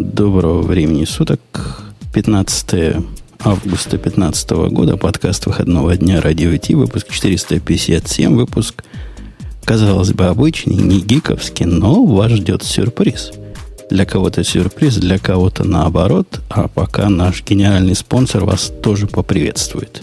Доброго времени суток. 15 августа 2015 года. Подкаст выходного дня Радио Ти. Выпуск 457. Выпуск, казалось бы, обычный, не гиковский, но вас ждет сюрприз. Для кого-то сюрприз, для кого-то наоборот. А пока наш гениальный спонсор вас тоже поприветствует.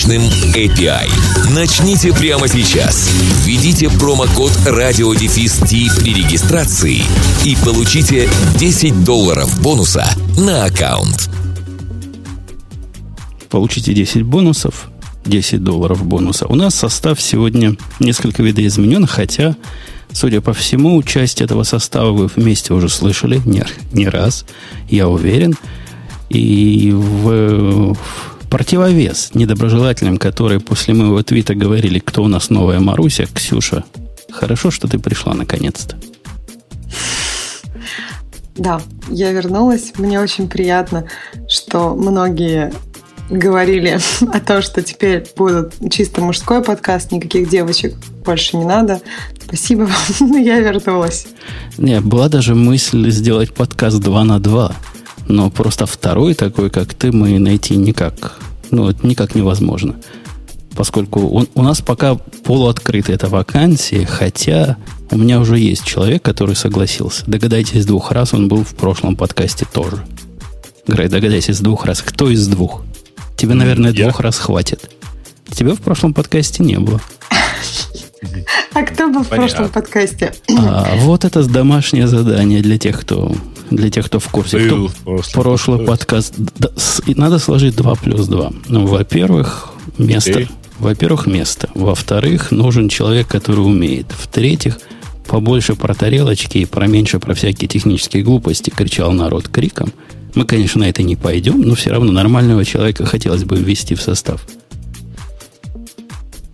мощным API. Начните прямо сейчас. Введите промокод RadioDefist при регистрации и получите 10 долларов бонуса на аккаунт. Получите 10 бонусов, 10 долларов бонуса. У нас состав сегодня несколько видоизменен, хотя, судя по всему, часть этого состава вы вместе уже слышали не, не раз, я уверен. И в, в противовес недоброжелателям, которые после моего твита говорили, кто у нас новая Маруся, Ксюша, хорошо, что ты пришла наконец-то. Да, я вернулась. Мне очень приятно, что многие говорили о том, что теперь будет чисто мужской подкаст, никаких девочек больше не надо. Спасибо вам, но я вернулась. Не, была даже мысль сделать подкаст 2 на 2. Но просто второй такой, как ты, мы найти никак, ну, это никак невозможно. Поскольку он, у нас пока полуоткрыта эта вакансия, хотя у меня уже есть человек, который согласился. Догадайтесь, двух раз он был в прошлом подкасте тоже. Грей, догадайся, с двух раз. Кто из двух? Тебе, наверное, Я? двух раз хватит. Тебя в прошлом подкасте не было. А кто был в прошлом подкасте? А, вот это домашнее задание для тех, кто для тех, кто в курсе. Кто в прошлый подкаст. Да, с, надо сложить 2 плюс 2. Ну, во-первых, место. Okay. Во-первых, место. Во-вторых, нужен человек, который умеет. В-третьих, побольше про тарелочки и про меньше про всякие технические глупости кричал народ криком. Мы, конечно, на это не пойдем, но все равно нормального человека хотелось бы ввести в состав.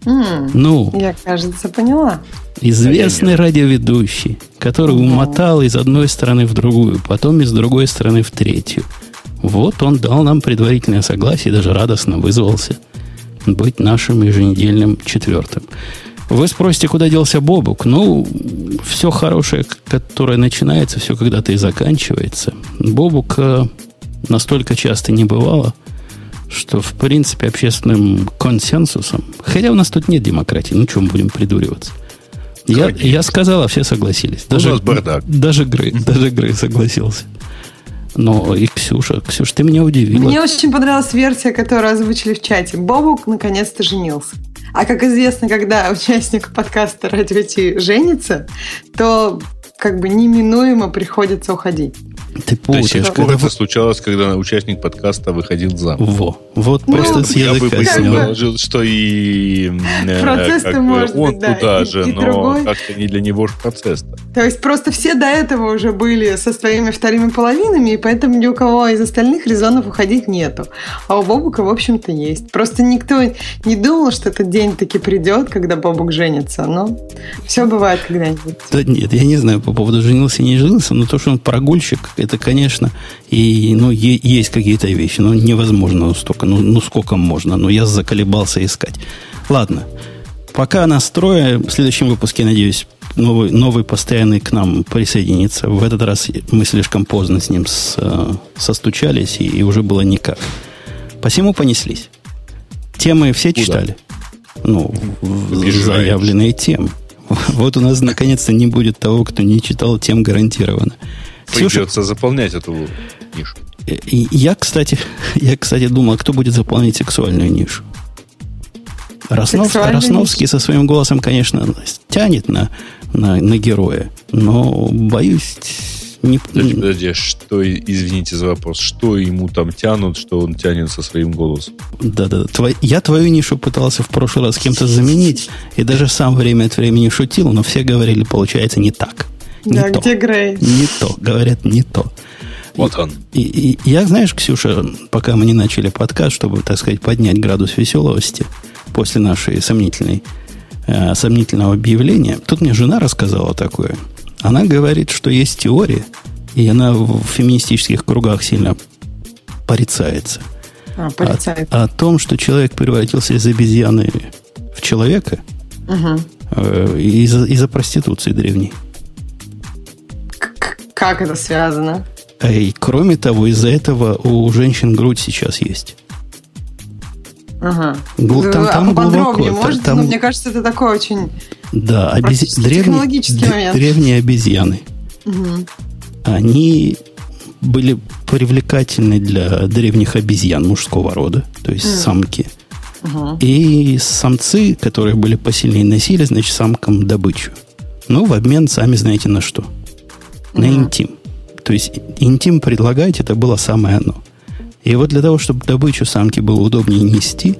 Mm, ну, я, кажется, поняла. Известный радиоведущий, который умотал из одной стороны в другую, потом из другой стороны в третью. Вот он дал нам предварительное согласие даже радостно вызвался быть нашим еженедельным четвертым. Вы спросите, куда делся Бобук? Ну, все хорошее, которое начинается, все когда-то и заканчивается. Бобук настолько часто не бывало – что, в принципе, общественным консенсусом, хотя у нас тут нет демократии, ну, чем будем придуриваться. Я, я сказал, а все согласились. Даже, у нас бардак. Даже Грей, даже Грей согласился. Но и Ксюша, Ксюша, ты меня удивила. Мне очень понравилась версия, которую озвучили в чате. Бобук наконец-то женился. А как известно, когда участник подкаста «Радио Ти» женится, то как бы неминуемо приходится уходить. Ты путаешь. То есть, когда это случалось, когда участник подкаста выходил за. Во. Вот ну, просто с языка Я бы положил, что и э, процесс как может он быть, да, туда и, же, и но другой. как-то не для него же процесс -то. То есть просто все до этого уже были со своими вторыми половинами, и поэтому ни у кого из остальных резонов уходить нету. А у Бобука, в общем-то, есть. Просто никто не думал, что этот день таки придет, когда Бобук женится. Но все бывает когда-нибудь. Да нет, я не знаю по поводу женился, не женился, но то, что он прогульщик, это, конечно, и, ну, е- есть какие-то вещи, но невозможно столько, ну, ну, сколько можно, но я заколебался искать. Ладно, пока настроя, в следующем выпуске, надеюсь, новый, новый постоянный к нам присоединится. В этот раз мы слишком поздно с ним с, э, состучались, и, и уже было никак. Посему понеслись. Темы все Куда? читали? Ну, заявленные темы. Вот у нас наконец-то не будет того, кто не читал тем гарантированно. Придется Ксюша, заполнять эту нишу. Я, кстати, я, кстати, думал, кто будет заполнять сексуальную нишу. Роснов, Росновский нишу. со своим голосом, конечно, тянет на, на, на героя, но боюсь, не... Подожди, подожди, что, извините за вопрос, что ему там тянут, что он тянет со своим голосом? Да-да, твой, я твою нишу пытался в прошлый раз кем-то заменить, и даже сам время от времени шутил, но все говорили, получается не так. Не Да, то. где Грей? Не то. Говорят, не то. Вот он. И, и я, знаешь, Ксюша, пока мы не начали подкаст, чтобы, так сказать, поднять градус веселости после нашей сомнительной, э, сомнительного объявления, тут мне жена рассказала такое. Она говорит, что есть теория, и она в феминистических кругах сильно порицается. А, порицает. О, о том, что человек превратился из обезьяны в человека Мгм. э, из-за, из-за проституции древней. Как это связано? А И кроме того, из-за этого у женщин грудь сейчас есть. Ага. Гл- там- а там поподробнее глубоко, можете? там- Ну, мне кажется, это такой очень... Да. Практически древние, момент. древние обезьяны. Мгм. Они были привлекательны для древних обезьян мужского рода, то есть самки. Мгм. И самцы, которые были посильнее, носили, значит, самкам добычу. Ну, в обмен, сами знаете на что. На интим. То есть интим предлагать, это было самое оно. И вот для того, чтобы добычу самки было удобнее нести,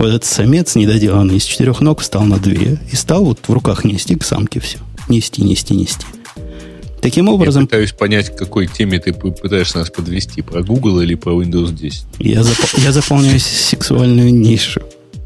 вот этот самец недоделанный из четырех ног встал на две и стал вот в руках нести к самке все. Нести, нести, нести. Таким Я образом, пытаюсь понять, к какой теме ты пытаешься нас подвести. Про Google или про Windows 10. я, зап- я заполняю сексуальную нишу.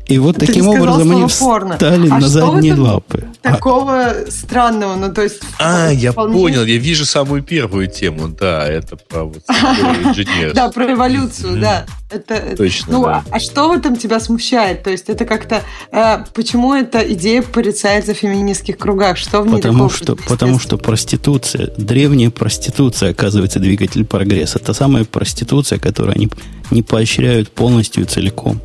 И вот Ты таким образом они порно. встали А на задние лапы. А- Такого странного, ну, то есть... А, я вполне- понял, я вижу самую первую тему. Да, это про вот. Да, про эволюцию, да. Это, Точно, Ну, да. а, а что в этом тебя смущает? То есть это как-то... э, почему эта идея порицается в феминистских кругах? Что в ней Потому такого что, потому что проституция, древняя проституция, оказывается, двигатель прогресса. Та самая проституция, которую они не поощряют полностью и целиком.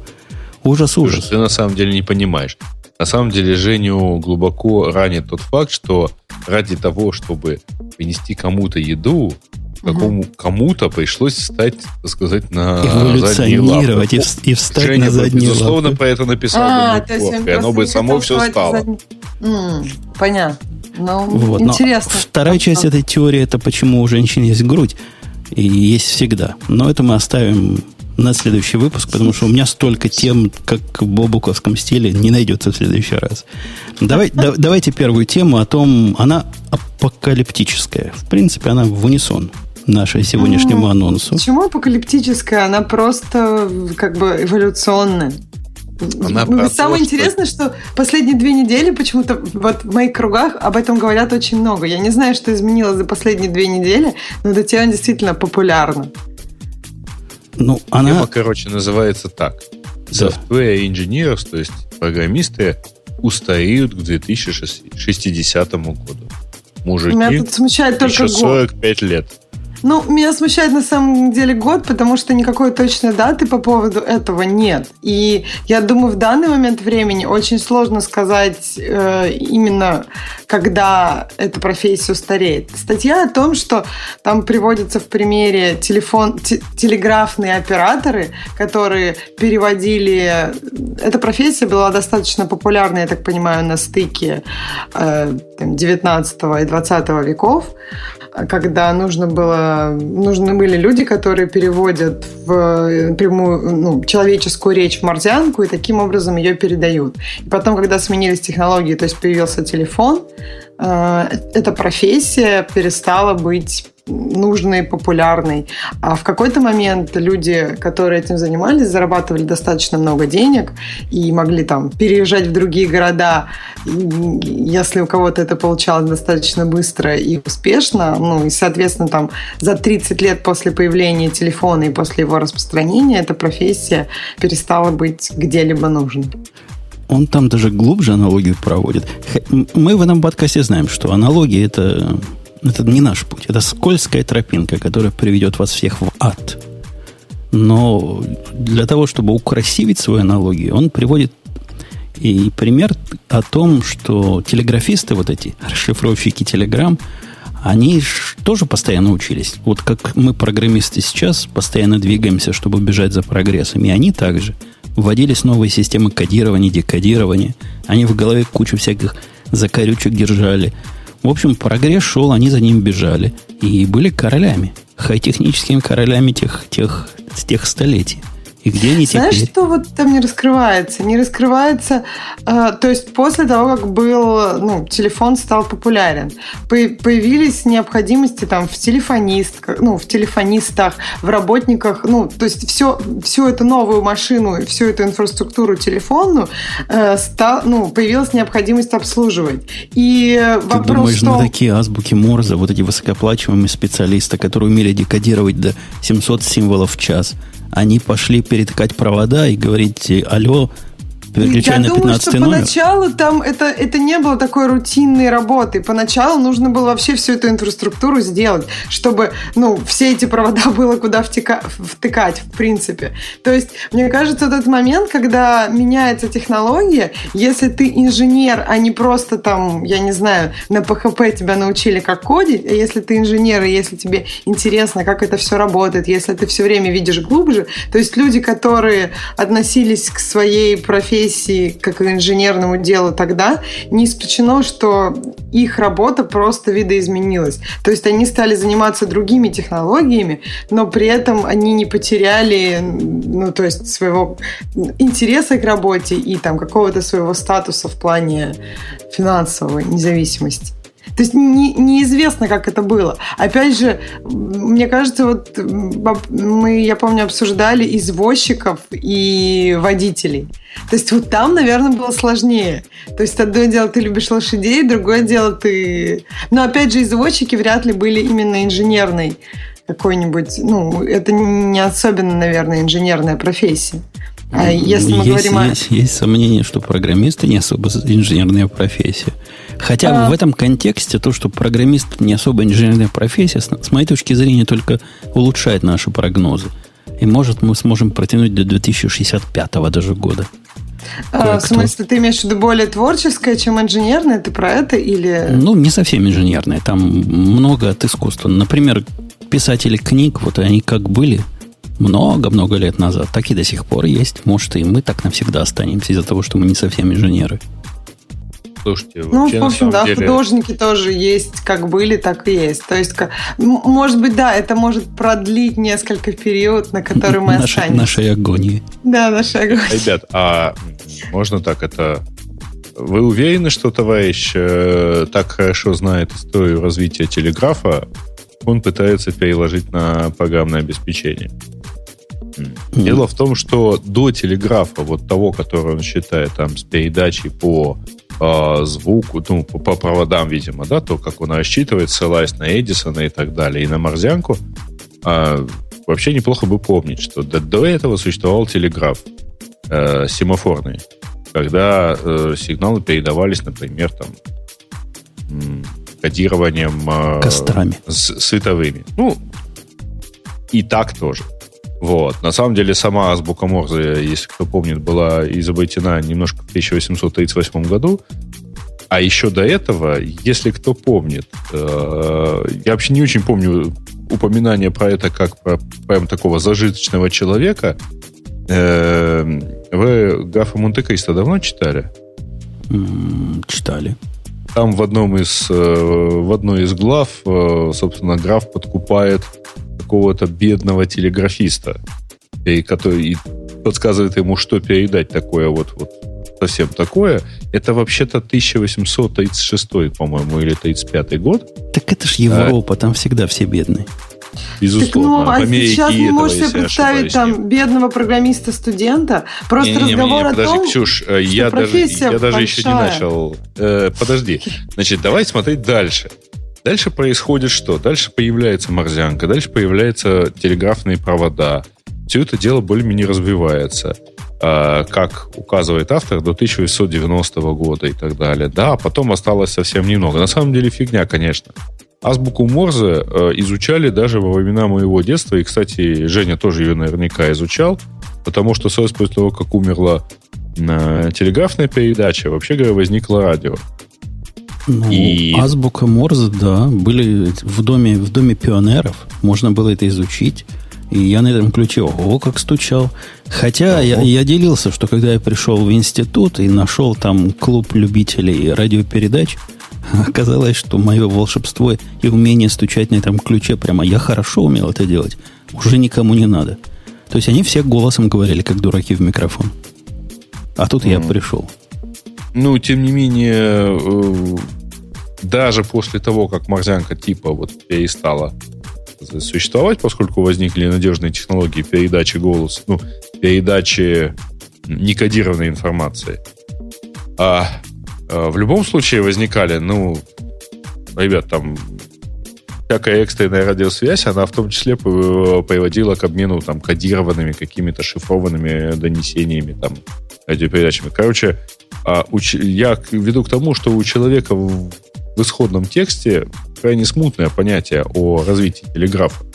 Ужас, Слушай, ужас. ты на самом деле не понимаешь. На самом деле Женю глубоко ранит тот факт, что ради того, чтобы принести кому-то еду, какому кому-то пришлось встать, так сказать, на задние лапы. Эволюционировать и, вс- и встать Женя на задние безусловно, лапы. про это написал А, бы то есть и оно просто бы само все стало. задним. М, Понятно. Ну, Вот, но интересно. Вторая часть этой теории это почему у женщин есть грудь. И есть всегда. Но это мы оставим на следующий выпуск, потому что у меня столько тем, как в бобуковском стиле, не найдется в следующий раз. Давай, да- давайте первую тему о том, она апокалиптическая. В принципе, она в унисон нашему сегодняшнему анонсу. Почему апокалиптическая? Она просто как бы эволюционная. Она Ну, Самое то, что- интересное, что последние две недели почему-то вот в моих кругах об этом говорят очень много. Я не знаю, что изменилось за последние две недели, но эта тема действительно популярна. Ну, она... Тема, короче, называется так. Да. Software engineers, то есть программисты, устареют к 2060 году. Мужики Меня тут смущает только еще год. 45 лет. Ну, меня смущает на самом деле год, потому что никакой точной даты по поводу этого нет. И я думаю, в данный момент времени очень сложно сказать э, именно, когда эта профессия устареет. Статья о том, что там приводится в примере телефон, те- телеграфные операторы, которые переводили... Эта профессия была достаточно популярна, я так понимаю, на стыке э, там, 19 и 20 веков когда нужно было, нужны были люди, которые переводят в прямую, ну, человеческую речь в марсианку и таким образом ее передают. И потом, когда сменились технологии, то есть появился телефон, э, эта профессия перестала быть нужной, популярной. А в какой-то момент люди, которые этим занимались, зарабатывали достаточно много денег и могли там переезжать в другие города, и если у кого-то это получалось достаточно быстро и успешно, ну и, соответственно, там за 30 лет после появления телефона и после его распространения эта профессия перестала быть где-либо нужной. Он там даже глубже аналогию проводит. Мы в этом подкасте знаем, что аналогия это, это не наш путь. Это скользкая тропинка, которая приведет вас всех в ад. Но для того, чтобы украсивить свою аналогию, он приводит и пример о том, что телеграфисты, вот эти расшифровщики телеграмм, они тоже постоянно учились. Вот как мы, программисты, сейчас постоянно двигаемся, чтобы бежать за прогрессом. И они также вводились новые системы кодирования, декодирования. Они в голове кучу всяких закорючек держали. В общем, прогресс шел, они за ним бежали. И были королями. Хай-техническими королями тех, тех, тех столетий. И где они Знаешь, теперь? что вот там не раскрывается? Не раскрывается, э, то есть после того, как был, ну, телефон стал популярен, по- появились необходимости там в телефонистках, ну, в телефонистах, в работниках, ну, то есть все, всю эту новую машину, всю эту инфраструктуру телефонную э, ста- ну, появилась необходимость обслуживать. И э, Ты вопрос думаешь, в том, на такие азбуки Морзе, вот эти высокооплачиваемые специалисты, которые умели декодировать до 700 символов в час, они пошли перетыкать провода и говорить, алло, переключай Я на думаю, 15 что номер. поначалу там это, это не было такой рутинной работы. Поначалу нужно было вообще всю эту инфраструктуру сделать, чтобы ну, все эти провода было куда втека, втыкать, в принципе. То есть, мне кажется, этот момент, когда меняется технология, если ты инженер, а не просто там, я не знаю, на PHP тебя научили, как кодить, а если ты инженер, и если тебе интересно, как это все работает, если ты все время видишь глубже, то есть люди, которые относились к своей профессии как к инженерному делу тогда, не исключено, что их работа просто видоизменилась. То есть они стали заниматься другими технологиями, но при этом они не потеряли ну, то есть своего интереса к работе и там какого-то своего статуса в плане финансовой независимости. То есть не, неизвестно, как это было. Опять же, мне кажется, вот мы, я помню, обсуждали извозчиков и водителей. То есть вот там, наверное, было сложнее. То есть одно дело, ты любишь лошадей, другое дело, ты... Но опять же, извозчики вряд ли были именно инженерной какой-нибудь... Ну, это не особенно, наверное, инженерная профессия. А если мы есть, говорим о... есть, есть сомнение, что программисты не особо инженерная профессия. Хотя а... в этом контексте то, что программист не особо инженерная профессия, с моей точки зрения, только улучшает наши прогнозы. И может мы сможем протянуть до 2065 даже года. А, в смысле, ты имеешь в виду более творческое, чем инженерное? Ты про это или... Ну, не совсем инженерное. Там много от искусства. Например, писатели книг, вот они как были много-много лет назад, так и до сих пор есть. Может, и мы так навсегда останемся из-за того, что мы не совсем инженеры. Слушайте, ну, в общем, да, деле... художники тоже есть, как были, так и есть. То есть, может быть, да, это может продлить несколько период, на который мы нашей, останемся. Нашей агонии. Да, нашей агонии. Ребят, а можно так это... Вы уверены, что товарищ э, так хорошо знает историю развития телеграфа, он пытается переложить на программное обеспечение? Mm. Дело в том, что до телеграфа, вот того, который он считает там с передачей по э, звуку, ну, по, по проводам, видимо, да, то, как он рассчитывает, ссылаясь на Эдисона и так далее, и на Морзянку, э, вообще неплохо бы помнить, что до, до этого существовал телеграф э, семафорный, когда э, сигналы передавались, например, там, кодированием э, Кострами. С, световыми. Ну, и так тоже. Вот. На самом деле, сама азбука Морзе, если кто помнит, была изобретена немножко в 1838 году. А еще до этого, если кто помнит, э, я вообще не очень помню упоминание про это как про прям такого зажиточного человека. Э, вы графа Монте-Кристо давно читали? Читали. Там в одном из, э, в одной из глав, э, собственно, граф подкупает какого-то бедного телеграфиста, и, который и подсказывает ему, что передать такое вот, вот совсем такое. Это вообще-то 1836, по-моему, или 35 год. Так это ж Европа, а, там всегда все бедные. Безусловно. Так, ну, а Америке сейчас не можешь себе представить там бедного программиста-студента. Просто не, не, разговор не, не, подожди, о том, Ксюш, что я даже, я даже еще не большая. начал. Э, подожди. Значит, давай смотреть дальше. Дальше происходит что? Дальше появляется морзянка, дальше появляются телеграфные провода. Все это дело более-менее развивается. Э, как указывает автор, до 1890 года и так далее. Да, потом осталось совсем немного. На самом деле фигня, конечно. Азбуку Морзе э, изучали даже во времена моего детства. И, кстати, Женя тоже ее наверняка изучал. Потому что сразу после того, как умерла э, телеграфная передача, вообще говоря, возникло радио. Ну, и... Азбука Морзе, да, были в доме, в доме пионеров. Можно было это изучить. И я на этом ключе, ого, как стучал. Хотя я, я делился, что когда я пришел в институт и нашел там клуб любителей радиопередач, оказалось, что мое волшебство и умение стучать на этом ключе прямо я хорошо умел это делать. Уже никому не надо. То есть они все голосом говорили, как дураки в микрофон. А тут mm. я пришел. Ну, тем не менее, э, даже после того, как морзянка типа вот перестала существовать, поскольку возникли надежные технологии передачи голоса, ну, передачи некодированной информации. А, а в любом случае возникали, ну, ребят, там всякая экстренная радиосвязь, она в том числе приводила к обмену там кодированными какими-то шифрованными донесениями, там, радиопередачами. Короче, а я веду к тому, что у человека в исходном тексте крайне смутное понятие о развитии телеграфа.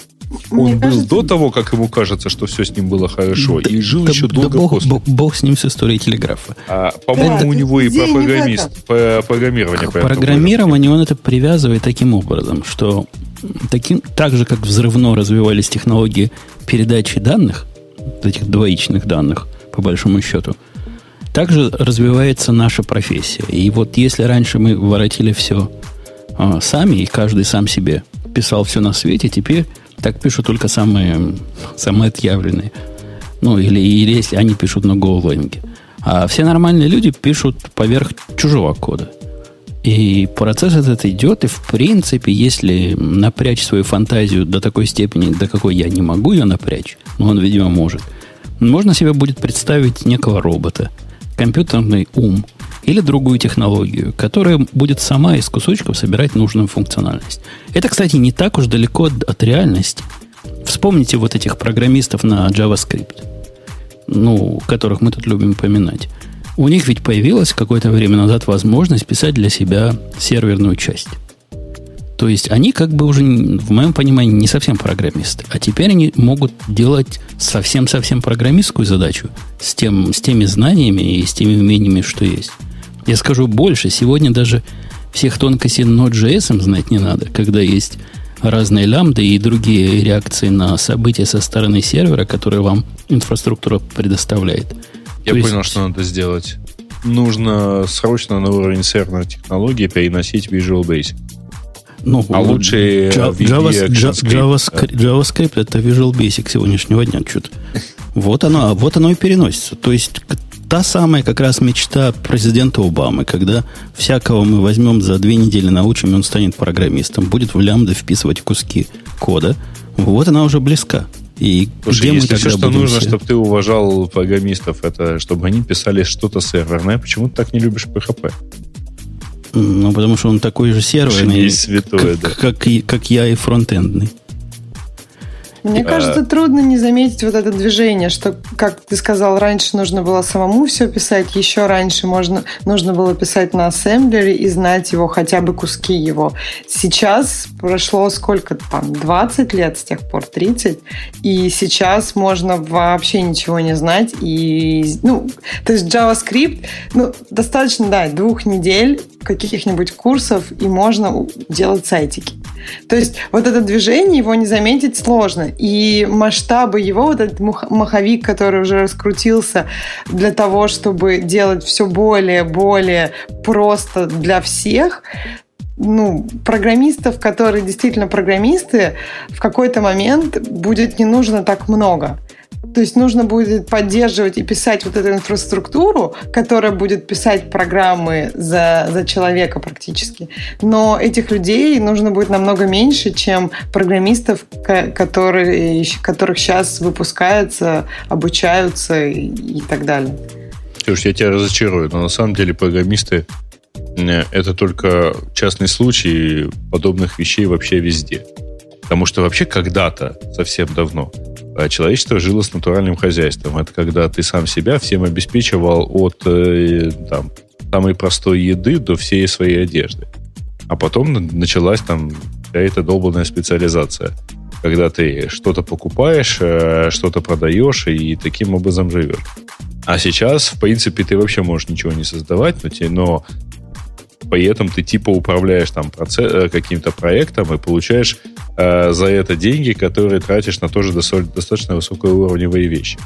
Он Мне был кажется... до того, как ему кажется, что все с ним было хорошо, да, и жил да, еще да долго бог, после. Бог, бог с ним с историей телеграфа. А, по-моему, да, у него и про программист, по программирование. К программированию он это привязывает таким образом, что таким, так же, как взрывно развивались технологии передачи данных, этих двоичных данных, по большому счету, также развивается наша профессия. И вот если раньше мы воротили все а, сами, и каждый сам себе писал все на свете, теперь так пишут только самые, самые отъявленные. Ну, или, или если они пишут на GoLang. А все нормальные люди пишут поверх чужого кода. И процесс этот идет, и в принципе, если напрячь свою фантазию до такой степени, до какой я не могу ее напрячь, но он, видимо, может, можно себе будет представить некого робота, компьютерный ум, или другую технологию, которая будет сама из кусочков собирать нужную функциональность. Это, кстати, не так уж далеко от реальности. Вспомните вот этих программистов на JavaScript, ну, которых мы тут любим поминать. У них ведь появилась какое-то время назад возможность писать для себя серверную часть. То есть они как бы уже, в моем понимании, не совсем программисты. А теперь они могут делать совсем-совсем программистскую задачу с, тем, с теми знаниями и с теми умениями, что есть. Я скажу больше, сегодня даже всех тонкостей Node.js знать не надо, когда есть разные лямбды и другие реакции на события со стороны сервера, которые вам инфраструктура предоставляет. Я То понял, есть... что надо сделать. Нужно срочно на уровень серверной технологии переносить Visual Basic. Ну, а лучше JavaScript, JavaScript, JavaScript это Visual Basic сегодняшнего дня что-то. Вот оно, вот оно и переносится. То есть та самая как раз мечта президента Обамы, когда всякого мы возьмем за две недели научим, и он станет программистом, будет в лямбда вписывать куски кода. Вот она уже близка. И Слушай, где если мы все, что нужно, все... чтобы ты уважал программистов, это чтобы они писали что-то серверное, почему ты так не любишь PHP? Ну, потому что он такой же серверный, как, да. как, как я и фронтендный. Мне а... кажется, трудно не заметить вот это движение, что, как ты сказал, раньше нужно было самому все писать, еще раньше можно, нужно было писать на ассемблере и знать его, хотя бы куски его. Сейчас прошло сколько там, 20 лет с тех пор, 30, и сейчас можно вообще ничего не знать. И, ну, то есть JavaScript, ну, достаточно, да, двух недель каких-нибудь курсов, и можно делать сайтики. То есть вот это движение, его не заметить сложно. И масштабы его, вот этот маховик, который уже раскрутился для того, чтобы делать все более-более просто для всех, ну, программистов, которые действительно программисты, в какой-то момент будет не нужно так много. То есть нужно будет поддерживать и писать вот эту инфраструктуру, которая будет писать программы за, за человека практически. Но этих людей нужно будет намного меньше, чем программистов, которые, которых сейчас выпускаются, обучаются и, и так далее. Слушай, я тебя разочарую, но на самом деле программисты это только частный случай подобных вещей вообще везде. Потому что вообще когда-то, совсем давно, а человечество жило с натуральным хозяйством. Это когда ты сам себя всем обеспечивал от э, там, самой простой еды до всей своей одежды. А потом началась там вся эта долбанная специализация. Когда ты что-то покупаешь, э, что-то продаешь и таким образом живешь. А сейчас, в принципе, ты вообще можешь ничего не создавать, но, те, но при этом ты типа управляешь там процесс, э, каким-то проектом и получаешь э, за это деньги, которые тратишь на тоже достаточно высокоуровневые вещи.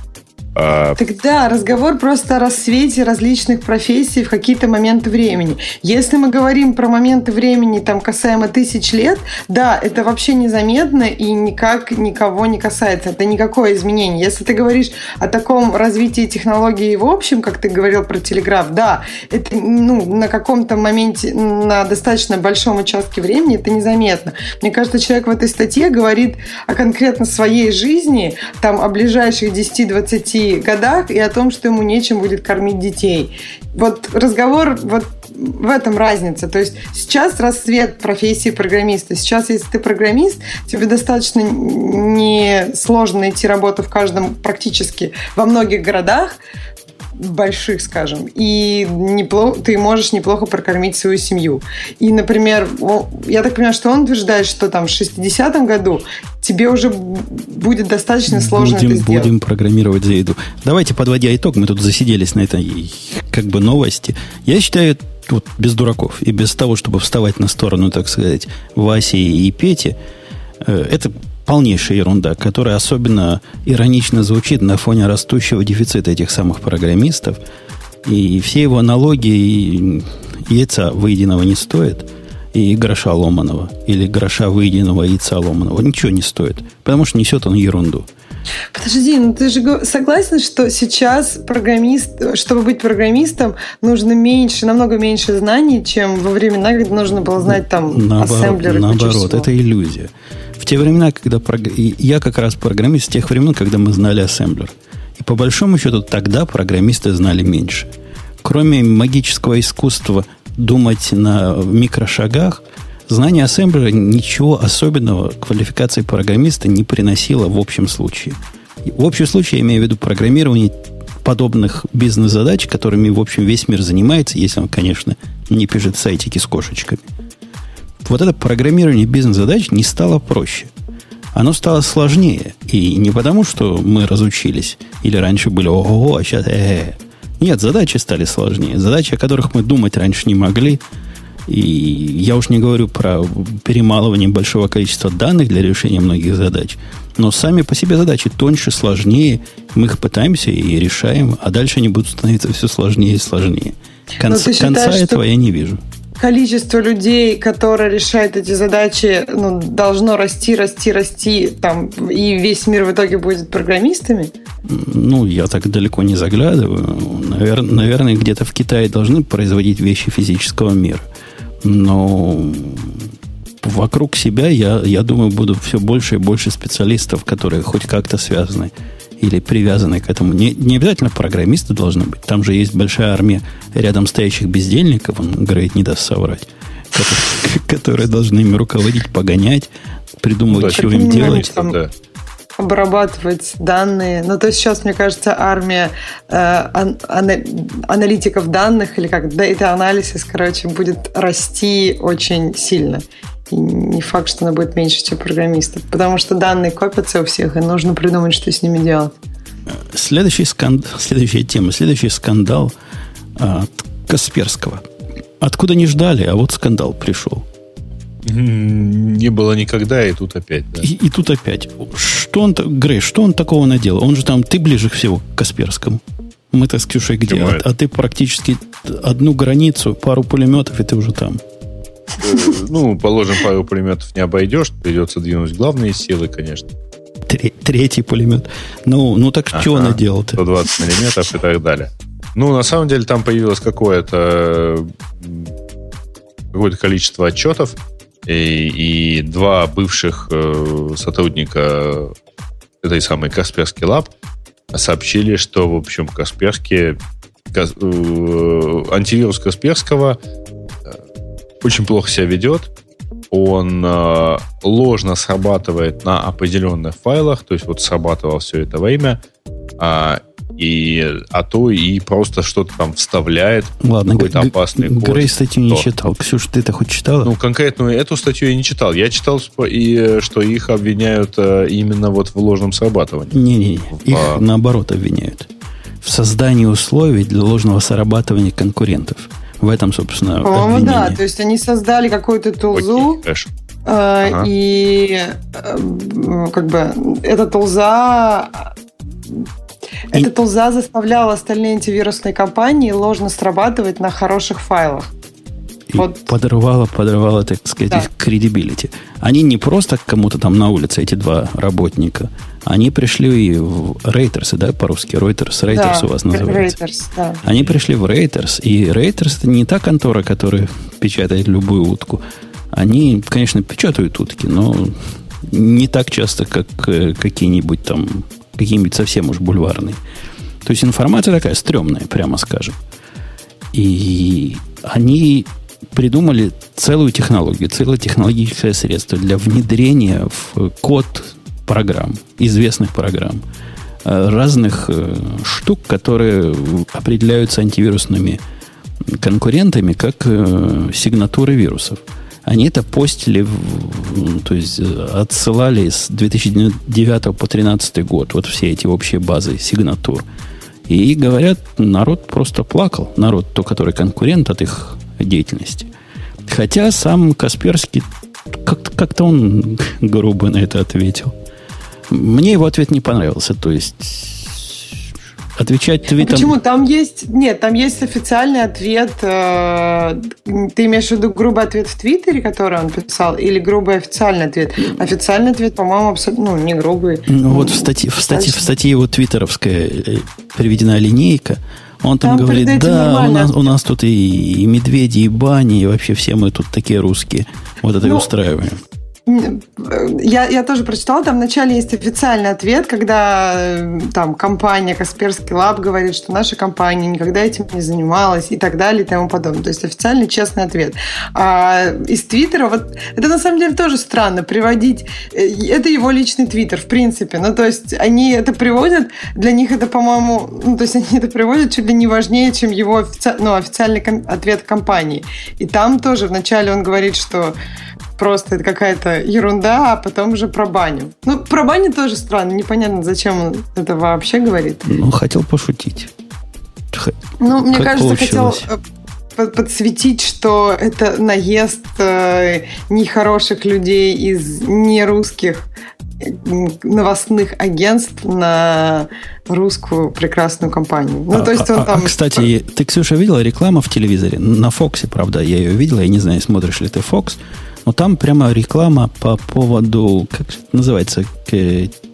А... Тогда разговор просто о рассвете различных профессий в какие-то моменты времени. Если мы говорим про моменты времени, там, касаемо тысяч лет, да, это вообще незаметно и никак никого не касается. Это никакое изменение. Если ты говоришь о таком развитии технологий в общем, как ты говорил про телеграф, да, это ну, на каком-то моменте, на достаточно большом участке времени это незаметно. Мне кажется, человек в этой статье говорит о конкретно своей жизни, там, о ближайших 10-20 годах и о том, что ему нечем будет кормить детей. Вот разговор вот в этом разница. То есть сейчас расцвет профессии программиста. Сейчас, если ты программист, тебе достаточно не сложно найти работу в каждом практически во многих городах, больших, скажем, и неплохо, ты можешь неплохо прокормить свою семью. И, например, я так понимаю, что он утверждает, что там в 60-м году тебе уже будет достаточно сложно будем, это сделать. Будем программировать за еду. Давайте, подводя итог, мы тут засиделись на этой как бы новости. Я считаю, вот без дураков и без того, чтобы вставать на сторону, так сказать, Васи и Пети, э, это полнейшая ерунда, которая особенно иронично звучит на фоне растущего дефицита этих самых программистов. И все его аналогии яйца выеденного не стоят, и гроша ломаного, или гроша выеденного яйца ломаного. Ничего не стоит, потому что несет он ерунду. Подожди, ну ты же согласен, что сейчас программист, чтобы быть программистом, нужно меньше, намного меньше знаний, чем во времена, когда нужно было знать там наоборот, ассемблеры. Наоборот, это иллюзия те времена, когда... Я как раз программист с тех времен, когда мы знали ассемблер. И по большому счету тогда программисты знали меньше. Кроме магического искусства думать на микрошагах, знание ассемблера ничего особенного квалификации программиста не приносило в общем случае. В общем случае я имею в виду программирование подобных бизнес-задач, которыми, в общем, весь мир занимается, если он, конечно, не пишет сайтики с кошечками – вот это программирование бизнес-задач не стало проще. Оно стало сложнее. И не потому, что мы разучились, или раньше были ого, а сейчас э, -э. Нет, задачи стали сложнее. Задачи, о которых мы думать раньше не могли. И я уж не говорю про перемалывание большого количества данных для решения многих задач. Но сами по себе задачи тоньше, сложнее. Мы их пытаемся и решаем, а дальше они будут становиться все сложнее и сложнее. Конца, считаешь, конца этого что... я не вижу количество людей, которые решают эти задачи, ну, должно расти, расти, расти, там, и весь мир в итоге будет программистами? Ну, я так далеко не заглядываю. Навер- наверное, где-то в Китае должны производить вещи физического мира. Но вокруг себя я, я думаю, буду все больше и больше специалистов, которые хоть как-то связаны или привязаны к этому. Не, не обязательно программисты должны быть. Там же есть большая армия рядом стоящих бездельников, он, говорит, не даст соврать, которые, которые должны ими руководить, погонять, придумывать, да, что им делать. Там, обрабатывать данные. Ну, то есть сейчас, мне кажется, армия э, ан- аналитиков данных или как Data Analysis, короче, будет расти очень сильно. И не факт, что она будет меньше, чем программистов. Потому что данные копятся у всех, и нужно придумать, что с ними делать. Следующий скандал, следующая тема, следующий скандал от Касперского. Откуда не ждали, а вот скандал пришел. Не было никогда, и тут опять, да. И, и тут опять. Что он, Грей, что он такого наделал? Он же там, ты ближе всего к Касперскому. Мы-то с Ксюшей где? А, а ты практически одну границу, пару пулеметов, и ты уже там. Э, ну, положим, пару пулеметов не обойдешь, придется двинуть главные силы, конечно. Третий пулемет. Ну, ну так ага, что он наделал-то? 120 миллиметров и так далее. Ну, на самом деле, там появилось какое-то какое-то количество отчетов, и, и два бывших э, сотрудника этой самой Касперский Лаб сообщили, что, в общем, Касперский, Кас, э, антивирус Касперского очень плохо себя ведет. Он э, ложно срабатывает на определенных файлах, то есть вот срабатывал все это время, а, и, а то и просто что-то там вставляет. Ладно, какой-то опасный код. Грей статью не читал. Ксюш, ты это хоть читала? Ну, конкретную эту статью я не читал. Я читал, и, что их обвиняют э, именно вот в ложном срабатывании. Не-не, их а... наоборот обвиняют. В создании условий для ложного срабатывания конкурентов. В этом, собственно, По-моему, да. То есть они создали какую-то тулзу, Окей, э, ага. и э, как бы эта тулза и Эта тулза заставляла остальные антивирусные компании ложно срабатывать на хороших файлах. И вот. подрывала, подрывала, так сказать, да. их credibility. Они не просто кому-то там на улице, эти два работника, они пришли и в Reuters, да, по-русски, Reuters, Reuters да, у вас называется. Reuters, да. Они пришли в Reuters, и Reuters это не та контора, которая печатает любую утку. Они, конечно, печатают утки, но не так часто, как э, какие-нибудь там, какие-нибудь совсем уж бульварные. То есть информация такая стрёмная, прямо скажем. И они придумали целую технологию, целое технологическое средство для внедрения в код программ, известных программ, э, разных э, штук, которые определяются антивирусными конкурентами как э, сигнатуры вирусов. Они это постили, то есть отсылали с 2009 по 2013 год, вот все эти общие базы сигнатур. И говорят, народ просто плакал. Народ, то, который конкурент от их деятельности. Хотя сам Касперский как-то, как он грубо на это ответил. Мне его ответ не понравился. То есть отвечать твитом... Почему? Там есть... Нет, там есть официальный ответ. Э, ты имеешь в виду грубый ответ в Твиттере, который он писал, или грубый официальный ответ? Официальный ответ, по-моему, абсолютно ну, не грубый. Ну, вот в статье, в статье, в статье его твиттеровская э, приведена линейка, он там, там говорит, да, у нас, у нас тут и, и медведи, и бани, и вообще все мы тут такие русские. Вот это ну, и устраиваем. Я, я тоже прочитала, там вначале есть официальный ответ, когда э, там компания Касперский Лаб говорит, что наша компания никогда этим не занималась и так далее и тому подобное. То есть официальный честный ответ. А из Твиттера, вот это на самом деле тоже странно, приводить, э, это его личный Твиттер, в принципе. Ну, то есть они это приводят, для них это, по-моему, ну, то есть они это приводят чуть ли не важнее, чем его офици... ну, официальный ответ компании. И там тоже вначале он говорит, что просто это какая-то ерунда, а потом уже про баню. Ну, про баню тоже странно, непонятно, зачем он это вообще говорит. Ну, хотел пошутить. Ну, мне кажется, получилось? хотел э, подсветить, что это наезд э, нехороших людей из нерусских новостных агентств на русскую прекрасную компанию. Ну, а, то есть он а, там... А, кстати, ты, Ксюша, видела рекламу в телевизоре? На Фоксе, правда, я ее видела. Я не знаю, смотришь ли ты Фокс. Но там прямо реклама по поводу, как называется,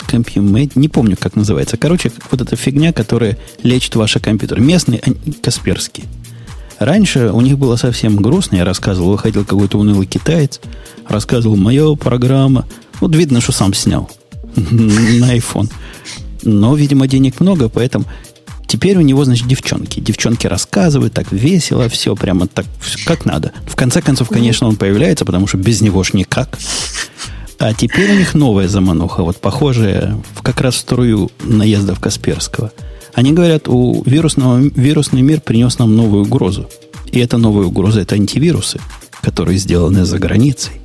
компьюмейт, не помню, как называется. Короче, вот эта фигня, которая лечит ваши компьютеры. Местный, Касперский. Раньше у них было совсем грустно. Я рассказывал, выходил какой-то унылый китаец, рассказывал, моя программа. Вот видно, что сам снял на iPhone. Но, видимо, денег много, поэтому Теперь у него, значит, девчонки. Девчонки рассказывают так весело, все прямо так, как надо. В конце концов, конечно, он появляется, потому что без него ж никак. А теперь у них новая замануха, вот похожая в как раз струю наездов Касперского. Они говорят, у вирусного, вирусный мир принес нам новую угрозу. И эта новая угроза – это антивирусы, которые сделаны за границей.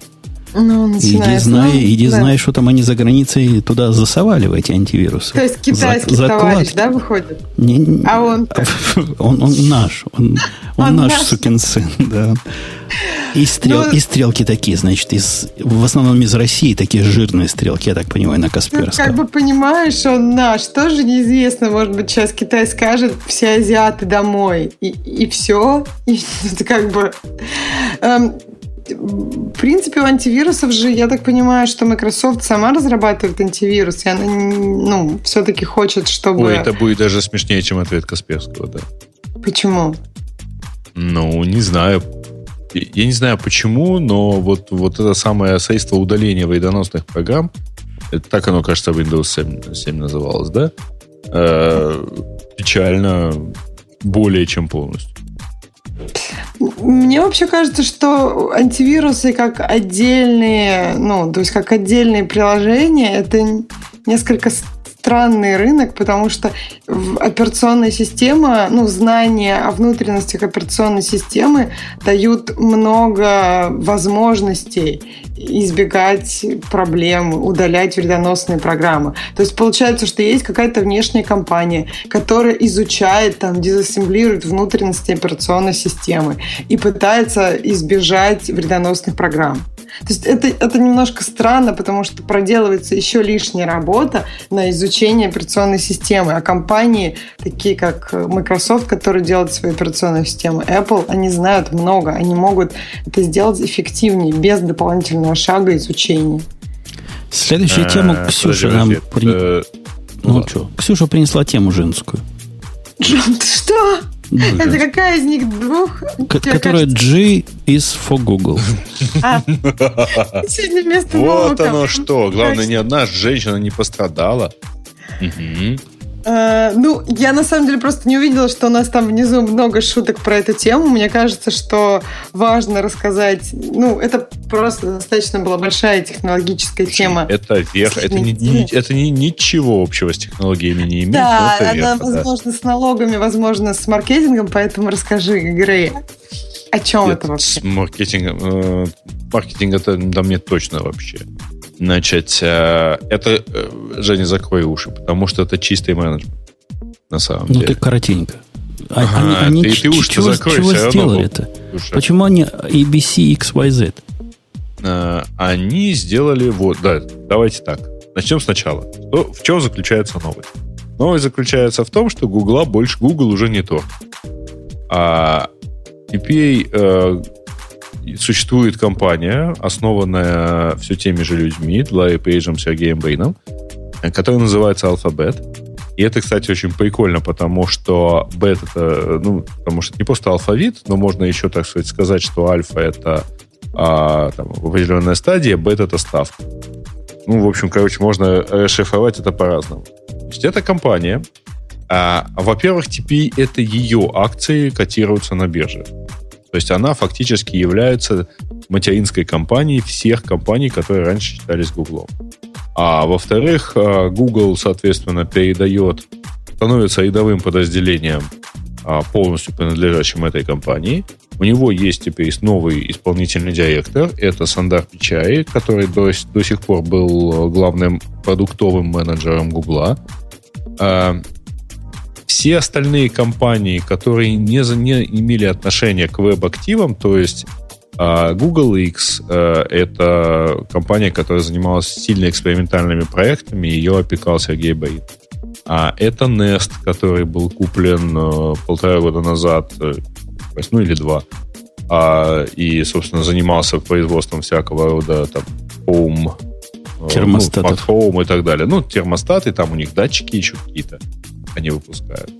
Ну, иди знай, ну, иди да. знай, что там они за границей туда засовали в эти антивирусы. То есть китайский за, товарищ, да, выходит? Не, а он он, он наш, он, он, он наш, наш сукин сын, да. И, стрел, ну, и стрелки такие, значит, из, в основном из России такие жирные стрелки, я так понимаю, на Касперском. Ну, как бы понимаешь, он наш, тоже неизвестно, может быть, сейчас Китай скажет, все азиаты домой, и, и все, и как бы... Эм, в принципе, у антивирусов же, я так понимаю, что Microsoft сама разрабатывает антивирус, и она ну, все-таки хочет, чтобы... Ой, это будет даже смешнее, чем ответ Касперского, да. Почему? Ну, не знаю. Я не знаю почему, но вот, вот это самое средство удаления вредоносных программ, это так оно, кажется, Windows 7, 7 называлось, да? Э, печально более чем полностью. Мне вообще кажется, что антивирусы как отдельные, ну, то есть как отдельные приложения, это несколько странный рынок, потому что операционная система, ну, знания о внутренностях операционной системы дают много возможностей избегать проблем, удалять вредоносные программы. То есть получается, что есть какая-то внешняя компания, которая изучает, там, дезассемблирует внутренности операционной системы и пытается избежать вредоносных программ. То есть это, это немножко странно, потому что проделывается еще лишняя работа на изучение операционной системы. А компании, такие как Microsoft, которые делают свои операционные системы, Apple, они знают много. Они могут это сделать эффективнее, без дополнительного шага изучения. Следующую тему э, Ксюша нам... Э, ну что, Ксюша принесла тему женскую. Что? Ну, Это какая из них двух? Которая G is for Google. А. Сегодня вместо Вот оно что. Главное, ни одна женщина не пострадала. Э, ну, я на самом деле просто не увидела, что у нас там внизу много шуток про эту тему. Мне кажется, что важно рассказать. Ну, это просто достаточно была большая технологическая тема. Это верх. Это, не, не, это не, ничего общего с технологиями не имеет. Да, она, верх, возможно, да. с налогами, возможно, с маркетингом, поэтому расскажи, Грей, о чем Нет, это вообще? С маркетингом, э, маркетинг это да мне точно вообще. Значит, э, это, э, Женя, закрой уши, потому что это чистый менеджмент, на самом ну, деле. Ну, ты коротенько. А, ага, они, они ты, ты уж чего, закрой, чего сделали это? Почему они ABC XYZ? А, они сделали вот, да, давайте так. Начнем сначала. Что, в чем заключается новость? Новость заключается в том, что Google больше Google уже не то. А теперь э, существует компания, основанная все теми же людьми, Ларри Пейджем, Сергеем Бейном, которая называется Alphabet. И это, кстати, очень прикольно, потому что бет это, ну, потому что это не просто алфавит, но можно еще, так сказать, сказать, что альфа это а, там, определенная стадия, бет это ставка. Ну, в общем, короче, можно расшифровать это по-разному. То есть это компания, а, во-первых, теперь это ее акции котируются на бирже. То есть она фактически является материнской компанией всех компаний, которые раньше считались Google. А во-вторых, э, Google, соответственно, передает, становится рядовым подразделением, а, полностью принадлежащим этой компании. У него есть теперь новый исполнительный директор, это Сандар Пичай, который до, до сих пор был главным продуктовым менеджером Гугла. Все остальные компании, которые не, не имели отношения к веб-активам, то есть а, Google X э, это компания, которая занималась сильно экспериментальными проектами, ее опекал Сергей Борин. А это Nest, который был куплен э, полтора года назад, ну или два, а, и, собственно, занимался производством всякого рода там home термостатов. Ну, home и так далее. Ну, термостаты, там у них датчики еще какие-то они выпускают.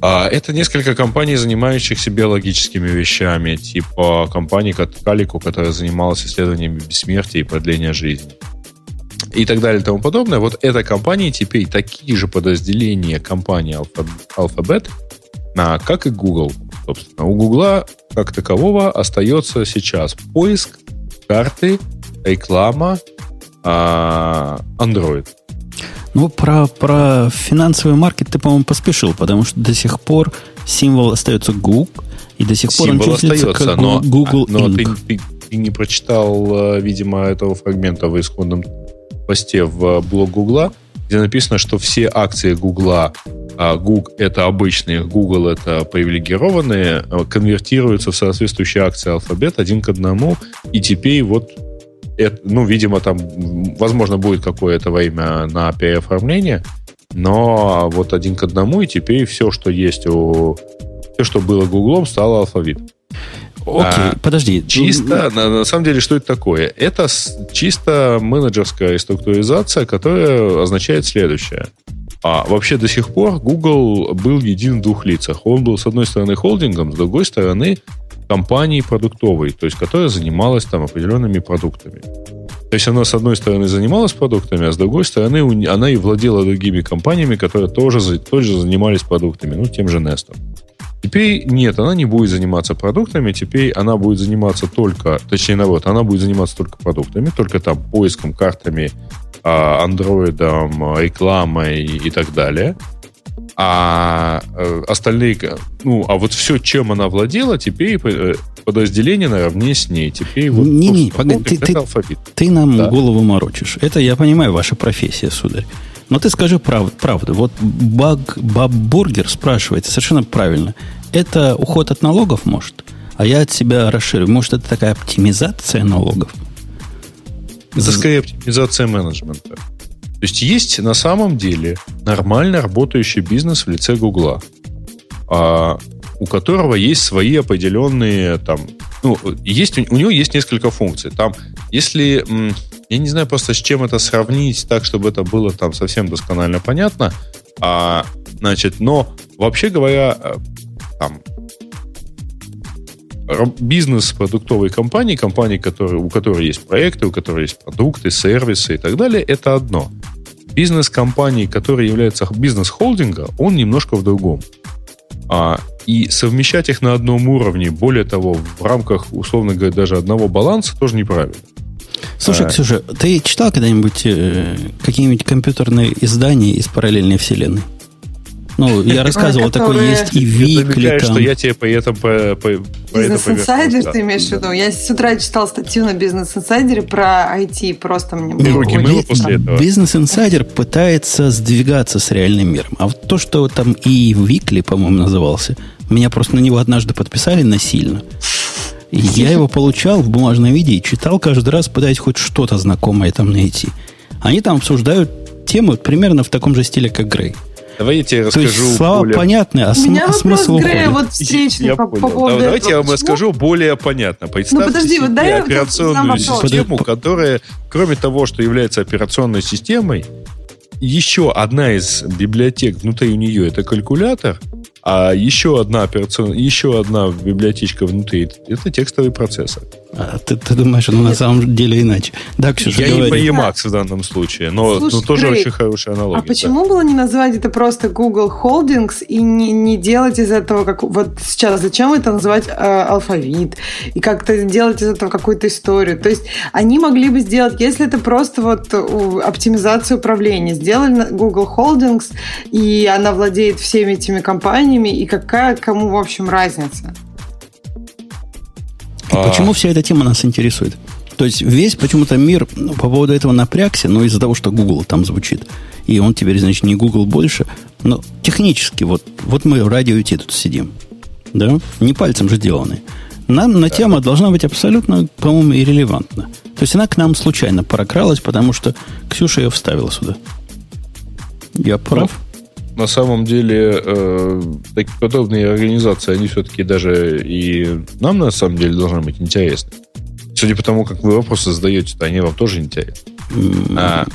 А это несколько компаний, занимающихся биологическими вещами, типа компании Calico, которая занималась исследованиями бессмертия и продления жизни. И так далее и тому подобное. Вот эта компания теперь такие же подразделения компании Alphabet, как и Google. Собственно, у Google как такового остается сейчас поиск, карты, реклама, а, Android. Ну, про, про финансовый маркет ты, по-моему, поспешил, потому что до сих пор символ остается Google, и до сих символ пор он числится остается, как но, Google Но Inc. Ты, ты, ты не прочитал, э, видимо, этого фрагмента в исходном посте в блог Гугла, где написано, что все акции Гугла, а Google это обычные, Google это привилегированные, э, конвертируются в соответствующие акции алфабет один к одному, и теперь вот это, ну, видимо, там, возможно, будет какое-то время на переоформление, но вот один к одному, и теперь все, что есть у... Все, что было Гуглом, стало алфавит. Окей, а, подожди. Чисто, на, на самом деле, что это такое? Это чисто менеджерская структуризация, которая означает следующее. А вообще до сих пор Google был един в двух лицах. Он был, с одной стороны, холдингом, с другой стороны, компании продуктовой, то есть которая занималась там определенными продуктами. То есть она, с одной стороны, занималась продуктами, а с другой стороны, она и владела другими компаниями, которые тоже, тоже занимались продуктами, ну, тем же Nest. Теперь нет, она не будет заниматься продуктами, теперь она будет заниматься только, точнее, наоборот, она будет заниматься только продуктами, только там поиском, картами, а, андроидом, рекламой и так далее а э, остальные, ну, а вот все, чем она владела, теперь э, подразделение наравне с ней. Теперь вот не, не, погоди, ты, ты, алфавит. ты нам да. голову морочишь. Это я понимаю, ваша профессия, сударь. Но ты скажи прав, правду. Вот Баг, Баб Бургер спрашивает совершенно правильно. Это уход от налогов, может? А я от себя расширю. Может, это такая оптимизация налогов? Это скорее оптимизация менеджмента. То есть есть на самом деле нормально работающий бизнес в лице Гугла, а, у которого есть свои определенные там, ну, есть, у него есть несколько функций. Там, если, я не знаю просто с чем это сравнить так, чтобы это было там совсем досконально понятно, а, значит, но вообще говоря, э, там, бизнес продуктовой компании, компании, которые, у которой есть проекты, у которой есть продукты, сервисы и так далее, это одно. Бизнес компании, который является бизнес-холдинга, он немножко в другом. А, и совмещать их на одном уровне, более того, в рамках, условно говоря, даже одного баланса, тоже неправильно. Слушай, а, Ксюша, ты читал когда-нибудь э, какие-нибудь компьютерные издания из параллельной вселенной? Ну, я рассказывал, такой есть и Викли. что я тебе по этому... По, по, Бизнес Инсайдер ты имеешь в виду? Я с утра читал статью на Бизнес Инсайдере про IT, просто мне было Руки после этого. Бизнес Инсайдер пытается сдвигаться с реальным миром. А вот то, что там и Викли, по-моему, назывался, меня просто на него однажды подписали насильно. И я его получал в бумажном виде и читал каждый раз, пытаясь хоть что-то знакомое там найти. Они там обсуждают тему примерно в таком же стиле, как Грей. Давай я тебе расскажу. То есть слова более... понятны, а, см- а смысл Грея вот встречный по, по поводу Давайте я вам расскажу более понятно. Представьте ну, подожди, себе вот дай операционную систему, которая, кроме того, что является операционной системой, еще одна из библиотек внутри нее это калькулятор, а еще одна операционная, еще одна библиотечка внутри это текстовый процессор. А ты, ты думаешь, оно на самом деле иначе? Да, Ксюша, Я говори. не по Emacs в данном случае, но, Слушай, но тоже Грей, очень хорошая аналогия. А почему да. было не назвать это просто Google Holdings и не, не делать из этого, как вот сейчас, зачем это называть э, алфавит и как-то делать из этого какую-то историю? То есть они могли бы сделать, если это просто вот оптимизация управления, сделали Google Holdings, и она владеет всеми этими компаниями, и какая кому, в общем, разница? А... почему вся эта тема нас интересует? То есть весь почему-то мир ну, по поводу этого напрягся, но из-за того, что Google там звучит. И он теперь, значит, не Google больше. Но технически, вот, вот мы в радио IT тут сидим. Да? Не пальцем же сделаны. Нам на тема должна быть абсолютно, по-моему, иррелевантна. То есть она к нам случайно прокралась, потому что Ксюша ее вставила сюда. Я прав? На самом деле э, такие подобные организации, они все-таки даже и нам на самом деле должны быть интересны. Судя по тому, как вы вопросы задаете, то они вам тоже интересны. А,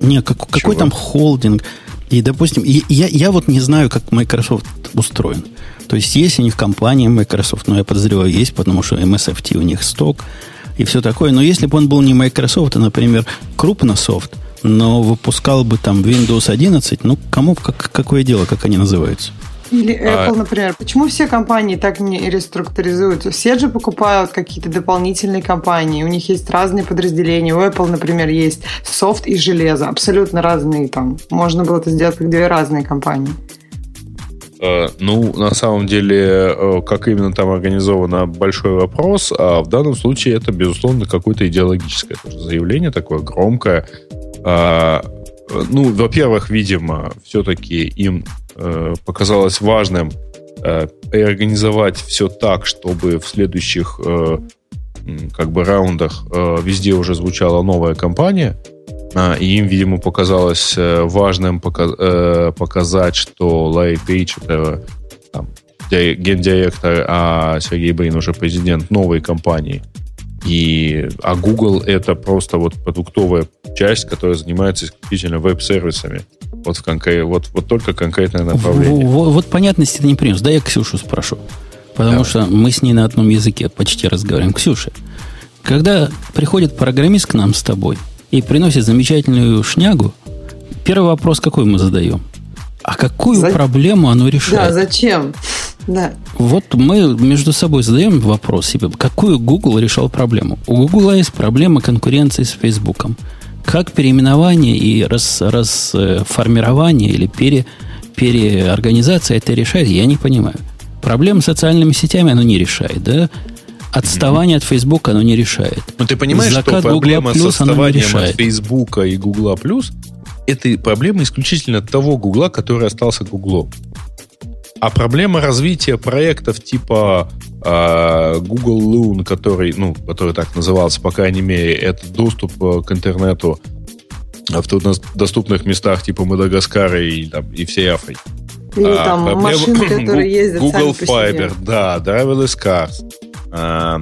не, как, какой там холдинг? И, допустим, я, я вот не знаю, как Microsoft устроен. То есть есть у них компания Microsoft, но я подозреваю, есть, потому что MSFT у них сток и все такое. Но если бы он был не Microsoft, а, например, Крупнософт, но выпускал бы там Windows 11, ну, кому как, какое дело, как они называются? Или Apple, а... например. Почему все компании так не реструктуризуются? Все же покупают какие-то дополнительные компании. У них есть разные подразделения. У Apple, например, есть софт и железо. Абсолютно разные там. Можно было это сделать как две разные компании. А, ну, на самом деле, э, как именно там организовано, большой вопрос. А в данном случае это, безусловно, какое-то идеологическое заявление, такое громкое, а, ну, во-первых, видимо, все-таки им э, показалось важным э, организовать все так, чтобы в следующих э, как бы раундах э, везде уже звучала новая компания. А, и им, видимо, показалось важным пока- показать, что Ларри Пейдж это там, гендиректор, а Сергей Брин уже президент новой компании. И, а Google это просто вот продуктовая часть, которая занимается исключительно веб-сервисами. Вот, в конкрет, вот, вот только конкретное направление. Вот, вот понятности ты не принес. Да я Ксюшу спрошу. Потому Давай. что мы с ней на одном языке почти разговариваем. Ксюша, когда приходит программист к нам с тобой и приносит замечательную шнягу, первый вопрос какой мы задаем? А какую За... проблему оно решает? Да, зачем? Да. Вот мы между собой задаем вопрос себе, какую Google решал проблему. У Google есть проблема конкуренции с Facebook. Как переименование и рас, расформирование или пере, переорганизация это решает, я не понимаю. Проблем с социальными сетями оно не решает, да? Отставание mm-hmm. от Facebook оно не решает. Но ты понимаешь, Закат что проблема Google с отставанием от Facebook и Google Plus это проблема исключительно того Гугла, который остался Гуглом. А проблема развития проектов типа э, Google Loon, который, ну, который так назывался, по крайней мере, это доступ э, к интернету в труднодоступных местах типа Мадагаскара и, там, и всей Африки. Или а, там проблема... машины, которые ездят Google Fiber, да, Driverless Cars. А,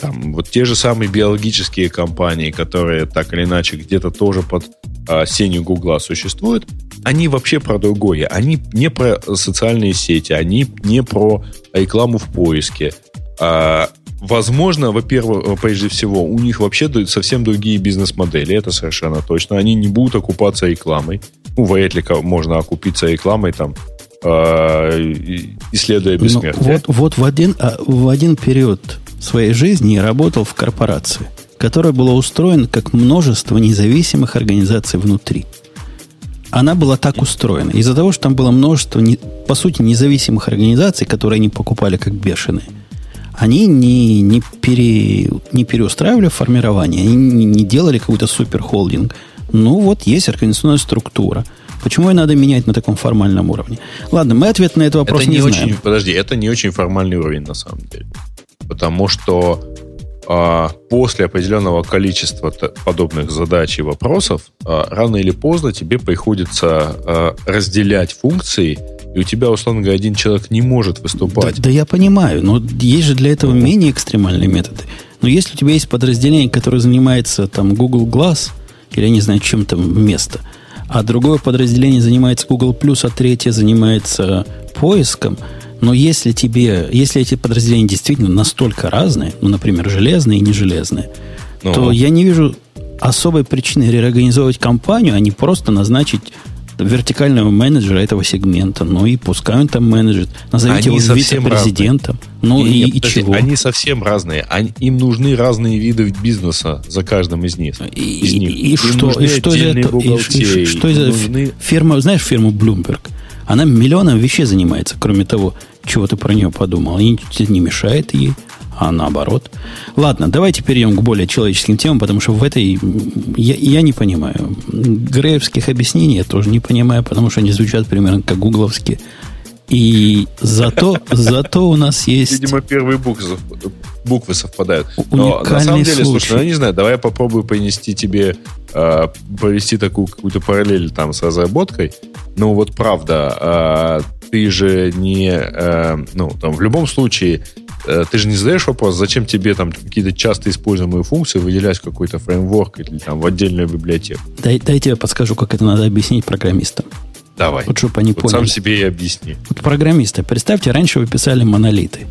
там вот те же самые биологические компании, которые так или иначе где-то тоже под а, сенью Гугла существуют, они вообще про другое. Они не про социальные сети, они не про рекламу в поиске. А, возможно, во-первых, прежде всего, у них вообще совсем другие бизнес-модели, это совершенно точно. Они не будут окупаться рекламой. Ну, вряд ли можно окупиться рекламой там исследуя ну, бессмертие. Ну, вот, вот в, один, а, в один период своей жизни я работал в корпорации, которая была устроена как множество независимых организаций внутри. Она была так устроена. Из-за того, что там было множество, не, по сути, независимых организаций, которые они покупали как бешеные, они не, не, пере, не переустраивали формирование, они не, не делали какой-то суперхолдинг. Ну, вот есть организационная структура – Почему ее надо менять на таком формальном уровне? Ладно, мы ответ на этот вопрос это не, не очень, знаем. Подожди, это не очень формальный уровень на самом деле. Потому что после определенного количества подобных задач и вопросов, а, рано или поздно тебе приходится а, разделять функции, и у тебя, условно говоря, один человек не может выступать. Да, да я понимаю, но есть же для этого менее экстремальные методы. Но если у тебя есть подразделение, которое занимается там Google Glass, или я не знаю, чем там место – а другое подразделение занимается Google+, а третье занимается поиском. Но если тебе, если эти подразделения действительно настолько разные, ну, например, железные и не железные, ну. то я не вижу особой причины реорганизовывать компанию, а не просто назначить вертикального менеджера этого сегмента. Ну и пускай он там менеджер. Назовите они его вице-президентом. Ну и, и, и чего? Они совсем разные. Они, им нужны разные виды бизнеса за каждым из них. И, из них. и, и что, и что этого? И, и, что из нужны... фирма, знаешь фирму Bloomberg? Она миллионом вещей занимается, кроме того, чего ты про нее подумал. И не мешает ей а наоборот. Ладно, давайте перейдем к более человеческим темам, потому что в этой я, я не понимаю. Греевских объяснений я тоже не понимаю, потому что они звучат примерно как гугловские. И зато, зато у нас есть... Видимо, первые буквы, буквы совпадают. Но на самом деле, случай. слушай, ну, я не знаю, давай я попробую принести тебе, э, провести такую какую-то параллель там с разработкой. Ну вот правда, э, ты же не... Э, ну, там, в любом случае, Э, ты же не задаешь вопрос, зачем тебе там какие-то часто используемые функции выделять в какой-то фреймворк или там в отдельную библиотеку. Дай, дайте я подскажу, как это надо объяснить программистам. Давай. Вот чтобы они вот поняли. сам себе и объясни. Вот программисты, представьте, раньше вы писали монолиты.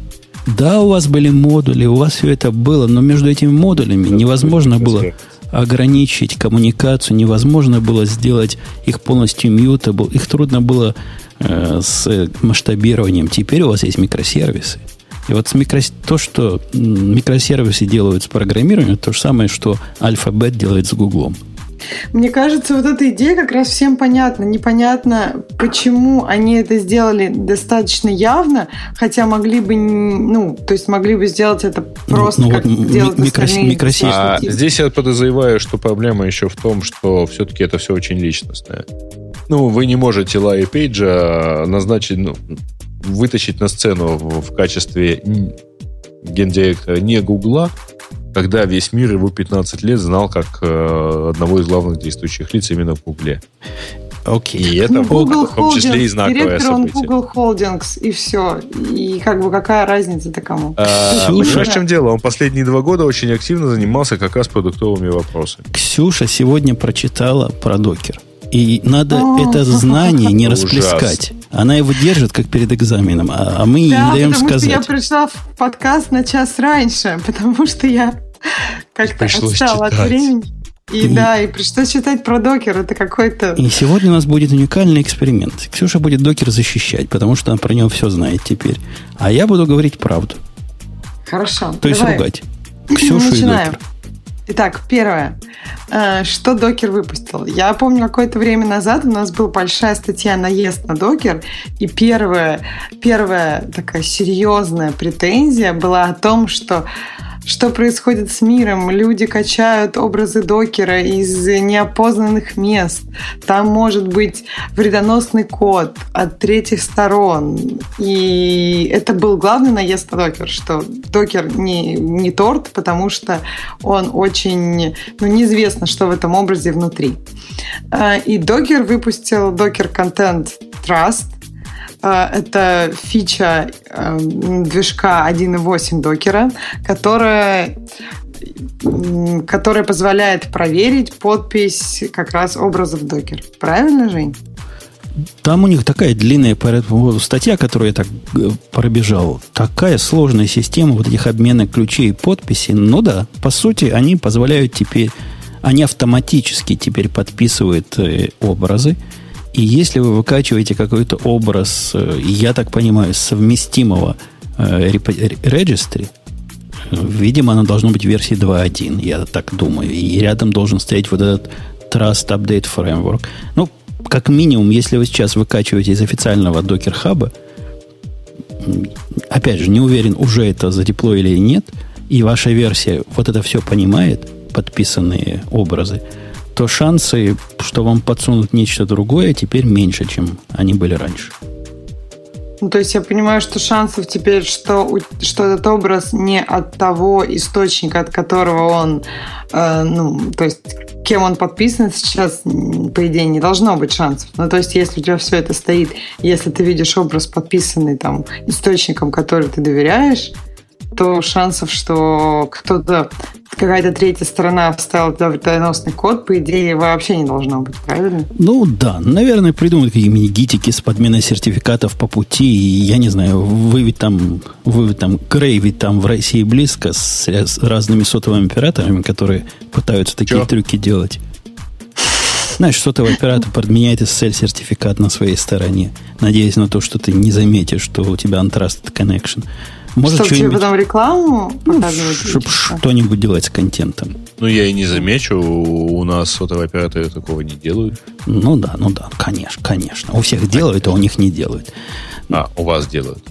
Да, у вас были модули, у вас все это было, но между этими модулями невозможно было ограничить коммуникацию, невозможно было сделать их полностью mutable, их трудно было э, с масштабированием. Теперь у вас есть микросервисы. И вот с микро... то, что микросервисы делают с программированием, то же самое, что Alphabet делает с Гуглом. Мне кажется, вот эта идея как раз всем понятна. Непонятно, почему они это сделали достаточно явно, хотя могли бы, ну, то есть могли бы сделать это ну, просто ну, как вот делают микро, микросеть. А здесь я подозреваю, что проблема еще в том, что все-таки это все очень личностное. Ну, вы не можете Ларри Пейджа назначить, ну, вытащить на сцену в, в качестве гендиректора не Гугла, когда весь мир его 15 лет знал как э, одного из главных действующих лиц именно в Гугле. Окей. И это ну, Google в том числе и знаковое Директор он Google Holdings, и все. И как бы какая разница-то кому? А, понимаешь, в чем дело? Он последние два года очень активно занимался как раз продуктовыми вопросами. Ксюша сегодня прочитала про докер. И надо это знание не расплескать. Она его держит, как перед экзаменом, а, а мы да, не даем потому сказать. Что я пришла в подкаст на час раньше, потому что я как-то отстала от времени. И, и да, и пришлось читать про докер. Это какой-то... И сегодня у нас будет уникальный эксперимент. Ксюша будет докер защищать, потому что она про него все знает теперь. А я буду говорить правду. Хорошо. То давай. есть ругать. Ксюшу Начинаем. и докер. Итак, первое. Э, что докер выпустил? Я помню, какое-то время назад у нас была большая статья «Наезд на докер», и первая, первая такая серьезная претензия была о том, что что происходит с миром. Люди качают образы докера из неопознанных мест. Там может быть вредоносный код от третьих сторон. И это был главный наезд на докер, что докер не, не торт, потому что он очень... Ну, неизвестно, что в этом образе внутри. А, и докер выпустил докер контент Trust, это фича эм, движка 1.8 докера, которая которая позволяет проверить подпись как раз образов докер. Правильно, Жень? Там у них такая длинная статья, которую я так э, пробежал. Такая сложная система вот этих обменных ключей и подписей. Ну да, по сути, они позволяют теперь, они автоматически теперь подписывают э, образы. И если вы выкачиваете какой-то образ, э, я так понимаю, совместимого э, регистри, видимо, оно должно быть версии 2.1, я так думаю. И рядом должен стоять вот этот Trust Update Framework. Ну, как минимум, если вы сейчас выкачиваете из официального Docker Hub, опять же, не уверен, уже это задеплоили или нет, и ваша версия вот это все понимает, подписанные образы, то шансы, что вам подсунут нечто другое, теперь меньше, чем они были раньше. Ну, то есть я понимаю, что шансов теперь, что, что этот образ не от того источника, от которого он, э, ну, то есть кем он подписан сейчас, по идее, не должно быть шансов. Ну, то есть если у тебя все это стоит, если ты видишь образ, подписанный там источником, который ты доверяешь, то шансов, что кто-то, какая-то третья сторона вставила туда вредоносный код, по идее, вообще не должно быть, правильно? Ну да, наверное, придумают какие-нибудь гитики с подменой сертификатов по пути, и я не знаю, вы ведь там, вы ведь там, Грей ведь там в России близко с, с разными сотовыми операторами, которые пытаются такие Чё? трюки делать. Знаешь, сотовый оператор подменяет SSL-сертификат на своей стороне, надеясь на то, что ты не заметишь, что у тебя untrusted connection. Может, Чтобы тебе потом рекламу ну, показывать? Чтобы что-нибудь делать с контентом. Ну, я и не замечу, у нас сотовые операторы такого не делают. Ну да, ну да, конечно, конечно. У всех делают, а у них не делают. А, у вас делают.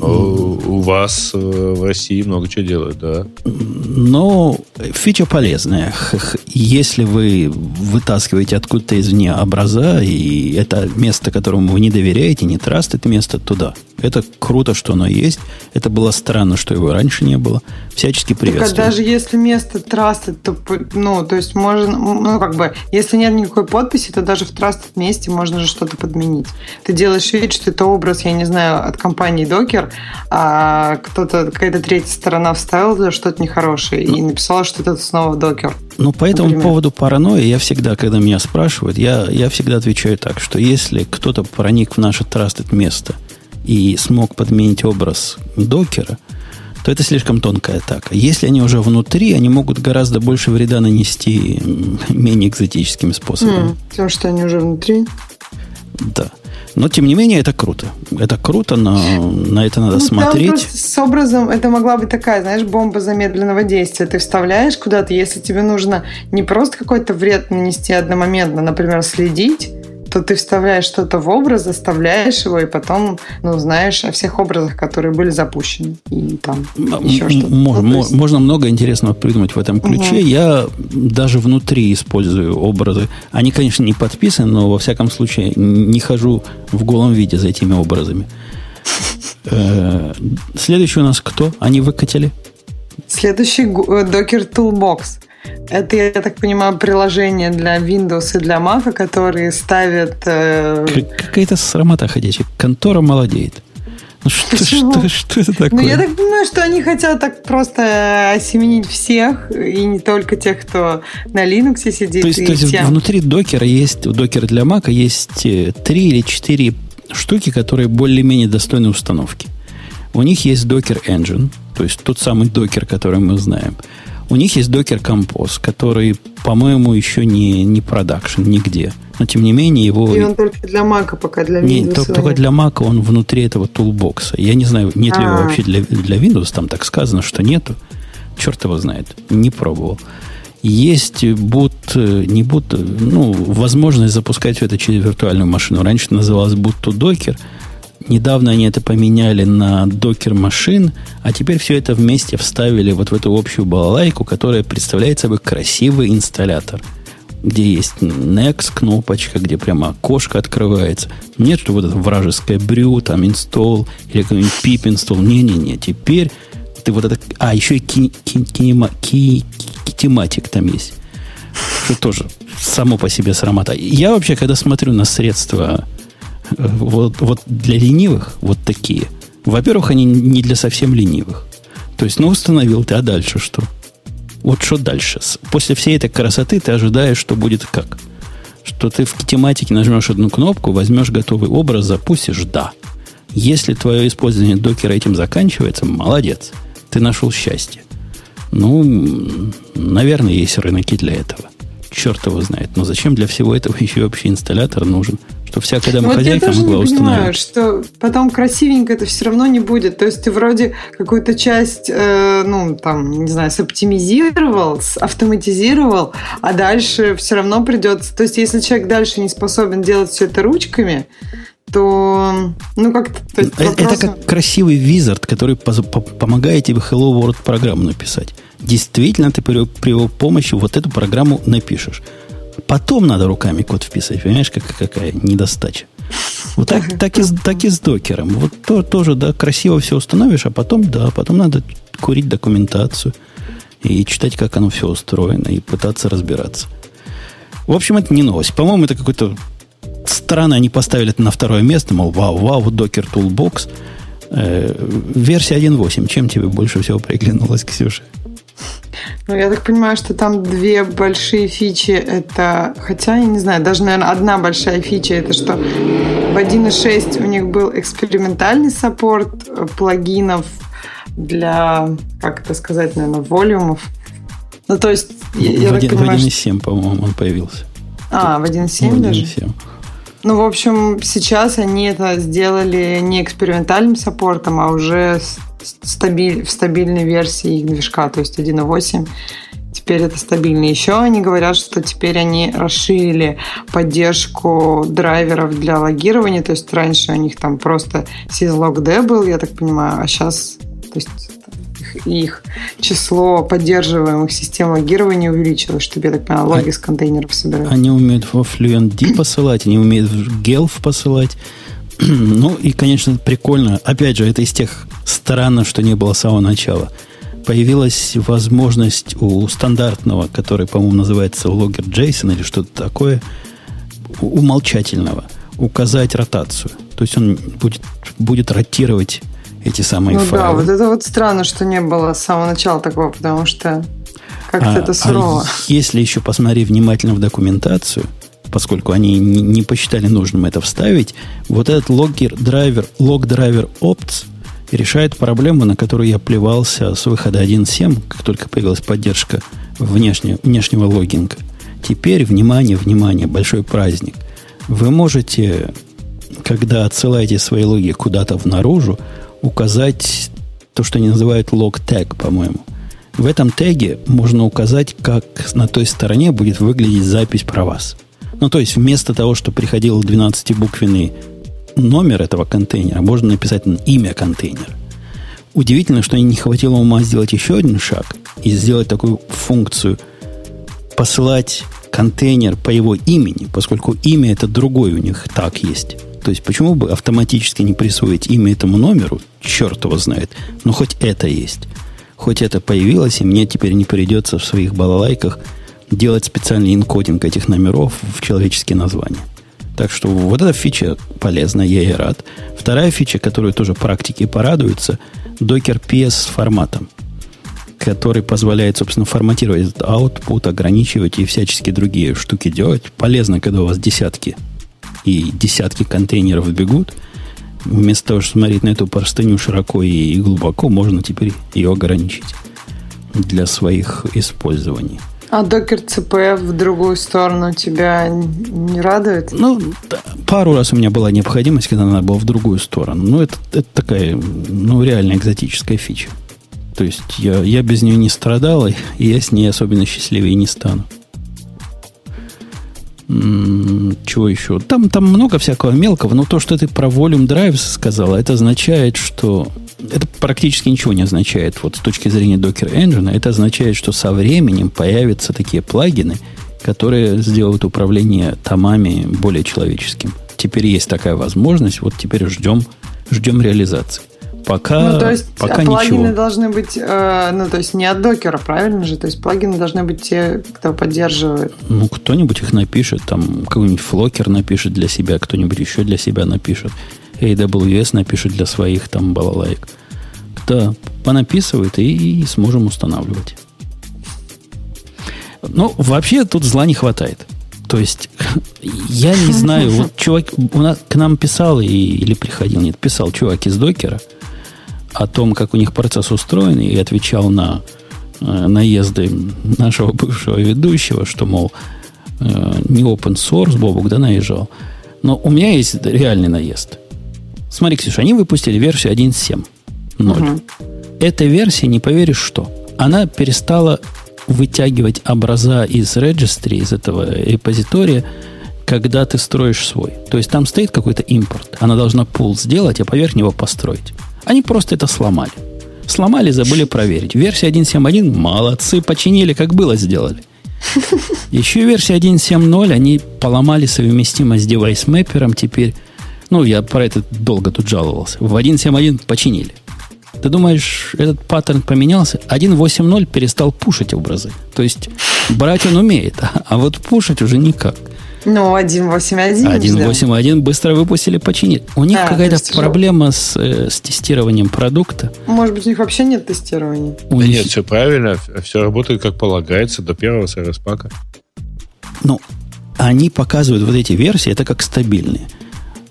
У вас э, в России много чего делают, да? Но фича полезная. Если вы вытаскиваете откуда-то извне образа, и это место, которому вы не доверяете, не траст, это место туда. Это круто, что оно есть. Это было странно, что его раньше не было. Всячески приветствую. Так, а даже если место трасты, то, ну, то есть можно, ну, как бы, если нет никакой подписи, то даже в трастед месте можно же что-то подменить. Ты делаешь вид, что это образ, я не знаю, от компании Docker, а кто-то, какая-то третья сторона вставила что-то нехорошее ну, и написала, что это снова Docker. Ну, по этому например. поводу паранойи я всегда, когда меня спрашивают, я, я всегда отвечаю так, что если кто-то проник в наше трастед место – и смог подменить образ докера, то это слишком тонкая атака. Если они уже внутри, они могут гораздо больше вреда нанести менее экзотическими способами. Mm, потому что они уже внутри. Да. Но, тем не менее, это круто. Это круто, но на это надо ну, смотреть. с образом это могла быть такая, знаешь, бомба замедленного действия. Ты вставляешь куда-то, если тебе нужно не просто какой-то вред нанести одномоментно, например, следить, то ты вставляешь что-то в образ, заставляешь его, и потом, ну, знаешь о всех образах, которые были запущены. И там еще что-то. Можно, ну, можно много интересного придумать в этом ключе. Угу. Я даже внутри использую образы. Они, конечно, не подписаны, но во всяком случае не хожу в голом виде за этими образами. Э, следующий у нас кто? Они выкатили? Следующий э, Docker Toolbox. Это, я так понимаю, приложение для Windows и для Mac, которые ставят... Э... Какая-то срамота ходячая. Контора молодеет. Ну что, что, что это такое? Ну, я так понимаю, что они хотят так просто осеменить всех, и не только тех, кто на Linux сидит. То есть, то есть тем. внутри докера есть, у докера для Mac есть э, три или четыре штуки, которые более-менее достойны установки. У них есть Docker Engine, то есть тот самый докер, который мы знаем. У них есть Docker Compose, который, по-моему, еще не, не продакшн нигде. Но, тем не менее, его... И он только для Mac, пока для Windows. Нет, только, только для Mac он внутри этого тулбокса. Я не знаю, нет ли его а. вообще для, для Windows. Там так сказано, что нету. Черт его знает. Не пробовал. Есть boot, не boot, ну, возможность запускать все это через виртуальную машину. Раньше называлось boot to Docker. Недавно они это поменяли на докер машин, а теперь все это вместе вставили вот в эту общую балалайку, которая представляет собой красивый инсталлятор, где есть Next кнопочка, где прямо окошко открывается. Нет, что вот это вражеское брю, там install или какой-нибудь pip install. Не-не-не, теперь ты вот это... А, еще и ки, ки, ки, кинематик там есть. Что тоже само по себе срамота. Я вообще, когда смотрю на средства вот, вот для ленивых, вот такие, во-первых, они не для совсем ленивых. То есть, ну, установил ты, а дальше что? Вот что дальше? После всей этой красоты ты ожидаешь, что будет как? Что ты в тематике нажмешь одну кнопку, возьмешь готовый образ, запустишь «да». Если твое использование докера этим заканчивается, молодец. Ты нашел счастье. Ну, наверное, есть рынки для этого. Черт его знает. Но зачем для всего этого еще вообще инсталлятор нужен? Что всякая домохозяйка вот могла не. Понимаю, что потом красивенько это все равно не будет. То есть ты вроде какую-то часть, э, ну, там, не знаю, соптимизировал, автоматизировал, а дальше все равно придется... То есть если человек дальше не способен делать все это ручками, то, ну, как-то... То есть, вопросом... Это как красивый визард, который помогает тебе Hello World программу написать. Действительно, ты при, при его помощи вот эту программу напишешь. Потом надо руками код вписывать. Понимаешь, как, какая недостача. Вот так, так, и, так и с докером. Вот то, тоже, да, красиво все установишь, а потом, да, потом надо курить документацию и читать, как оно все устроено, и пытаться разбираться. В общем, это не новость. По-моему, это какой-то странно они поставили это на второе место, мол, вау, вау, докер Toolbox. Э, версия 1.8. Чем тебе больше всего приглянулась, Ксюша? Ну, я так понимаю, что там две большие фичи. Это, хотя, я не знаю, даже, наверное, одна большая фича, это что в 1.6 у них был экспериментальный саппорт плагинов для, как это сказать, наверное, волюмов. Ну, то есть, я, в, я 1, так понимаю, в 1.7, что... по-моему, он появился. А, в 1.7 даже? 1.7. Ну, в общем, сейчас они это сделали не экспериментальным саппортом, а уже стабиль, в стабильной версии их движка, то есть 1.8. Теперь это стабильно. Еще они говорят, что теперь они расширили поддержку драйверов для логирования. То есть раньше у них там просто syslog-d был, я так понимаю, а сейчас то есть их число поддерживаемых систем логирования увеличилось, чтобы, я так понимаю, логи а, с контейнеров собирать. Они умеют во FluentD посылать, они умеют в Gelf посылать. Ну и, конечно, прикольно. Опять же, это из тех странно, что не было с самого начала. Появилась возможность у стандартного, который, по-моему, называется логер JSON или что-то такое, умолчательного, указать ротацию. То есть он будет, будет ротировать эти самые ну файлы. да, вот это вот странно, что не было с самого начала такого, потому что как-то а, это сурово. А если еще посмотреть внимательно в документацию, поскольку они не, не посчитали нужным это вставить, вот этот логер драйвер, лог драйвер opts решает проблему, на которую я плевался с выхода 1.7, как только появилась поддержка внешне, внешнего логинга. Теперь, внимание, внимание, большой праздник. Вы можете, когда отсылаете свои логи куда-то в наружу, указать то, что они называют лог тег, по-моему. В этом теге можно указать, как на той стороне будет выглядеть запись про вас. Ну, то есть, вместо того, что приходил 12-буквенный номер этого контейнера, можно написать имя контейнера. Удивительно, что не хватило ума сделать еще один шаг и сделать такую функцию посылать контейнер по его имени, поскольку имя это другой у них так есть. То есть почему бы автоматически не присвоить имя этому номеру, черт его знает, но хоть это есть. Хоть это появилось, и мне теперь не придется в своих балалайках делать специальный энкодинг этих номеров в человеческие названия. Так что вот эта фича полезна, я и рад. Вторая фича, которую тоже практики порадуются, Docker PS с форматом, который позволяет, собственно, форматировать этот output, ограничивать и всяческие другие штуки делать. Полезно, когда у вас десятки и десятки контейнеров бегут. Вместо того, чтобы смотреть на эту простыню широко и глубоко, можно теперь ее ограничить для своих использований. А докер ЦП в другую сторону тебя не радует? Ну, пару раз у меня была необходимость, когда надо было в другую сторону. Ну, это, это такая, ну, реально экзотическая фича. То есть я, я без нее не страдал, и я с ней особенно счастливее не стану. Чего еще? Там, там много всякого мелкого, но то, что ты про Volume Drives сказала, это означает, что... Это практически ничего не означает вот с точки зрения Docker Engine. Это означает, что со временем появятся такие плагины, которые сделают управление томами более человеческим. Теперь есть такая возможность, вот теперь ждем, ждем реализации. Пока, ну, то есть пока плагины ничего. должны быть, э, ну, то есть не от докера, правильно же? То есть плагины должны быть те, кто поддерживает. Ну, кто-нибудь их напишет, там, какой-нибудь флокер напишет для себя, кто-нибудь еще для себя напишет. AWS напишет для своих там балалайк. Да, понаписывает и, и сможем устанавливать. Ну, вообще тут зла не хватает. То есть, я не знаю, вот чувак у нас, к нам писал и, или приходил, нет, писал чувак из докера о том, как у них процесс устроен, и отвечал на э, наезды нашего бывшего ведущего, что, мол, э, не open source, Бобук, да, наезжал. Но у меня есть реальный наезд. Смотри, Ксюша, они выпустили версию 1.7.0. Мгм. Эта версия, не поверишь, что она перестала вытягивать образа из registry, из этого репозитория, когда ты строишь свой. То есть там стоит какой-то импорт. Она должна пул сделать, а поверх него построить. Они просто это сломали. Сломали, забыли проверить. Версия 1.7.1 молодцы, починили, как было, сделали. Еще версия 1.7.0 они поломали совместимость с девайс-мэпером теперь. Ну, я про это долго тут жаловался. В 1.7.1 починили. Ты думаешь, этот паттерн поменялся? 1.8.0 перестал пушить образы. То есть брать он умеет, а, а вот пушить уже никак. Ну, 1.8.1. 1.8.1 быстро выпустили, починили. У них А, то какая-то проблема с, э, с тестированием продукта. да. Может быть, у них вообще нет тестирования. У Да них- нет, все правильно, все работает как полагается до первого сервис пака. Ну, они показывают вот эти версии, это как стабильные.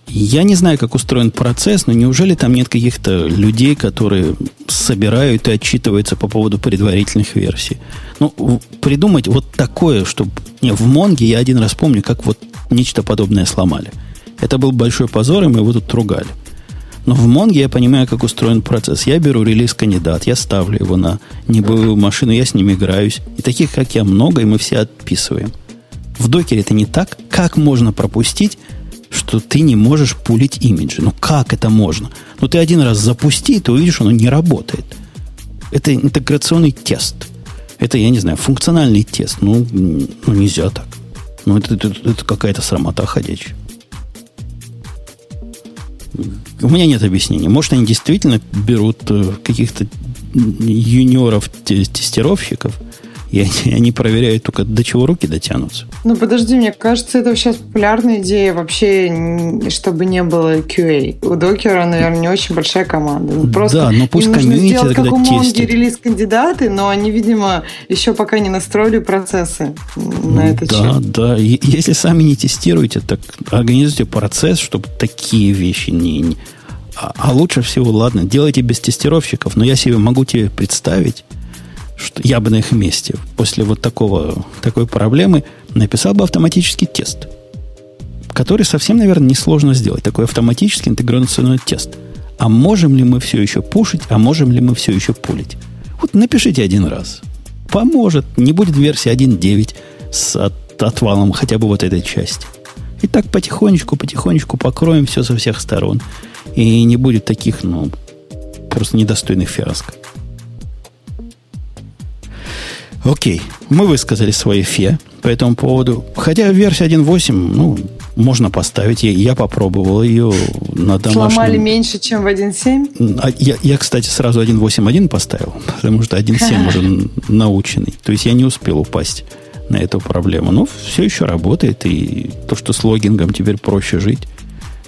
Я не знаю, как устроен процесс, но неужели там нет каких-то людей, которые собирают и отчитываются по поводу предварительных версий? Ну, придумать вот такое, чтобы... Не, в Монге я один раз помню, как вот нечто подобное сломали. Это был большой позор, и мы его тут ругали. Но в Монге я понимаю, как устроен процесс. Я беру релиз-кандидат, я ставлю его на небывую машину, я с ним играюсь. И таких, как я, много, и мы все отписываем. В докере это не так. Как можно пропустить, что ты не можешь пулить имиджи? Ну, как это можно? Ну, ты один раз запусти, и ты увидишь, оно не работает. Это интеграционный тест. Это, я не знаю, функциональный тест. Ну, ну нельзя так. Ну, это, это- это какая-то срамота ходячая. У меня нет объяснения. Может, они действительно берут э, каких-то юниоров те- тестировщиков, и они, они проверяют только до чего руки дотянутся. Ну, подожди, мне кажется, это сейчас популярная идея вообще, чтобы не было QA. У докера, наверное, не очень большая команда. Ну, просто Да, но пусть им нужно сделать, как у Монги, тестит. релиз-кандидаты, но они, видимо, еще пока не настроили процессы на этот да, счет. да. И- Если сами не тестируете, так организуйте процесс, чтобы такие вещи не... не- А, а лучше всего, ладно, делайте без тестировщиков, но я себе могу тебе представить, что я бы на их месте после вот такого, такой проблемы написал бы автоматический тест, который совсем, наверное, несложно сделать. Такой автоматический интеграционный тест. А можем ли мы все еще пушить, а можем ли мы все еще пулить? Вот напишите один раз. Поможет. Не будет версии 1.9 с от- отвалом хотя бы вот этой части. И так потихонечку, потихонечку покроем все со всех сторон. И не будет таких, ну, просто недостойных фиаско. Окей, мы высказали свои фе по этому поводу. Хотя версия 1.8, ну, можно поставить. Я, я попробовал ее на домашнем. Сломали меньше, чем в 1.7? А Я, я, кстати, сразу 1.8.1 поставил, потому что 1.7 уже наученный. То есть я не успел упасть на эту проблему. Но все еще работает, и то, что с логингом теперь проще жить,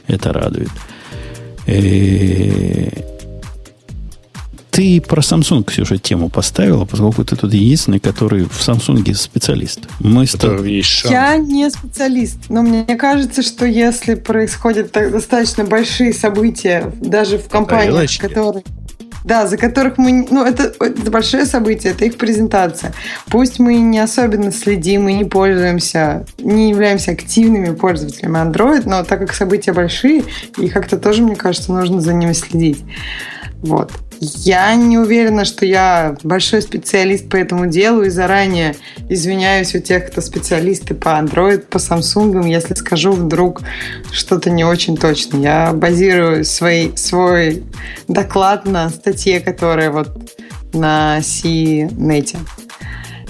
это радует. Э, Ты про Samsung, Ксюша, тему поставила, поскольку ты тут единственный, который в Samsung специалист. Мы с тобой-. Я не специалист, но мне кажется, что если происходят так достаточно большие события, даже в компаниях, которые... Да, за которых мы... Ну, это, это большое событие, это их презентация. Пусть мы не особенно следим и не пользуемся, не являемся активными пользователями Android, но так как события большие, и как-то тоже, мне кажется, нужно за ними следить. Вот. Я не уверена, что я большой специалист по этому делу и заранее извиняюсь у тех, кто специалисты по Android, по Samsung, если скажу вдруг что-то не очень точно. Я базирую свой, свой доклад на статье, которая вот на CNET.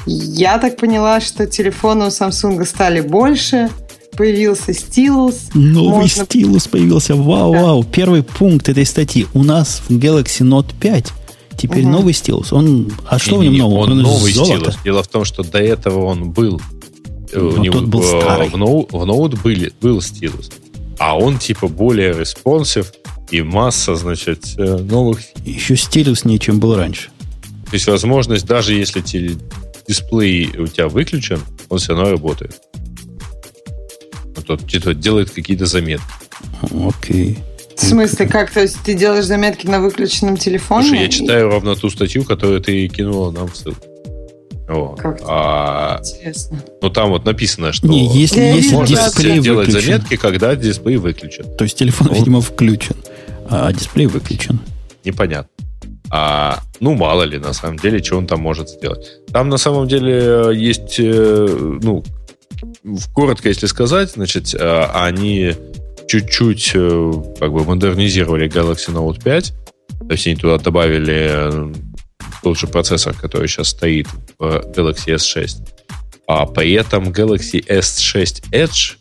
Я так поняла, что телефоны у Samsung стали больше, появился стилус. Новый Можно... стилус появился. Вау, да. вау. Первый пункт этой статьи. У нас в Galaxy Note 5 теперь угу. новый стилус. Он, а что в нем нового? Он, он новый стилус. Дело в том, что до этого он был. Э, Но у него, тот был в, старый. В, ноут, в ноут были, был стилус. А он типа более responsive и масса, значит, э, новых... Еще стилуснее, чем был раньше. То есть возможность, даже если дисплей у тебя выключен, он все равно работает. Тот типа, делает какие-то заметки. Окей. В смысле, как? То есть ты делаешь заметки на выключенном телефоне? Слушай, я читаю ровно ту статью, которую ты кинула нам в ссылку. Как а, интересно. Ну, там вот написано, что Не, если, если можно дисплей делать выключен. заметки, когда дисплей выключен. То есть телефон, ну, видимо, включен, а дисплей выключен. Непонятно. А, ну, мало ли, на самом деле, что он там может сделать. Там, на самом деле, есть, э, ну, коротко, если сказать, значит, э, они чуть-чуть э, как бы модернизировали Galaxy Note 5. То есть они туда добавили тот же процессор, который сейчас стоит в Galaxy S6. А при этом Galaxy S6 Edge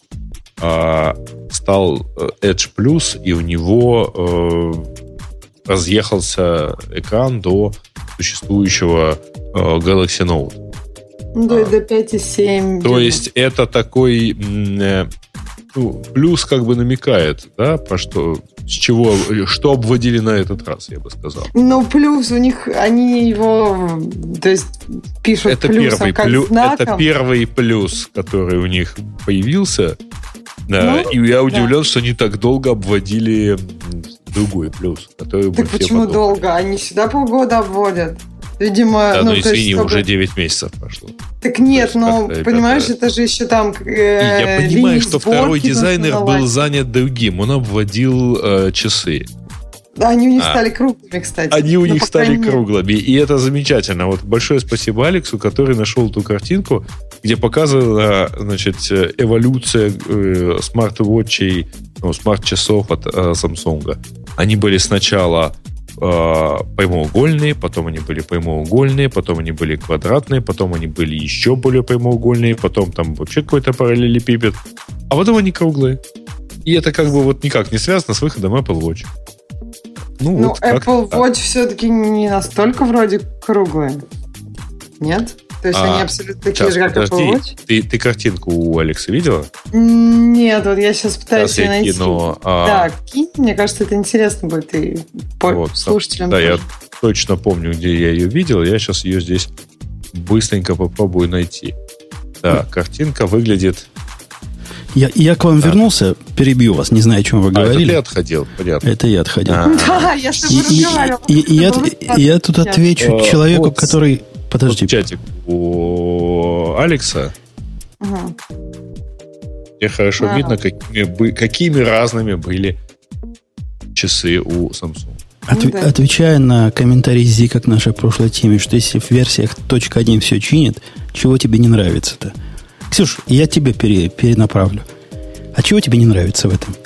а, стал Edge Plus, и у него разъехался экран до существующего э, Galaxy Note. Ну, то есть до 5,7. То есть это такой э, ну, плюс как бы намекает, да, по что, с чего, что обводили на этот раз, я бы сказал. Ну, плюс у них, они его, то есть пишут это плюсом первый как плюс, знаком. Это первый плюс, который у них появился. Да, ну, и я удивлен, да. что они так долго обводили другой плюс. Который так почему подумали. долго? Они сюда полгода обводят. Видимо, да, ну, ну извини, есть, чтобы... уже 9 месяцев прошло. Так нет, ну, понимаешь, это... это же еще там э, Я понимаю, что второй дизайнер был занят другим. Он обводил э, часы. Да, они у них а. стали круглыми, кстати. Они у ну, них стали круглыми. И это замечательно. Вот большое спасибо Алексу, который нашел ту картинку, где показана, значит, эволюция э, смарт-вотчей, ну, смарт-часов от э, Samsung. Они были сначала прямоугольные, потом они были прямоугольные, потом они были квадратные, потом они были еще более прямоугольные, потом там вообще какой-то параллелепипед, а потом они круглые. И это как бы вот никак не связано с выходом Apple Watch. Ну, ну вот Apple Watch все-таки не настолько вроде круглые. Нет? То есть а, они абсолютно такие сейчас, же, как подожди, Apple Watch? Ты, ты картинку у Алекса видела? Нет, вот я сейчас пытаюсь сейчас ее найти. Кину, а... Да, кинь, мне кажется, это интересно будет и по вот, слушателям Да, тоже. я точно помню, где я ее видел. Я сейчас ее здесь быстренько попробую найти. Да, картинка выглядит я, я к вам да. вернулся, перебью вас, не знаю, о чем вы говорили. А, это ты отходил, понятно. Это я отходил. А. Да, я с тобой разговаривал. Я, я тут отвечу человеку, который... Подожди. Вот чатик у Алекса. Угу. Где хорошо а. видно, какими, какими разными были часы у Samsung. От, ну, да. Отвечая на комментарий Зи, как нашей прошлой теме, что если в версиях .1 все чинит, чего тебе не нравится-то? Ксюш, я тебе пере, перенаправлю. А чего тебе не нравится в этом?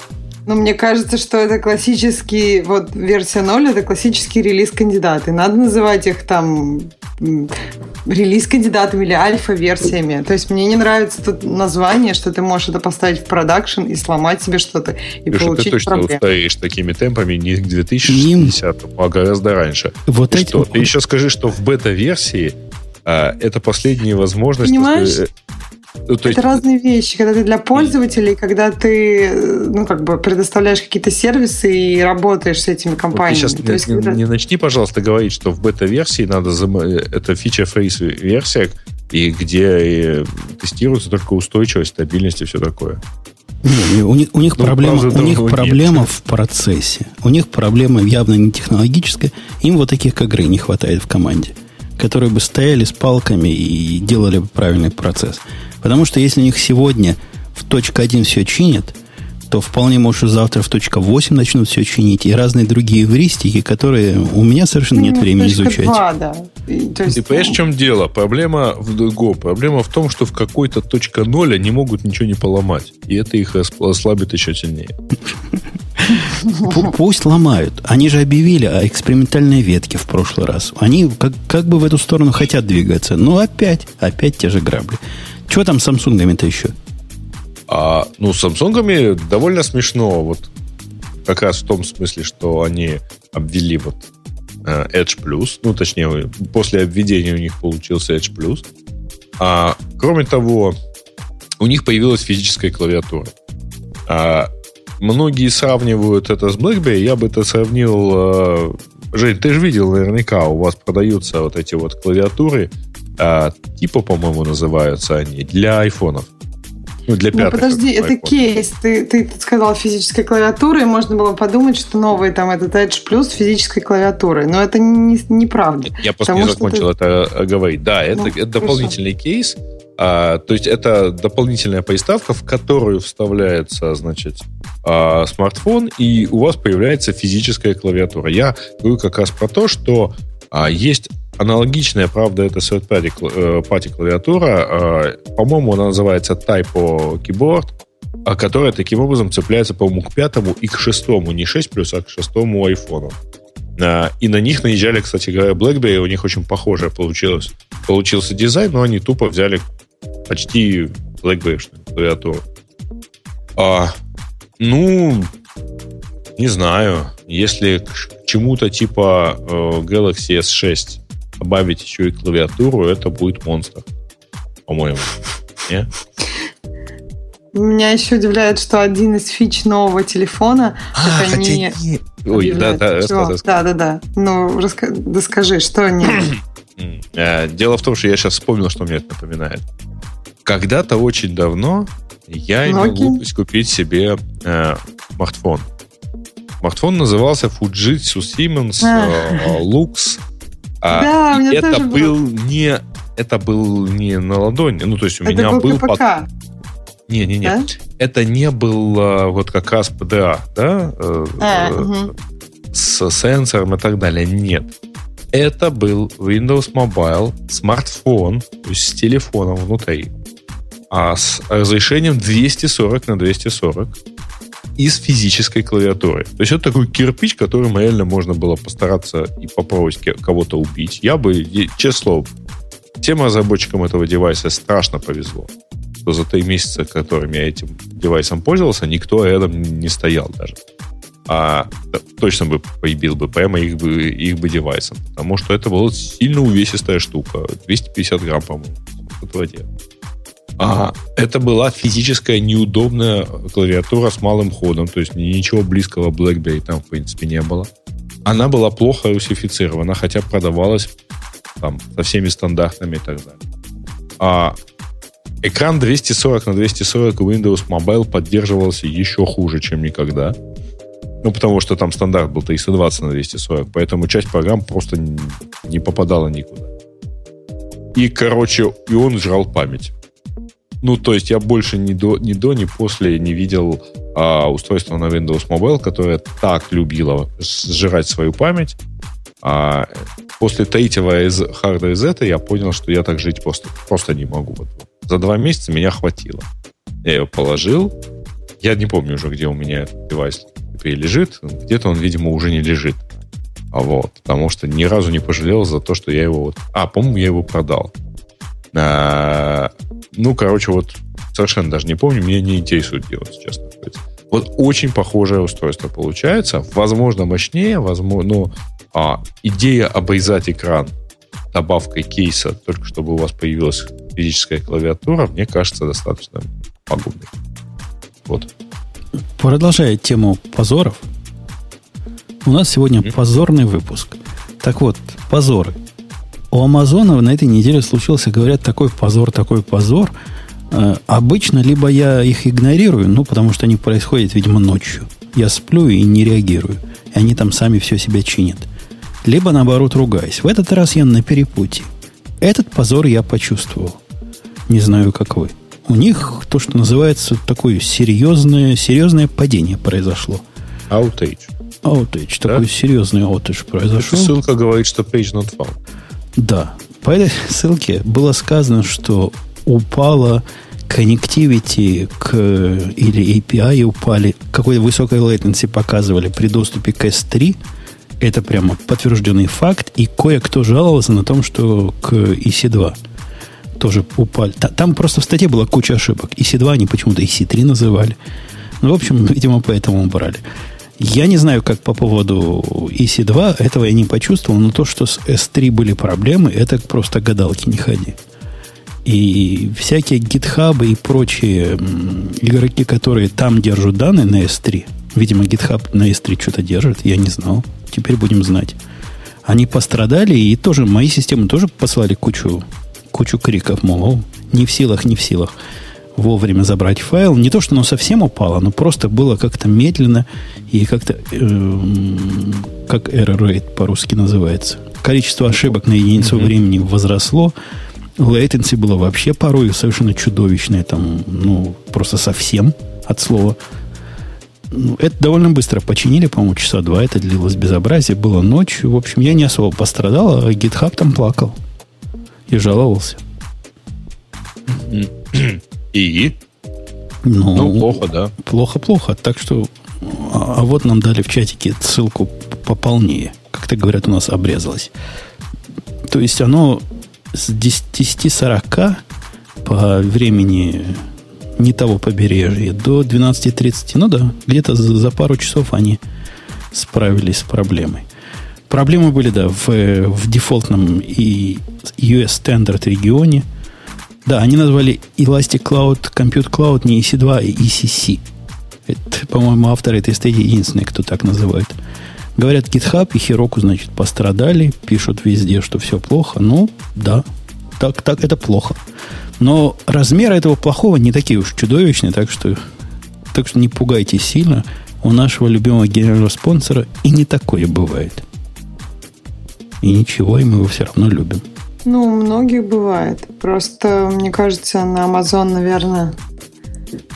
Ну, мне кажется, что это классический, вот версия 0 это классический релиз кандидаты. Надо называть их там релиз кандидатами или альфа-версиями. То есть мне не нравится тут название, что ты можешь это поставить в продакшн и сломать себе что-то и Леша, получить ты точно проблем. устаешь такими темпами не к 2060, Им... а гораздо раньше. Вот ты эти... что? Ты еще скажи, что в бета-версии а, это последняя возможность... Понимаешь? Ну, то есть... Это разные вещи, когда ты для пользователей, когда ты ну, как бы предоставляешь какие-то сервисы и работаешь с этими компаниями. Вот ты сейчас есть, не, когда... не начни, пожалуйста, говорить, что в бета-версии надо зам... это фича-фрейс версия, и где э, тестируется только устойчивость, стабильность и все такое. Не, у них, у них ну, проблема, у них проблема в процессе. У них проблема явно не технологическая. Им вот таких как игры не хватает в команде, которые бы стояли с палками и делали бы правильный процесс. Потому что если у них сегодня в точка 1 все чинят, то вполне может завтра в точка 8 начнут все чинить, и разные другие эвристики, которые у меня совершенно нет Ну, времени изучать. два, да. И, то есть, Ты понимаешь, в чем дело? Проблема в другом. Проблема в том, что в какой-то точка ноль они могут ничего не поломать. И это их осл- ослабит еще сильнее. Пу- Пусть ломают. Они же объявили о экспериментальной ветке в прошлый раз. Они как, как бы в эту сторону хотят двигаться. Но опять, опять те же грабли. Чего там с Самсунгами-то еще? А, ну, с Самсунгами довольно смешно. Вот как раз в том смысле, что они обвели вот э, Edge Plus. Ну, точнее, после обведения у них получился Edge Plus. А, кроме того, у них появилась физическая клавиатура. А, многие сравнивают это с BlackBerry. Я бы это сравнил... э, Жень, ты же видел наверняка, у вас продаются вот эти вот клавиатуры, а, типа, по-моему, называются они, для айфонов. Ну, для Ну, пятых. подожди, это кейс. Ты, ты сказал физическая клавиатура, и можно было подумать, что новый там этот Edge Plus физической клавиатурой. Но это не, неправда. Я просто не закончил это э, говорить. Да, это, Ну, это дополнительный кейс. А, то есть это дополнительная приставка, в которую вставляется, значит, а, смартфон, и у вас появляется физическая клавиатура. Я говорю как раз про то, что а, есть аналогичная, правда, это third-party кла- э, party клавиатура. а, по-моему, она называется Typo Keyboard, а, которая таким образом цепляется, по-моему, к пятому и к шестому. Не 6 плюс, а к шестому айфону. А, И на них наезжали, кстати говоря, BlackBerry, у них очень похожее получилось. Получился дизайн, но они тупо взяли почти BlackBerry клавиатуру. А, ну, не знаю. Если к чему-то типа э, Galaxy S6 добавить еще и клавиатуру, это будет монстр. По-моему. Не? Меня еще удивляет, что один из фич нового телефона, А, как они... не- Ой, да, да, да, да, да. Ну, раска... да скажи, что они... Э, Дело в том, что я сейчас вспомнил, что мне это напоминает. Когда-то очень давно я имел глупость купить себе э, смартфон. Смартфон назывался Fujitsu Siemens А. э, Lux. А, Да, и это тоже был не это был не на ладони, ну то есть у Это меня был был под- КПК, не не не да? это не был э, вот как раз PDA, да, э, А, э, мгм. с сенсором и так далее. Нет. Это был Windows Mobile смартфон, то есть с телефоном внутри, а с разрешением 240 на 240 и с физической клавиатурой. То есть это такой кирпич, которым реально можно было постараться и попробовать кого-то убить. Я бы, слово, тем разработчикам этого девайса страшно повезло, что за три месяца, которыми я этим девайсом пользовался, никто рядом не стоял даже а точно бы поебил бы прямо их бы, их бы девайсом. Потому что это была сильно увесистая штука. 250 грамм, по-моему. Вроде. А, это была физическая неудобная клавиатура с малым ходом. То есть ничего близкого BlackBerry там, в принципе, не было. Она была плохо русифицирована, хотя продавалась там со всеми стандартами и так далее. А экран 240 на 240 Windows Mobile поддерживался еще хуже, чем никогда. Ну, потому что там стандарт был 320 на 240, поэтому часть программ просто не попадала никуда. И, короче, и он жрал память. Ну, то есть я больше ни до, ни до, ни после не видел а, устройства на Windows Mobile, которое так любило сжирать свою память. А после третьего из hard reset я понял, что я так жить просто, просто не могу. Вот За два месяца меня хватило. Я ее положил. Я не помню уже, где у меня этот девайс теперь лежит. Где-то он, видимо, уже не лежит. А вот, потому что ни разу не пожалел за то, что я его вот... А, по-моему, я его продал. А, ну, короче, вот совершенно даже не помню, меня не интересует делать, сказать. Вот очень похожее устройство получается. Возможно, мощнее, возможно, но а, идея обрезать экран добавкой кейса, только чтобы у вас появилась физическая клавиатура, мне кажется, достаточно пагубной. Вот. Продолжая тему позоров, у нас сегодня позорный выпуск. Так вот, позоры. У Амазона на этой неделе случился, говорят, такой позор, такой позор. Э, обычно либо я их игнорирую, ну, потому что они происходят, видимо, ночью. Я сплю и не реагирую. И они там сами все себя чинят. Либо, наоборот, ругаюсь. В этот раз я на перепутье. Этот позор я почувствовал. Не знаю, как вы. У них то, что называется такое серьезное, серьезное падение произошло. Outage. Outage. Да? Такой серьезный outage произошел. Ссылка говорит, что page not found. Да. По этой ссылке было сказано, что упала connectivity к, или API упали, какой высокой latency показывали при доступе к S3. Это прямо подтвержденный факт. И кое-кто жаловался на том, что к EC2 тоже упали. Там просто в статье была куча ошибок. EC2 они почему-то EC3 называли. Ну, в общем, видимо, поэтому убрали. Я не знаю, как по поводу EC2, этого я не почувствовал, но то, что с S3 были проблемы, это просто гадалки не ходи. И всякие гитхабы и прочие игроки, которые там держат данные на S3, видимо, GitHub на S3 что-то держит, я не знал. Теперь будем знать. Они пострадали, и тоже мои системы тоже послали кучу, кучу криков, мол, не в силах, не в силах вовремя забрать файл. Не то, что оно совсем упало, но просто было как-то медленно и как-то, э, как error rate по-русски называется. Количество ошибок на единицу mm-hmm. времени возросло, Latency было вообще порой совершенно чудовищное, там, ну, просто совсем от слова. Ну, это довольно быстро починили, по-моему, часа два. Это длилось безобразие. Было ночь. В общем, я не особо пострадал, а GitHub там плакал. И жаловался. И? Ну, ну плохо, да. Плохо-плохо. Так что... А, а вот нам дали в чатике ссылку пополнее. Как-то говорят, у нас обрезалось. То есть оно с 10.40 по времени не того побережья до 12.30. Ну да, где-то за, за пару часов они справились с проблемой. Проблемы были, да, в, в дефолтном и US Standard регионе. Да, они назвали Elastic Cloud Compute Cloud не EC2, а ECC. Это, по-моему, авторы этой статьи единственные, кто так называет. Говорят, GitHub и Heroku, значит, пострадали, пишут везде, что все плохо. Ну, да, так, так это плохо. Но размеры этого плохого не такие уж чудовищные, так что, так что не пугайтесь сильно. У нашего любимого генерального спонсора и не такое бывает. И ничего, и мы его все равно любим. Ну, у многих бывает. Просто, мне кажется, на Amazon, наверное,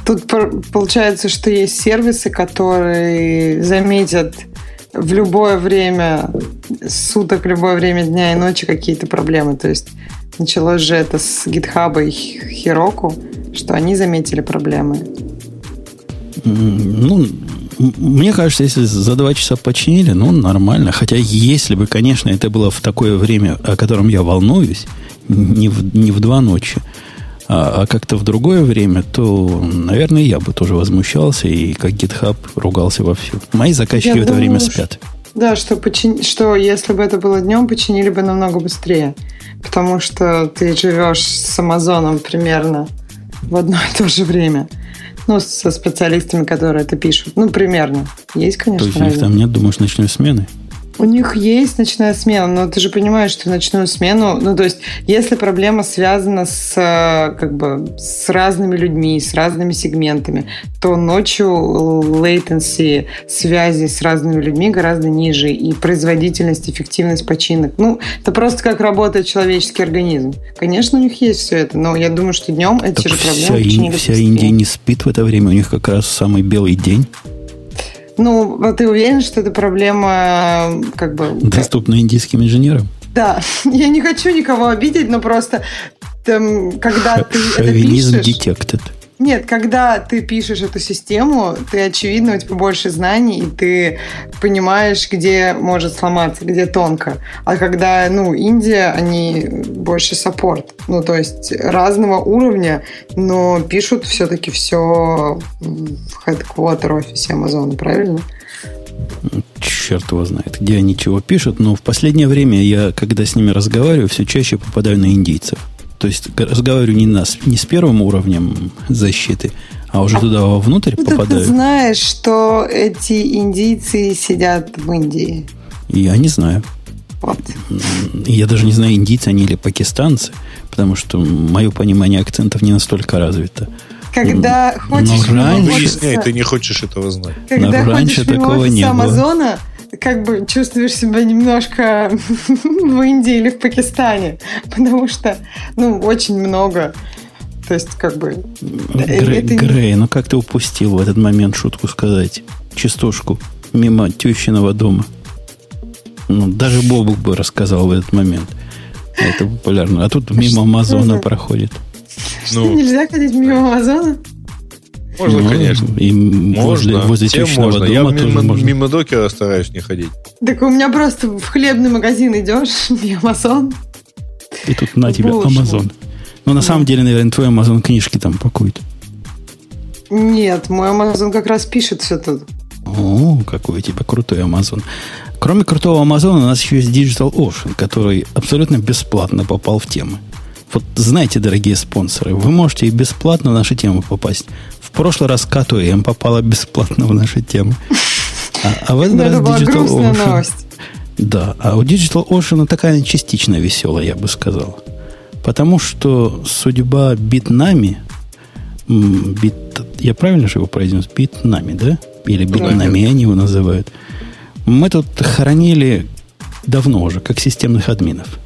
Тут получается, что есть сервисы, которые заметят в любое время суток, любое время дня и ночи какие-то проблемы. То есть началось же это с GitHub и Heroku, что они заметили проблемы. Ну, мне кажется, если за два часа починили, ну, нормально. Хотя, если бы, конечно, это было в такое время, о котором я волнуюсь, не в, не в два ночи, а, а как-то в другое время, то, наверное, я бы тоже возмущался и как GitHub ругался вовсю. Мои заказчики я в это думаю, время спят. Да, что, почин... что если бы это было днем, починили бы намного быстрее. Потому что ты живешь с Амазоном примерно в одно и то же время. Ну, со специалистами, которые это пишут. Ну, примерно. Есть, конечно. То есть у них там нет, думаешь, ночной смены? У них есть ночная смена, но ты же понимаешь, что в ночную смену, ну то есть, если проблема связана с э, как бы с разными людьми, с разными сегментами, то ночью latency связи с разными людьми гораздо ниже и производительность, эффективность починок. Ну, это просто как работает человеческий организм. Конечно, у них есть все это, но я думаю, что днем эти так же проблемы вся, вся Индия не спит в это время, у них как раз самый белый день. Ну, а ты уверен, что это проблема как бы... Доступна индийским инженерам? Да, я не хочу никого обидеть, но просто там, когда ты это пишешь... detected. Нет, когда ты пишешь эту систему, ты, очевидно, у тебя больше знаний, и ты понимаешь, где может сломаться, где тонко. А когда, ну, Индия, они больше саппорт. Ну, то есть разного уровня, но пишут все-таки все в headquarter офисе Амазона, правильно? черт его знает, где они чего пишут, но в последнее время я, когда с ними разговариваю, все чаще попадаю на индийцев. То есть разговариваю не, на, не с первым уровнем защиты, а уже туда вовнутрь ну, попадаю. Ты знаешь, что эти индийцы сидят в Индии? Я не знаю. Вот. Я даже не знаю, индийцы они или пакистанцы, потому что мое понимание акцентов не настолько развито. Когда хочешь... Но раньше... Выясняй, ты не хочешь этого знать. Когда Но раньше такого не было. Амазона, как бы чувствуешь себя немножко в Индии или в Пакистане, потому что, ну, очень много То есть, как бы... Грей, это... Грей, ну как ты упустил в этот момент шутку сказать? Частушку мимо тещиного дома. Ну, даже Бобук бы рассказал в этот момент. Это популярно. А тут мимо Амазона проходит. Что, ну, нельзя ходить мимо Амазона? Можно, ну, конечно. И можно. возле, возле Всем можно. дома Я мимо, можно. мимо докера стараюсь не ходить. Так у меня просто в хлебный магазин идешь, и Амазон. И тут на тебе Амазон. Но на самом деле, наверное, твой Амазон книжки там пакует. Нет, мой Амазон как раз пишет все тут. О, какой у тебя крутой Амазон. Кроме крутого Амазона, у нас еще есть Digital Ocean, который абсолютно бесплатно попал в темы. Вот знаете, дорогие спонсоры, вы можете и бесплатно в наши темы попасть. В прошлый раз КТМ попала бесплатно в наши темы. А, а в этот раз Digital Ocean. Да, а у Digital Ocean такая частично веселая, я бы сказал. Потому что судьба Битнами, бит, я правильно же его произнес? Битнами, да? Или Битнами они его называют. Мы тут хоронили давно уже, как системных админов.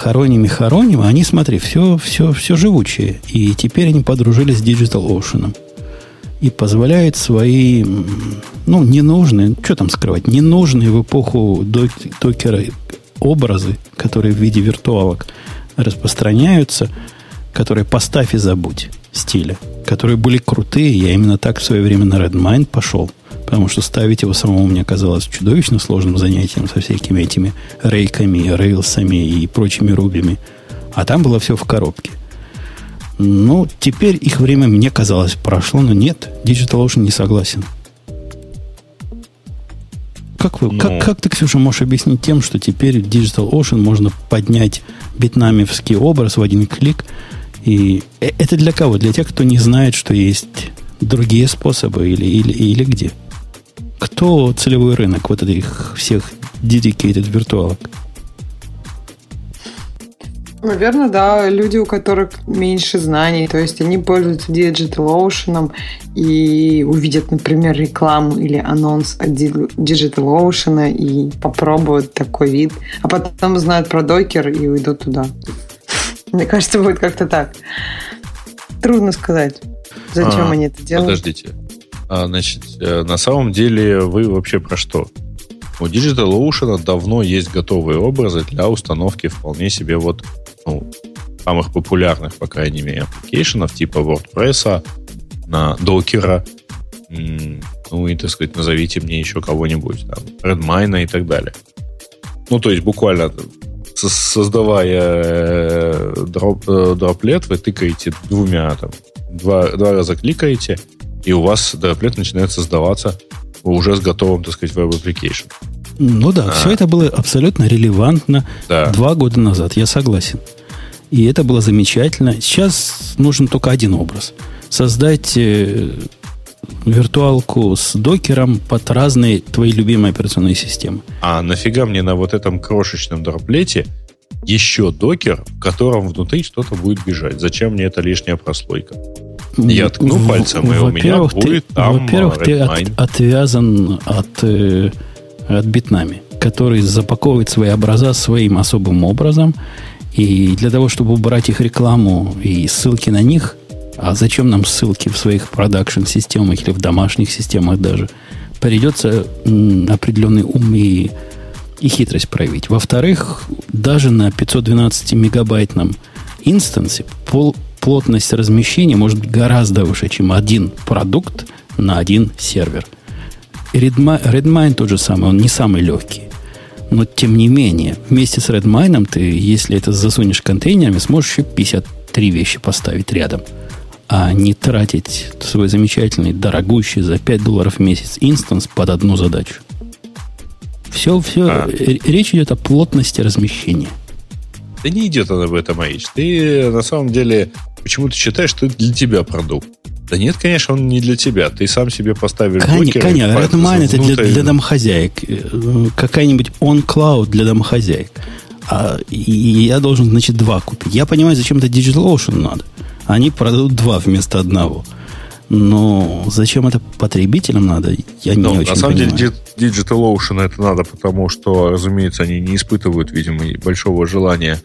Хороним и хороним, а они, смотри, все, все, все живучие. И теперь они подружились с Digital Ocean. И позволяют свои, ну, ненужные, что там скрывать, ненужные в эпоху докера образы, которые в виде виртуалок распространяются, которые поставь и забудь стиля, которые были крутые. Я именно так в свое время на Redmine пошел – потому что ставить его самому мне казалось чудовищно сложным занятием со всякими этими рейками, рейлсами и прочими рубями. А там было все в коробке. Ну, теперь их время мне казалось прошло, но нет, DigitalOcean не согласен. Как, вы, ну, как, как ты, Ксюша, можешь объяснить тем, что теперь в DigitalOcean можно поднять битнамевский образ в один клик? И э, это для кого? Для тех, кто не знает, что есть другие способы или, или, или где? Кто целевой рынок вот этих всех dedicated виртуалок? Наверное, да, люди, у которых меньше знаний, то есть они пользуются DigitalOcean и увидят, например, рекламу или анонс от DigitalOcean и попробуют такой вид, а потом узнают про докер и уйдут туда. Мне кажется, будет как-то так. Трудно сказать, зачем а, они это делают. Подождите. А, значит, э, на самом деле вы вообще про что? У DigitalOcean давно есть готовые образы для установки вполне себе вот ну, самых популярных, по крайней мере, application ов типа WordPress, на Docker а, ну и, так сказать, назовите мне еще кого-нибудь, там, Redmine и так далее. Ну, то есть буквально создавая э, drop, э, droplet, вы тыкаете двумя, там, два, два раза кликаете, и у вас droplet начинает создаваться уже с готовым, так сказать, web application. Ну да, а. все это было абсолютно релевантно да. два года назад, я согласен. И это было замечательно. Сейчас нужен только один образ. Создать э, виртуалку с докером под разные твои любимые операционные системы. А нафига мне на вот этом крошечном дроплете еще докер, в котором внутри что-то будет бежать? Зачем мне эта лишняя прослойка? Я ткну пальцем, и у меня будет ты, там Во-первых, ты от, отвязан от, э, от битнами, который запаковывает свои образа своим особым образом. И для того, чтобы убрать их рекламу и ссылки на них, а зачем нам ссылки в своих продакшн-системах или в домашних системах даже, придется определенный ум и, и хитрость проявить. Во-вторых, даже на 512 мегабайтном инстансе пол, плотность размещения может быть гораздо выше, чем один продукт на один сервер. Redmine, Redmine тот же самый, он не самый легкий. Но тем не менее, вместе с Redmine ты, если это засунешь контейнерами, сможешь еще 53 вещи поставить рядом. А не тратить свой замечательный, дорогущий за 5 долларов в месяц инстанс под одну задачу. Все, все, а. речь идет о плотности размещения. Да не идет она об этом речь. Ты на самом деле почему ты считаешь, что это для тебя продукт. Да нет, конечно, он не для тебя. Ты сам себе поставишь Конечно, конечно. Redmine это для, для домохозяек. Э, какая-нибудь on-cloud для домохозяек. А, и я должен, значит, два купить. Я понимаю, зачем это DigitalOcean надо. Они продадут два вместо одного. Но зачем это потребителям надо, я не ну, очень На самом понимаю. деле DigitalOcean это надо, потому что, разумеется, они не испытывают, видимо, большого желания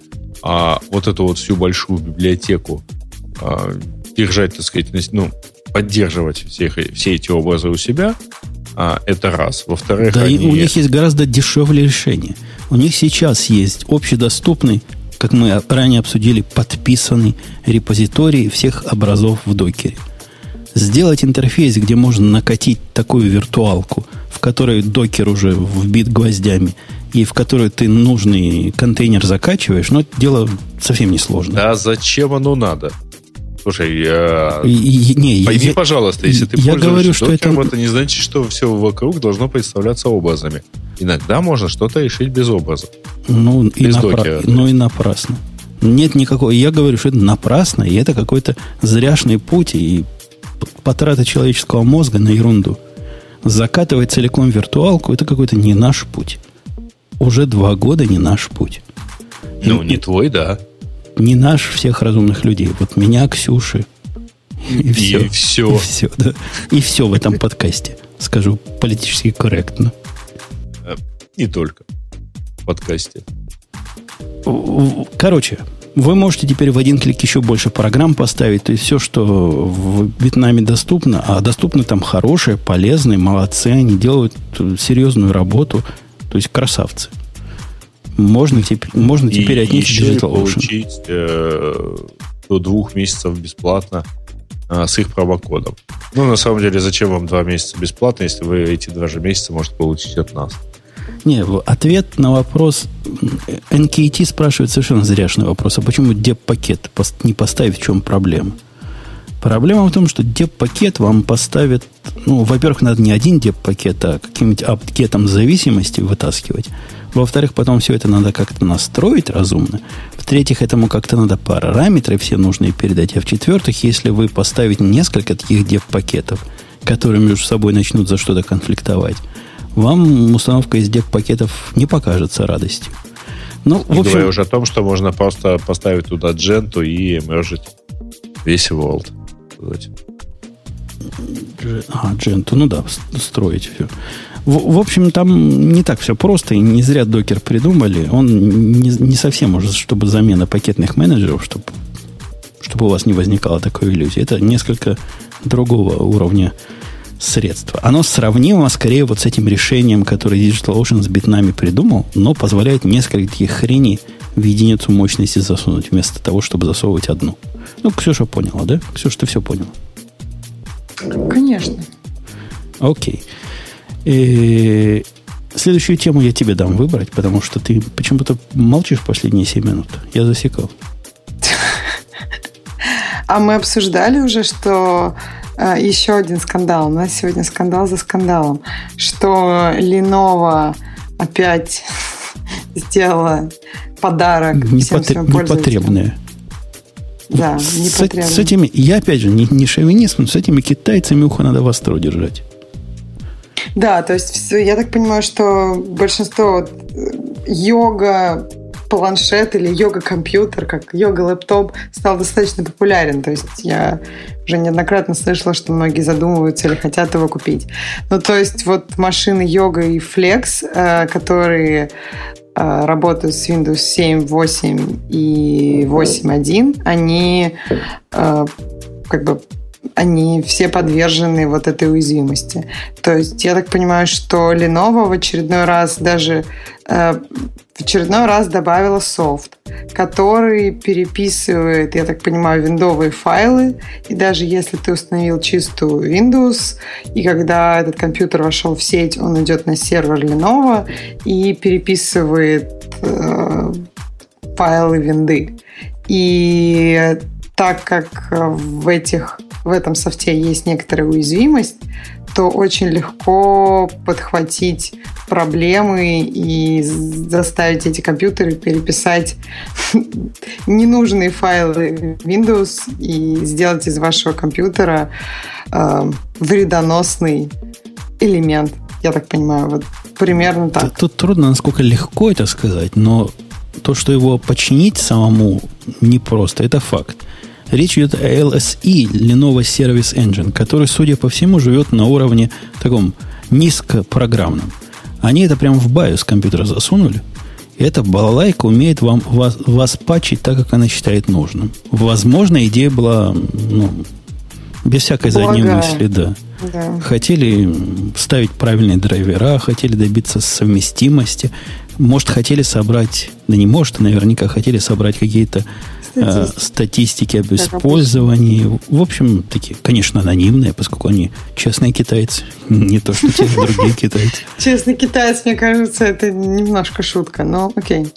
а вот эту вот всю большую библиотеку держать, так сказать, ну, поддерживать всех, все эти образы у себя, а, это раз. Во-вторых, да, они... у них есть гораздо дешевле решение. У них сейчас есть общедоступный, как мы ранее обсудили, подписанный репозиторий всех образов в докере. Сделать интерфейс, где можно накатить такую виртуалку, в которой докер уже вбит гвоздями, и в которую ты нужный контейнер закачиваешь, но это дело совсем не сложно. Да зачем оно надо? Слушай, я... И, не, пойми, я, пожалуйста, если ты я говорю, что докером, это... это не значит, что все вокруг должно представляться образами. Иногда можно что-то решить без образа. Ну, и, напра... ну и напрасно. Нет никакого... Я говорю, что это напрасно, и это какой-то зряшный путь и потрата человеческого мозга на ерунду. Закатывать целиком виртуалку – это какой-то не наш путь. Уже два года не наш путь. Ну, не твой, да не наш всех разумных людей. Вот меня, Ксюши. И, и все. все. И все, да. И все в этом подкасте. Скажу политически корректно. Не только в подкасте. Короче, вы можете теперь в один клик еще больше программ поставить. То есть все, что в Вьетнаме доступно, а доступны там хорошие, полезные, молодцы, они делают серьезную работу. То есть красавцы. Можно, теперь, можно теперь и отнести еще Digital получить э, до двух месяцев бесплатно э, с их промокодом. Ну, на самом деле, зачем вам два месяца бесплатно, если вы эти два же месяца можете получить от нас? Не, ответ на вопрос NKT спрашивает совершенно зряшный вопрос. А почему деп-пакет не поставить, в чем проблема? Проблема в том, что деп-пакет вам поставит... Ну, во-первых, надо не один деп-пакет, а каким-нибудь апкетом зависимости вытаскивать. Во-вторых, потом все это надо как-то настроить разумно. В-третьих, этому как-то надо параметры все нужные передать. А в-четвертых, если вы поставите несколько таких деп-пакетов, которые между собой начнут за что-то конфликтовать, вам установка из деп-пакетов не покажется радостью. Ну, не в общем... говоря уже о том, что можно просто поставить туда дженту и мержить весь world. А, дженту, ну да, строить все. В, в общем, там не так все просто, и не зря докер придумали. Он не, не совсем может, чтобы замена пакетных менеджеров, чтобы, чтобы у вас не возникало такой иллюзии. Это несколько другого уровня средства. Оно сравнимо скорее вот с этим решением, которое DigitalOcean с битнами придумал, но позволяет несколько таких хреней в единицу мощности засунуть, вместо того, чтобы засовывать одну. Ну, Ксюша поняла, да? Ксюша, ты все поняла? Конечно. Окей. И следующую тему я тебе дам выбрать, потому что ты почему-то молчишь последние 7 минут. Я засекал. А мы обсуждали уже, что э, еще один скандал. У нас сегодня скандал за скандалом. Что Lenovo опять сделала подарок всем своим Непотребное. Да, непотребное. С, с этими, я опять же не, не шовинист, но с этими китайцами ухо надо востро держать. Да, то есть все, я так понимаю, что большинство вот, йога планшет или йога-компьютер, как йога-лэптоп, стал достаточно популярен. То есть я уже неоднократно слышала, что многие задумываются или хотят его купить. Ну, то есть вот машины йога и Flex, э, которые э, работают с Windows 7, 8 и 8.1, они э, как бы они все подвержены вот этой уязвимости. То есть я так понимаю, что Lenovo в очередной раз даже э, в очередной раз добавила софт, который переписывает, я так понимаю, виндовые файлы. И даже если ты установил чистую Windows, и когда этот компьютер вошел в сеть, он идет на сервер Lenovo и переписывает э, файлы винды. И так как в этих в этом софте есть некоторая уязвимость, то очень легко подхватить проблемы и заставить эти компьютеры переписать ненужные файлы Windows и сделать из вашего компьютера э, вредоносный элемент. Я так понимаю, вот примерно так. Тут, тут трудно, насколько легко это сказать, но то, что его починить самому непросто, это факт. Речь идет о LSE, Lenovo Service Engine, который, судя по всему, живет на уровне таком низкопрограммном. Они это прямо в BIOS компьютера засунули, эта балалайка умеет вам, вас, вас пачить так, как она считает нужным. Возможно, идея была ну, без всякой задней Благая. мысли, да. Да. Хотели ставить правильные драйвера, хотели добиться совместимости. Может, хотели собрать, да не может, а наверняка хотели собрать какие-то э, статистики об использовании. В общем, такие, конечно, анонимные, поскольку они честные китайцы, не то, что те другие китайцы. Честный китаец, мне кажется, это немножко шутка, но окей.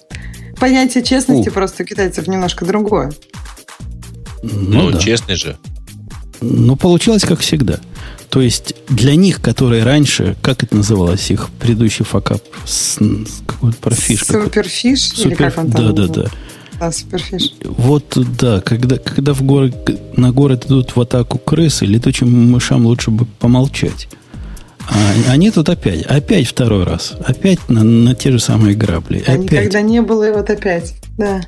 Понятие честности просто у китайцев немножко другое. Ну, Ну, да. честный же. Ну, получилось как всегда. То есть для них, которые раньше, как это называлось, их предыдущий факап с, с какой-то про fish какой-то. Superfish, или Super- как он там? да, да, да. Да, Superfish. Вот, да, когда, когда в город, на город идут в атаку крысы, летучим мышам лучше бы помолчать. А они тут опять, опять второй раз, опять на, на те же самые грабли, А опять. никогда не было, и вот опять. Да.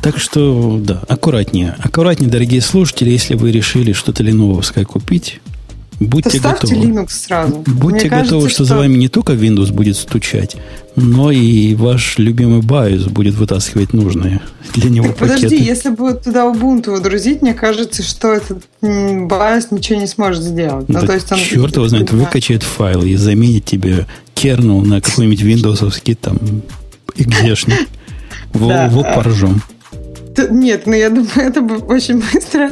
Так что, да, аккуратнее. Аккуратнее, дорогие слушатели, если вы решили что-то леновское купить, будьте ставьте готовы. Linux сразу. Будьте Мне кажется, готовы, что, за вами не только Windows будет стучать, но и ваш любимый BIOS будет вытаскивать нужные для него Так подожди, пакеты. если будет туда Ubuntu водрузить, мне кажется, что этот BIOS ничего не сможет сделать. Ну, Да то есть он, черт его знает, выкачает файл и заменит тебе кернел на какой-нибудь виндовсовский там экзешник. Во, Да. во поржем. Нет, ну я думаю, это бы очень быстро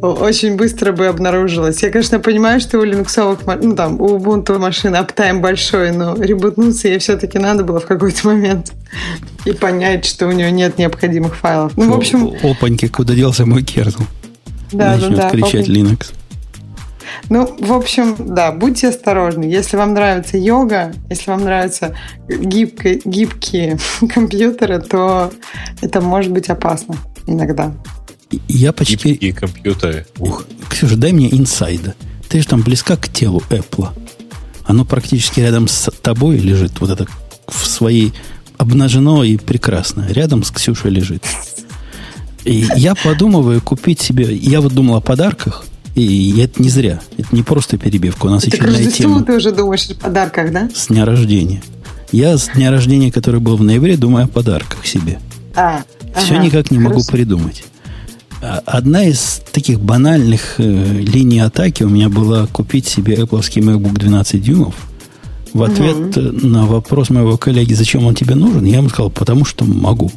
очень быстро бы обнаружилось. Я, конечно, понимаю, что у линуксовых, ну там, у Ubuntu машин аптайм большой, но ребутнуться ей все-таки надо было в какой-то момент и понять, что у нее нет необходимых файлов. Ну, в общем, Опаньки, куда делся мой кернел? да, да, Начнет да. кричать опа. Linux. Ну, в общем, да, будьте осторожны. Если вам нравится йога, если вам нравятся гибко- гибкие компьютеры, то это может быть опасно иногда. Я почти... Гибкие компьютеры. Ух, Ксюша, дай мне инсайда. Ты же там близка к телу Apple. Оно практически рядом с тобой лежит, вот это в своей обнажено и прекрасно. Рядом с Ксюшей лежит. И я подумываю купить себе... Я вот думал о подарках, и это не зря. Это не просто перебивка. У нас очередная Рождеству тема ты уже думаешь о подарках, да? с дня рождения. Я с дня рождения, который был в ноябре, думаю о подарках себе. А, Все ага, никак не могу хорошо. придумать. А, Одна из таких банальных э, линий атаки у меня была купить себе Apple MacBook 12 дюймов. В ответ э, на вопрос моего коллеги, зачем он тебе нужен, я ему сказал, потому что могу.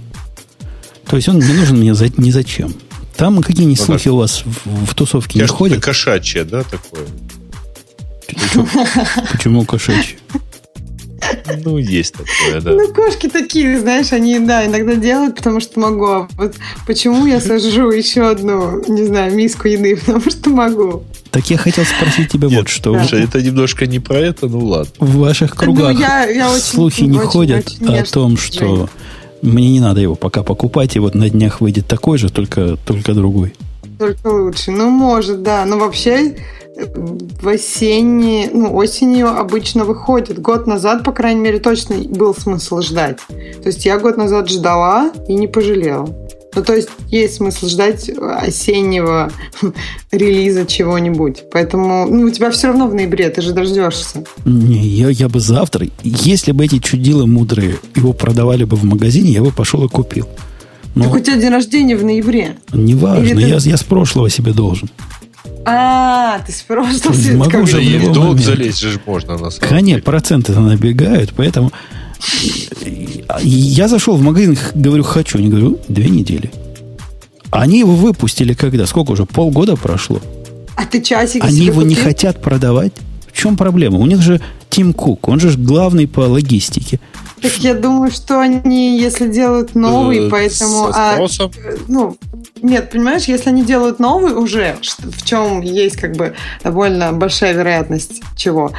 То есть он не нужен мне за, ни зачем. Там какие-нибудь Ну, слухи у вас в, в тусовке не Я что-то ходят? кошачье, да, такое? Почему кошачьи? Ну, есть такое, да. Ну, кошки такие, знаешь, они, да, иногда делают, потому что могу. А вот почему я сожру еще одну, не знаю, миску еды? Потому что могу. Так я хотел спросить тебя Нет, вот что. Слушай, это немножко не про это, ну ладно. В ваших кругах Ну, я- я очень- слухи не очень- ходят очень о нежно, том, что мне не надо его пока покупать, и вот на днях выйдет такой же, только, только другой. Только лучше. Ну, может, да. Но вообще э, в осенние, ну, осенью обычно выходит. Год назад, по крайней мере, точно был смысл ждать. То есть я год назад ждала и не пожалела. Ну, то есть есть смысл ждать осеннего релиза чего-нибудь. Поэтому, ну, у тебя все равно в ноябре, ты же дождешься. Не, я, я бы завтра, если бы эти чудилы мудрые его продавали бы в магазине, я бы пошел и купил. Но Так у тебя день рождения в ноябре. неважно, ты- я, я с прошлого себе должен. А, ты с прошлого Не могу как же бы- в И в долг залезть же можно, на самом Конечно, деле. проценты набегают, поэтому я зашел в магазин, говорю, хочу. Они говорю, две недели. Они его выпустили когда? Сколько уже? Полгода прошло. А ты часики Они себе его не купил? хотят продавать. В чем проблема? У них же Тим Кук, он же главный по логистике. Так я думаю, что они, если делают новый, Э, поэтому... а, ну, нет, понимаешь, если они делают новый уже, в чем есть как бы довольно большая вероятность чего,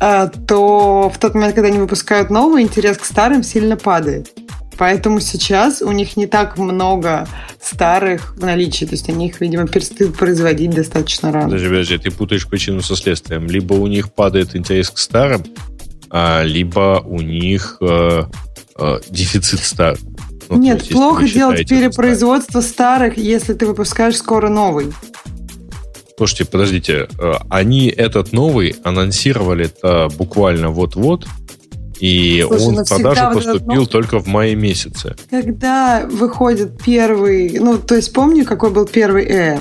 а, то в тот момент, когда они выпускают новый, интерес к старым сильно падает. Поэтому сейчас у них не так много старых в наличии. То есть они их, видимо, перестают производить достаточно рано. Подожди, подожди, ты путаешь причину со следствием. Либо у них падает интерес к старым, либо у них э, э, дефицит старых. Ну, Нет, есть, плохо делать перепроизводство старых, если ты выпускаешь скоро новый. Слушайте, подождите, э, они этот новый анонсировали-то буквально вот-вот, И Слушай, он ну в продажу вот поступил новый- только в мае месяце. Когда выходит первый, ну, то есть помню, какой был первый Air.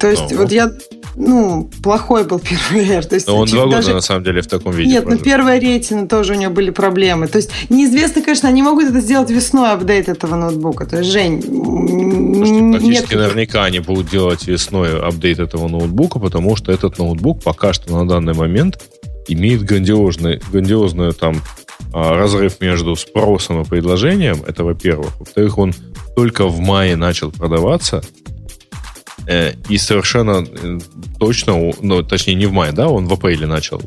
То есть Ну. вот я, ну, плохой был первый Air. То есть Но он два года даже- на самом деле в таком виде. Нет, ну прожил. первая ретина тоже у нее были проблемы. То есть неизвестно, конечно, они могут это сделать весной, апдейт этого ноутбука. То есть, Жень, Слушайте, нет... практически наверняка они будут делать весной апдейт этого ноутбука, потому что этот ноутбук пока что на данный момент имеет грандиозный, грандиозную там а, разрыв между спросом и предложением. Это во-первых. Во-вторых, он только в мае начал продаваться. Э, И совершенно э, точно, ну, точнее, не в мае, да, он в апреле начал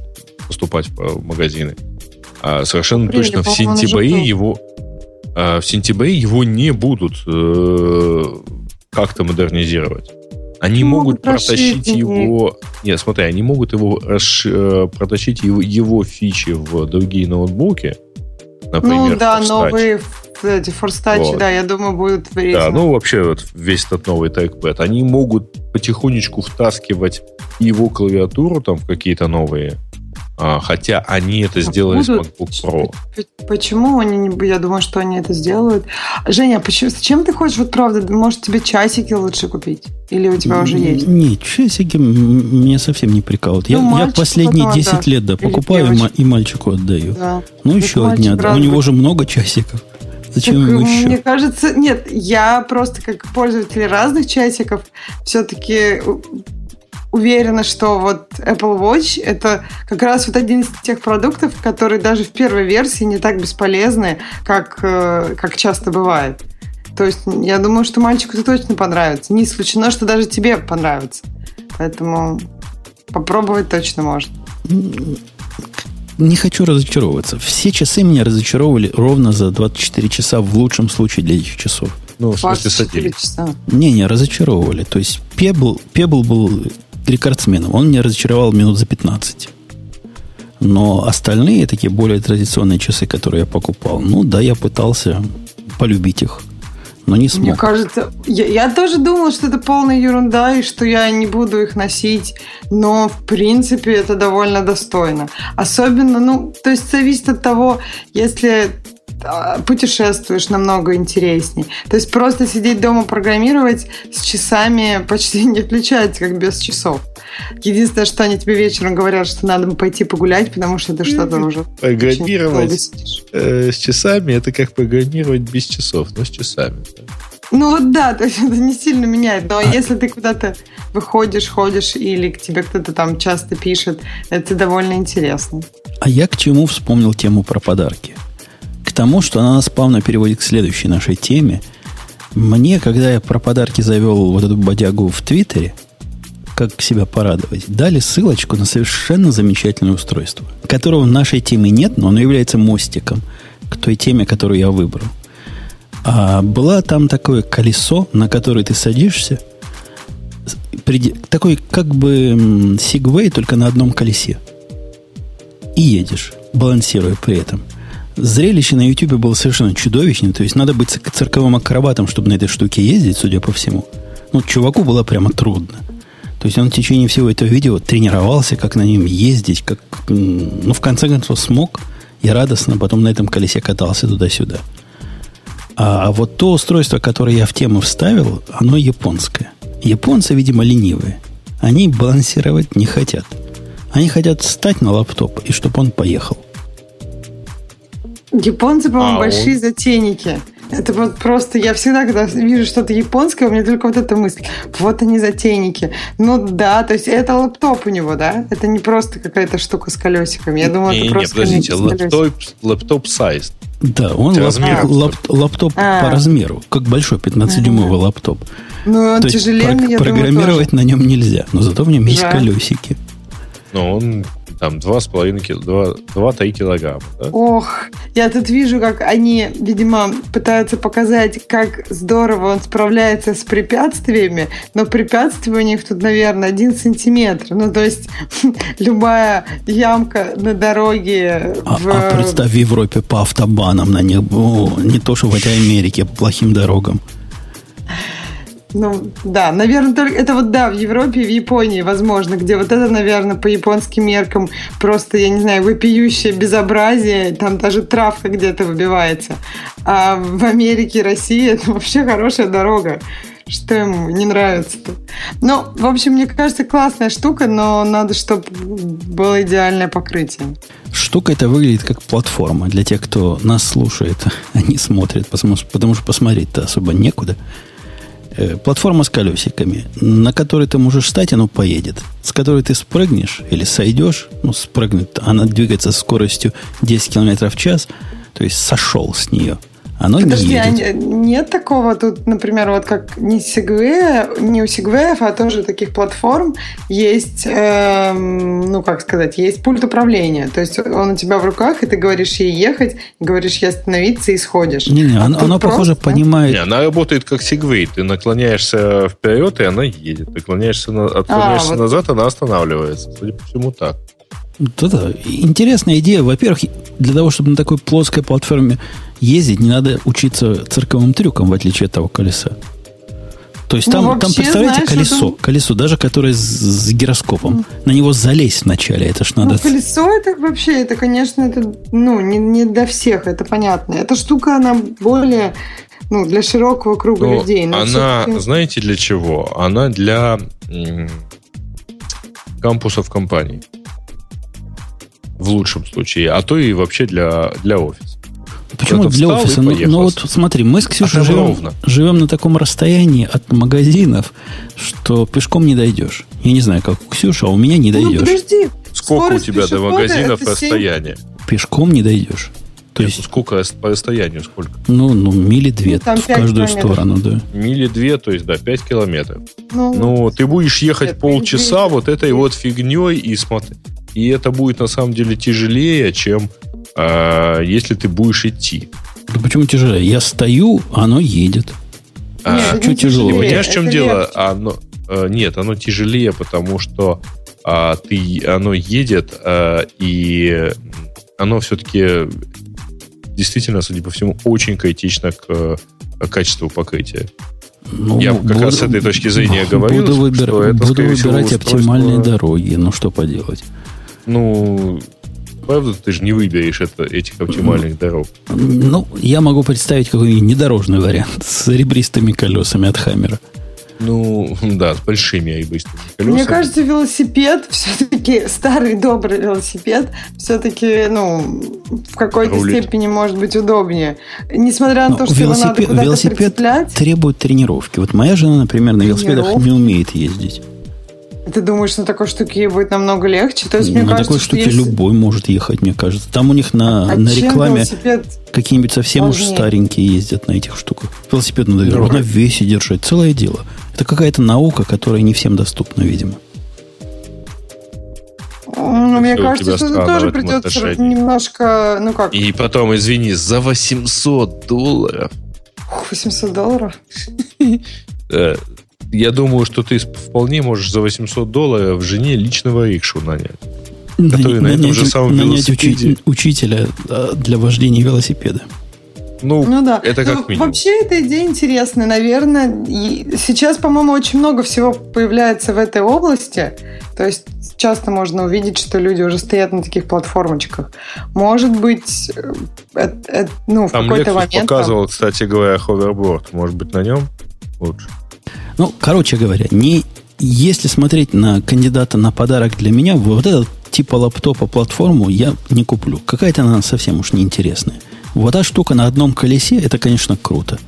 поступать в э, магазины. А совершенно апреле, точно в сентябре его в сентябре его не будут э, как-то модернизировать. Они могут расширить протащить его... Нет, смотри, они могут его расш- протащить его, его фичи в другие ноутбуки. Например, Ну да, Touch. новые эти форстачи, Вот. да, я думаю, будут в ретине. Да, ну вообще вот весь этот новый TechPad, они могут потихонечку втаскивать его клавиатуру там в какие-то новые, а, хотя они это сделали Будут. с MacBook Pro. Почему они не... Я думаю, что они это сделают. Женя, а почему, зачем ты хочешь, вот правда, может тебе часики лучше купить? Или у тебя уже есть? Нет, часики меня совсем не прикалывают. Я, Ну, я мальчику последние потом 10 отдашь. лет да, покупаю и и мальчику отдаю. Да. Ну, Так еще одни. У него будет. же много часиков. Зачем Так, ему еще? Мне кажется, нет, я просто как пользователь разных часиков все-таки уверена, что вот Apple Watch это как раз вот один из тех продуктов, которые даже в первой версии не так бесполезны, как, э, как часто бывает. То есть я думаю, что мальчику это точно понравится. Не исключено, что даже тебе понравится. Поэтому попробовать точно можно. Не хочу разочаровываться. Все часы меня разочаровывали ровно за 24 часа в лучшем случае для этих часов. Ну, в смысле, 24 садились. часа. Не-не, разочаровывали. То есть Pebble, Pebble был рекордсменом. Он меня разочаровал минут за 15. Но остальные такие более традиционные часы, которые я покупал, ну да, я пытался полюбить их, но не Мне смог. кажется, я, я тоже думала, что это полная ерунда и что я не буду их носить, но в принципе это довольно достойно. Особенно, ну, то есть зависит от того, если а, путешествуешь намного интересней. То есть просто сидеть дома программировать с часами почти не отличается, как без часов. Единственное, что они тебе вечером говорят, что надо пойти погулять, потому что ты что-то уже Программировать э, с часами это как программировать без часов, но с часами. Ну вот да, то есть это не сильно меняет. Но если ты куда-то выходишь, ходишь, или к тебе кто-то там часто пишет, это довольно интересно. А я к чему вспомнил тему про подарки? К тому, что она нас плавно переводит к следующей нашей теме. Мне, когда я про подарки завел вот эту бодягу в Твиттере, как себя порадовать, дали ссылочку на совершенно замечательное устройство, которого в нашей теме нет, но оно является мостиком к той теме, которую я выбрал. А было там такое колесо, на которое ты садишься, такой как бы сигвей, только на одном колесе. И едешь, балансируя при этом. Зрелище на YouTube было совершенно чудовищное. То есть надо быть цирк- цирковым акробатом, чтобы на этой штуке ездить, судя по всему. Ну, чуваку было прямо трудно. То есть он в течение всего этого видео тренировался, как на нем ездить, как, ну, в конце концов, смог и радостно потом на этом колесе катался туда-сюда. А вот то устройство, которое я в тему вставил, оно японское. Японцы, видимо, ленивые. Они балансировать не хотят. Они хотят встать на лаптоп и чтобы он поехал. Японцы, по-моему, А, большие затейники. Это вот просто, я всегда, когда вижу что-то японское, у меня только вот эта мысль. Вот они затейники. Ну да, то есть это лаптоп у него, да? Это не просто какая-то штука с колесиками. Я думаю, Не, это не, просто подождите, конец с колесиками. лаптоп, laptop size. Да, он Размер. лап- лаптоп А. по размеру, как большой 15-дюймовый лаптоп. Ну, он То есть тяжеленный, про- я программировать думаю, на нем нельзя, но зато в нем есть Жаль. колесики. Но он там 2,5 кило, 2-3 килограмма. Да? Ох, я тут вижу, как они, видимо, пытаются показать, как здорово он справляется с препятствиями, но препятствия у них тут, наверное, один сантиметр. Ну, то есть любая ямка на дороге А, в... а представь в Европе по автобанам на них, о, не то что в этой Америке, по плохим дорогам. Ну, да, наверное, только это вот, да, в Европе и в Японии, возможно, где вот это, наверное, по японским меркам просто, я не знаю, вопиющее безобразие, там даже травка где-то выбивается. А в Америке России это вообще хорошая дорога что ему не нравится. -то. Ну, в общем, мне кажется, классная штука, но надо, чтобы было идеальное покрытие. Штука это выглядит как платформа для тех, кто нас слушает, а не смотрит, потому что посмотреть-то особо некуда. Э, платформа с колесиками, на которой ты можешь встать, оно поедет. С которой ты спрыгнешь или сойдешь, ну, спрыгнуть, она двигается с скоростью 10 км в час, то есть сошел с нее – оно Подожди, не едет. А нет такого тут, например, вот как не Segway, не у Segway, а тоже таких платформ есть, э, ну как сказать, есть пульт управления. То есть он у тебя в руках, и ты говоришь ей ехать, говоришь ей остановиться и сходишь. Не-не, а оно, оно похоже, понимает. Не, она работает как Segway. Ты наклоняешься вперед, и она едет. Наклоняешься, на, отклоняешься а, вот. назад, она останавливается. Судя по всему, так. Да-да. Интересная идея. Во-первых, для того, чтобы на такой плоской платформе ездить, не надо учиться цирковым трюкам, в отличие от того колеса. То есть ну, там, вообще, там представляете, знаешь, колесо, это... колесо, даже которое с, с гироскопом. Mm. На него залезть вначале, это ж надо... Ну, колесо это вообще, это, конечно, это, ну, не, не для всех, это понятно. Эта штука, она более, ну, для широкого круга но людей. Но она, знаете, для чего? Она для м- кампусов компаний. В лучшем случае. А то и вообще для, для офиса. Почему для офиса? Ну, ну вот смотри, мы с Ксюшей живем, живем на таком расстоянии от магазинов, что пешком не дойдешь. Я не знаю, как у Ксюши, а у меня не ну, дойдешь. Ну, подожди. Сколько у тебя до магазинов расстояние? Пешком не дойдешь. То есть, сколько по расстоянию, сколько? Ну, ну мили две ну, в каждую километров. сторону, да. Мили две, то есть, да, 5 километров. Ну, ну ты будешь ехать полчаса вот этой вот фигней и смотри. И это будет на самом деле тяжелее, чем э, если ты будешь идти. Да почему тяжелее? Я стою, оно едет. А, нет, что тяжело? Понимаешь, в чем дело? Оно, э, нет, оно тяжелее, потому что а, ты, оно едет, а, и оно все-таки действительно, судя по всему, очень критично к, к качеству покрытия. Ну, Я как буду, раз с этой точки зрения говорю, буду, выбир, что это, буду выбирать всего, оптимальные дороги. Ну, что поделать? Ну, правда, ты же не выберешь это, этих оптимальных дорог. Ну, я могу представить какой-нибудь недорожный вариант с ребристыми колесами от Хаммера. Ну, да, с большими ребристыми колесами. Мне кажется, велосипед все-таки, старый добрый велосипед, все-таки, ну, в какой-то Рулит. степени может быть удобнее. Несмотря на Но то, что велосипед, его надо куда-то велосипед требует тренировки. Вот моя жена, например, на велосипедах не умеет ездить. Ты думаешь, на такой штуке будет намного легче? То есть, мне на кажется, такой штуке есть... любой может ехать, мне кажется. Там у них на, а на рекламе какие-нибудь совсем уж старенькие ездят на этих штуках. Велосипед надо ну, на весе держать. Целое дело. Это какая-то наука, которая не всем доступна, видимо. Ну, мне кажется, что это тоже придется отношении. немножко, ну как... И потом, извини, за 800 долларов. 800 долларов? Э, я думаю, что ты вполне можешь за 800 долларов жене личного рикшу нанять. Который нанять, на этом же самом велосипеде... учителя а, для вождения велосипеда. Ну, ну да. Это как ну, минимум. Вообще эта идея интересная, наверное. И сейчас, по-моему, очень много всего появляется в этой области. То есть часто можно увидеть, что люди уже стоят на таких платформочках. Может быть, это, это, ну, в какой-то момент... показывал, кстати говоря, ховерборд. Может быть, на нем лучше? Ну, короче говоря, не, если смотреть на кандидата на подарок для меня, вот этот типа лаптопа платформу я не куплю. Какая-то она совсем уж неинтересная. Вот эта штука на одном колесе, это, конечно, круто.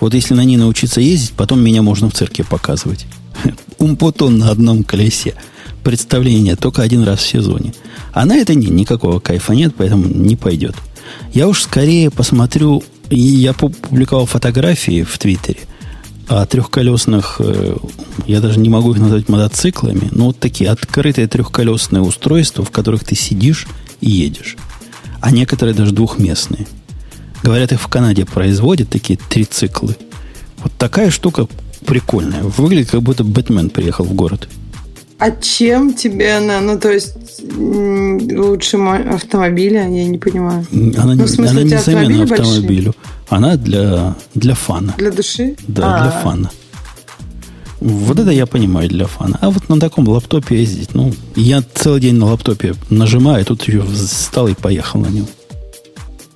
Вот если на ней научиться ездить, потом меня можно в цирке показывать. Умпутун на одном колесе. Представление только один раз в сезоне. А на это не, никакого кайфа нет, поэтому не пойдет. Я уж скорее посмотрю, я публиковал фотографии в Твиттере – а трехколесных, э, я даже не могу их назвать мотоциклами, но вот такие открытые трехколесные устройства, в которых ты сидишь и едешь. А некоторые даже двухместные. Говорят, их в Канаде производят, такие трициклы. Вот такая штука прикольная. Выглядит, как будто Бэтмен приехал в город. А чем тебе она, ну то есть лучше автомобиля, я не понимаю. Она, ну, в смысле, она не замена автомобилю. Большие? Она для, для фана. Для души? Да, а для фана. Вот это я понимаю для фана. А вот на таком лаптопе ездить, ну, я целый день на лаптопе нажимаю, тут еще встал и поехал на нем.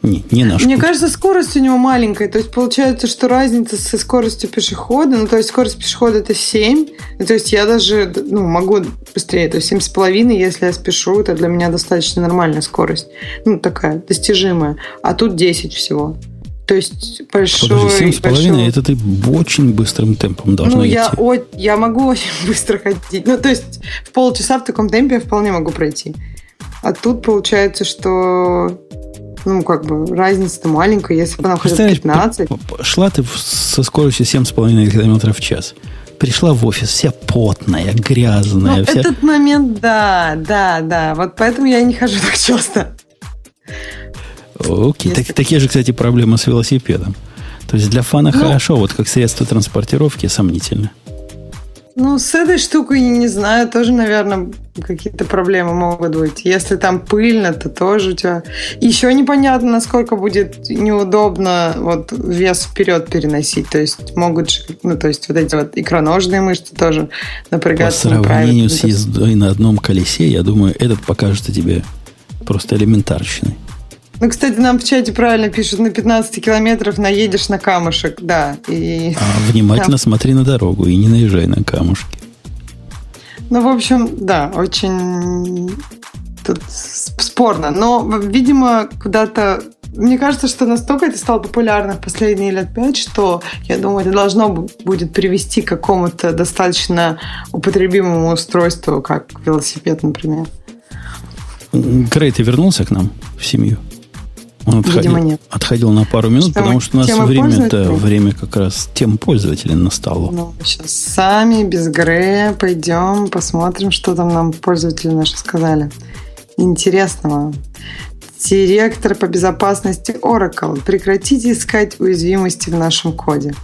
Не, не наш Мне путь. кажется, скорость у него маленькая. То есть получается, что разница со скоростью пешехода, ну то есть скорость пешехода это 7. Ну, то есть я даже ну, могу быстрее. То есть 7,5, если я спешу, это для меня достаточно нормальная скорость. Ну, такая, достижимая. А тут 10 всего. То есть большой... Подожди, семь с половиной, большой- это ты очень быстрым темпом должна ну, идти. я, о- я могу очень быстро ходить. Ну, то есть в полчаса в таком темпе я вполне могу пройти. А тут получается, что ну, как бы разница-то маленькая. Если бы она ходила Представляешь, 15, п- п- шла ты со скоростью 7,5 км в час. Пришла в офис вся потная, грязная, Ну, вся... этот момент, да, да, да. Вот поэтому я и не хожу так часто. Окей, так- такие же, кстати, проблемы с велосипедом. То есть для фана Ну- хорошо, вот как средство транспортировки сомнительно. Ну, с этой штукой, не знаю, тоже, наверное, какие-то проблемы могут быть. Если там пыльно, то тоже у тебя... Еще непонятно, насколько будет неудобно вот вес вперед переносить. То есть могут же, ну, то есть вот эти вот икроножные мышцы тоже По напрягаться сравнению неправильно. с ездой на одном колесе, я думаю, этот покажется тебе просто элементарщиной. Ну, кстати, нам в чате правильно пишут, на 15 километров наедешь на камушек, да. И... А внимательно смотри на дорогу и не наезжай на камушки. Ну, в общем, да, очень тут спорно. Но, видимо, куда-то... Мне кажется, что настолько это стало популярно в последние лет пять, что, я думаю, это должно бу- будет привести к какому-то достаточно употребимому устройству, как велосипед, например. Грей, ты вернулся к нам в семью? Он отходил, Видимо, нет. отходил на пару минут, Что, потому что у нас время, да, время как раз тем пользователей настало. Ну, сейчас сами, без Грея, пойдем, посмотрим, что там нам пользователи наши сказали. Интересного. Директор по безопасности Oracle. Прекратите искать уязвимости в нашем коде.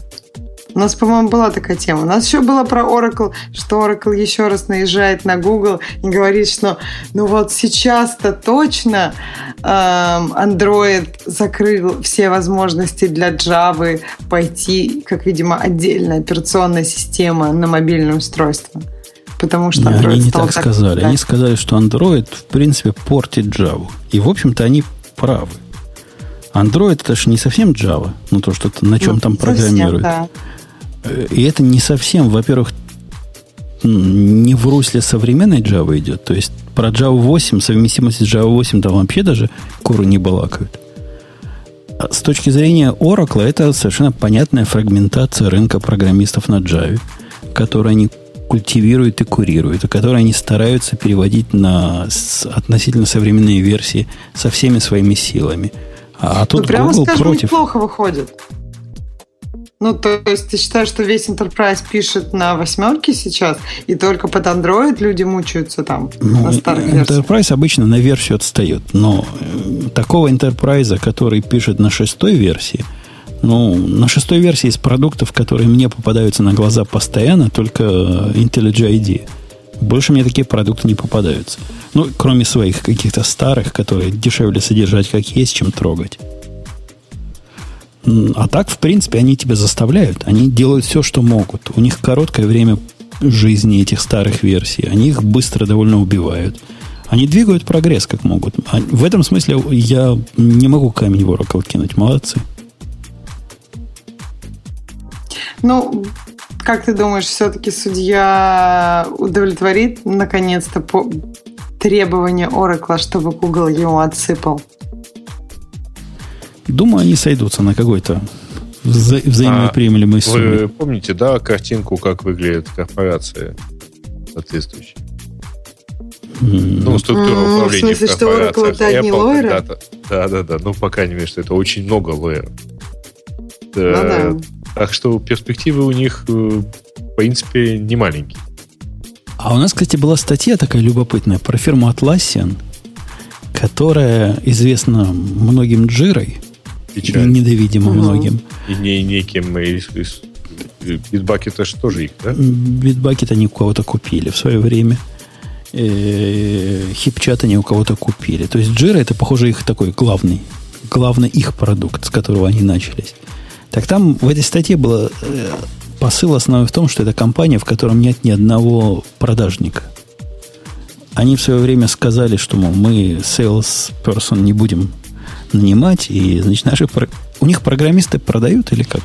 У нас, по-моему, была такая тема. У нас еще было про Oracle, что Oracle еще раз наезжает на Google и говорит, что ну вот сейчас-то точно эм, Android закрыл все возможности для Java пойти, как, видимо, отдельная операционная система на мобильное устройство. Потому что Не, Android они не стал так сказали. да. Они сказали, что Android, в принципе, портит Java. И, в общем-то, они правы. Android это же не совсем Java, ну то, что на чем Ну, там совсем, да. И это не совсем, во-первых, не в русле современной Java идет. То есть про Java 8, совместимость с Java 8 там вообще даже куры не балакают. А с точки зрения Oracle, это совершенно понятная фрагментация рынка программистов на Java, которую они культивируют и курируют, и которые они стараются переводить на относительно современные версии со всеми своими силами. А, а тут ну, прямо Google скажем, против. неплохо выходит. Ну, то есть ты считаешь, что весь Enterprise пишет на восьмерке сейчас, и только под Android люди мучаются там Ну, на старых версиях? Enterprise обычно на версию отстает, но э, такого Enterprise, который пишет на шестой версии, ну, на шестой версии из продуктов, которые мне попадаются на глаза постоянно, только э, IntelliJ IDEA. Больше мне такие продукты не попадаются. Ну, кроме своих каких-то старых, которые дешевле содержать как есть, чем трогать. А так, в принципе, они тебя заставляют. Они делают все, что могут. У них короткое время жизни этих старых версий. Они их быстро довольно убивают. Они двигают прогресс как могут. А В этом смысле я не могу камень в Oracle кинуть. Молодцы. Ну, как ты думаешь, все-таки судья удовлетворит наконец-то по требования Oracle, чтобы Google ему отсыпал? Думаю, они сойдутся на какой-то вза- взаимоприемлемой Вы сумме. помните, да, картинку, как выглядит корпорация соответствующая? М, Ну, структура в управления смысле, в что Oracle это одни Apple когда-то- Да, да, да. Ну, по крайней мере, что это очень много лоеров. Ну Э, да. Так что перспективы у них, э, в принципе, не маленькие. А у нас, кстати, была статья такая любопытная про фирму Atlassian, которая известна многим джирой, и Печально. недовидимо Мгм. многим. И не неким из, из это же тоже их, да? Bitbucket они у кого-то купили в свое время. Э, Хипчат они у кого-то купили. То есть Jira это, похоже, их такой главный, главный их продукт, с которого они начались. Так там в этой статье было э, посыл основной в том, что это компания, в котором нет ни одного продажника. Они в свое время сказали, что, мол, мы sales person не будем нанимать, и, значит, наши... У них программисты продают или как?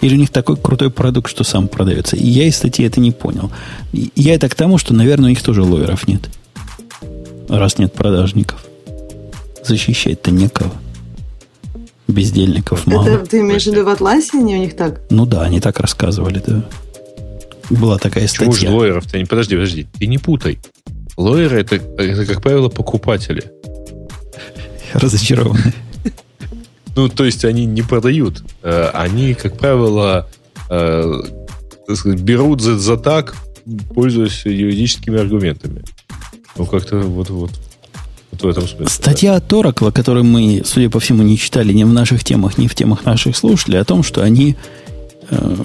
Или у них такой крутой продукт, что сам продается? И я из статьи это не понял. Я это к тому, что, наверное, у них тоже лоеров нет. Раз нет продажников. Защищать-то некого. Бездельников мало. Это ты имеешь в виду в Атласе у них так? Ну да, они так рассказывали, да. Была такая Почему статья. же лоеров-то? Не, подожди, подожди. Ты не путай. Лоеры это, это, как правило, покупатели. Разочарованный. Ну, то есть они не продают. Э, Они, как правило, э, сказать, берут за, за так, пользуясь юридическими аргументами. Ну, как-то вот, вот, вот в этом смысле. Статья от Oracle, которую мы, судя по всему, не читали ни в наших темах, ни в темах наших слушателей, о том, что они э,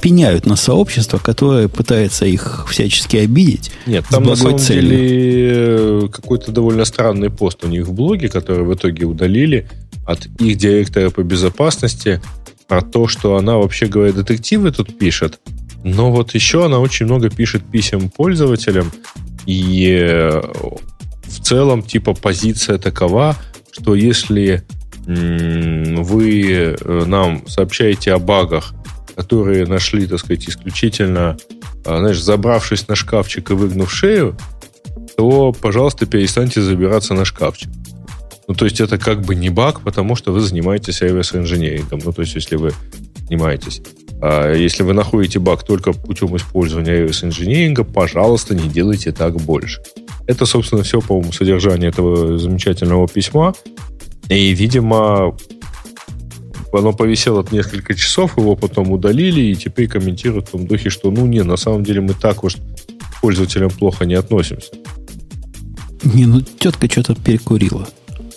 пеняют на сообщество, которое пытается их всячески обидеть. Нет, там на самом целью. деле э, какой-то довольно странный пост у них в блоге, который в итоге удалили от их директора по безопасности про то, что она вообще говоря детективы тут пишет, но вот еще она очень много пишет писем пользователям, и э, в целом типа позиция такова, что если вы э, нам сообщаете о багах, которые нашли, так сказать, исключительно, а, знаешь, забравшись на шкафчик и выгнув шею, то, пожалуйста, перестаньте забираться на шкафчик. Ну, то есть это как бы не баг, потому что вы занимаетесь реверс-инженерингом. Ну, то есть если вы занимаетесь. А если вы находите баг только путем использования реверс-инженеринга, пожалуйста, не делайте так больше. Это, собственно, все, по-моему, содержание этого замечательного письма. И, видимо, оно повисело несколько часов, его потом удалили, и теперь комментируют в том духе, что, ну, не, на самом деле мы так уж к пользователям плохо не относимся. Не, ну тетка что-то перекурила.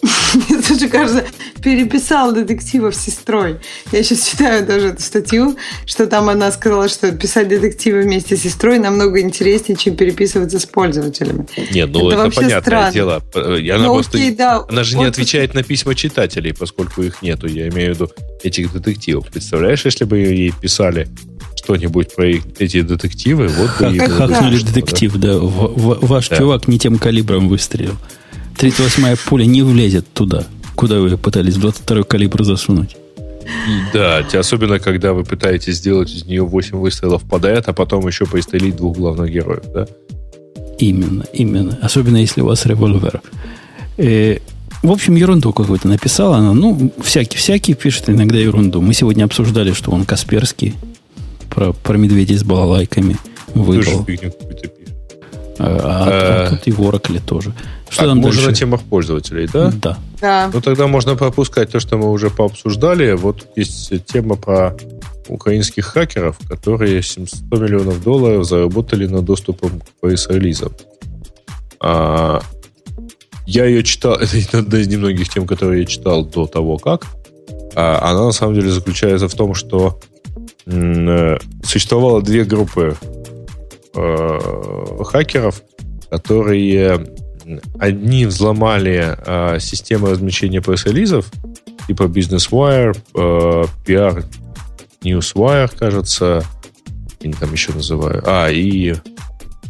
Мне тоже кажется, переписал детективов с сестрой. Я сейчас читаю даже эту статью, что там она сказала, что писать детективы вместе с сестрой намного интереснее, чем переписываться с пользователями. Нет, ну Это это, вообще понятное странно. дело. И Она, Ну, просто, окей, да. она же не Вот отвечает на письма читателей, поскольку их нету. Я имею в виду этих детективов. Представляешь, если бы ей писали что-нибудь про эти детективы, вот бы хакнули детектив, да. Ваш чувак не тем калибром выстрелил. 38-я пуля не влезет туда, куда вы пытались 22-й калибр засунуть. Да, особенно когда вы пытаетесь сделать из нее 8 выстрелов подряд, а потом еще пристрелить двух главных героев, да? Именно, именно. Особенно если у вас револьвер. Э, в общем, ерунду какую-то написала она. Ну, всякий-всякий пишет иногда ерунду. Мы сегодня обсуждали, что он Касперский про, про медведей с балалайками выдал. пишет. А, а Э. тут и в Oracle тоже. Что Так, там дальше? на темах пользователей, да? Да. Да. Ну, тогда можно пропускать то, что мы уже пообсуждали. Вот есть тема про украинских хакеров, которые 700 миллионов долларов заработали на доступом к пресс-релизам. А, я ее читал, это одна из немногих тем, которые я читал до того, как. А, она на самом деле заключается в том, что м, э, существовало две группы э, хакеров, которые одни взломали э, системы размещения пресс-релизов, типа Business Wire, э, PR Newswire, кажется, или там еще называю, а, и,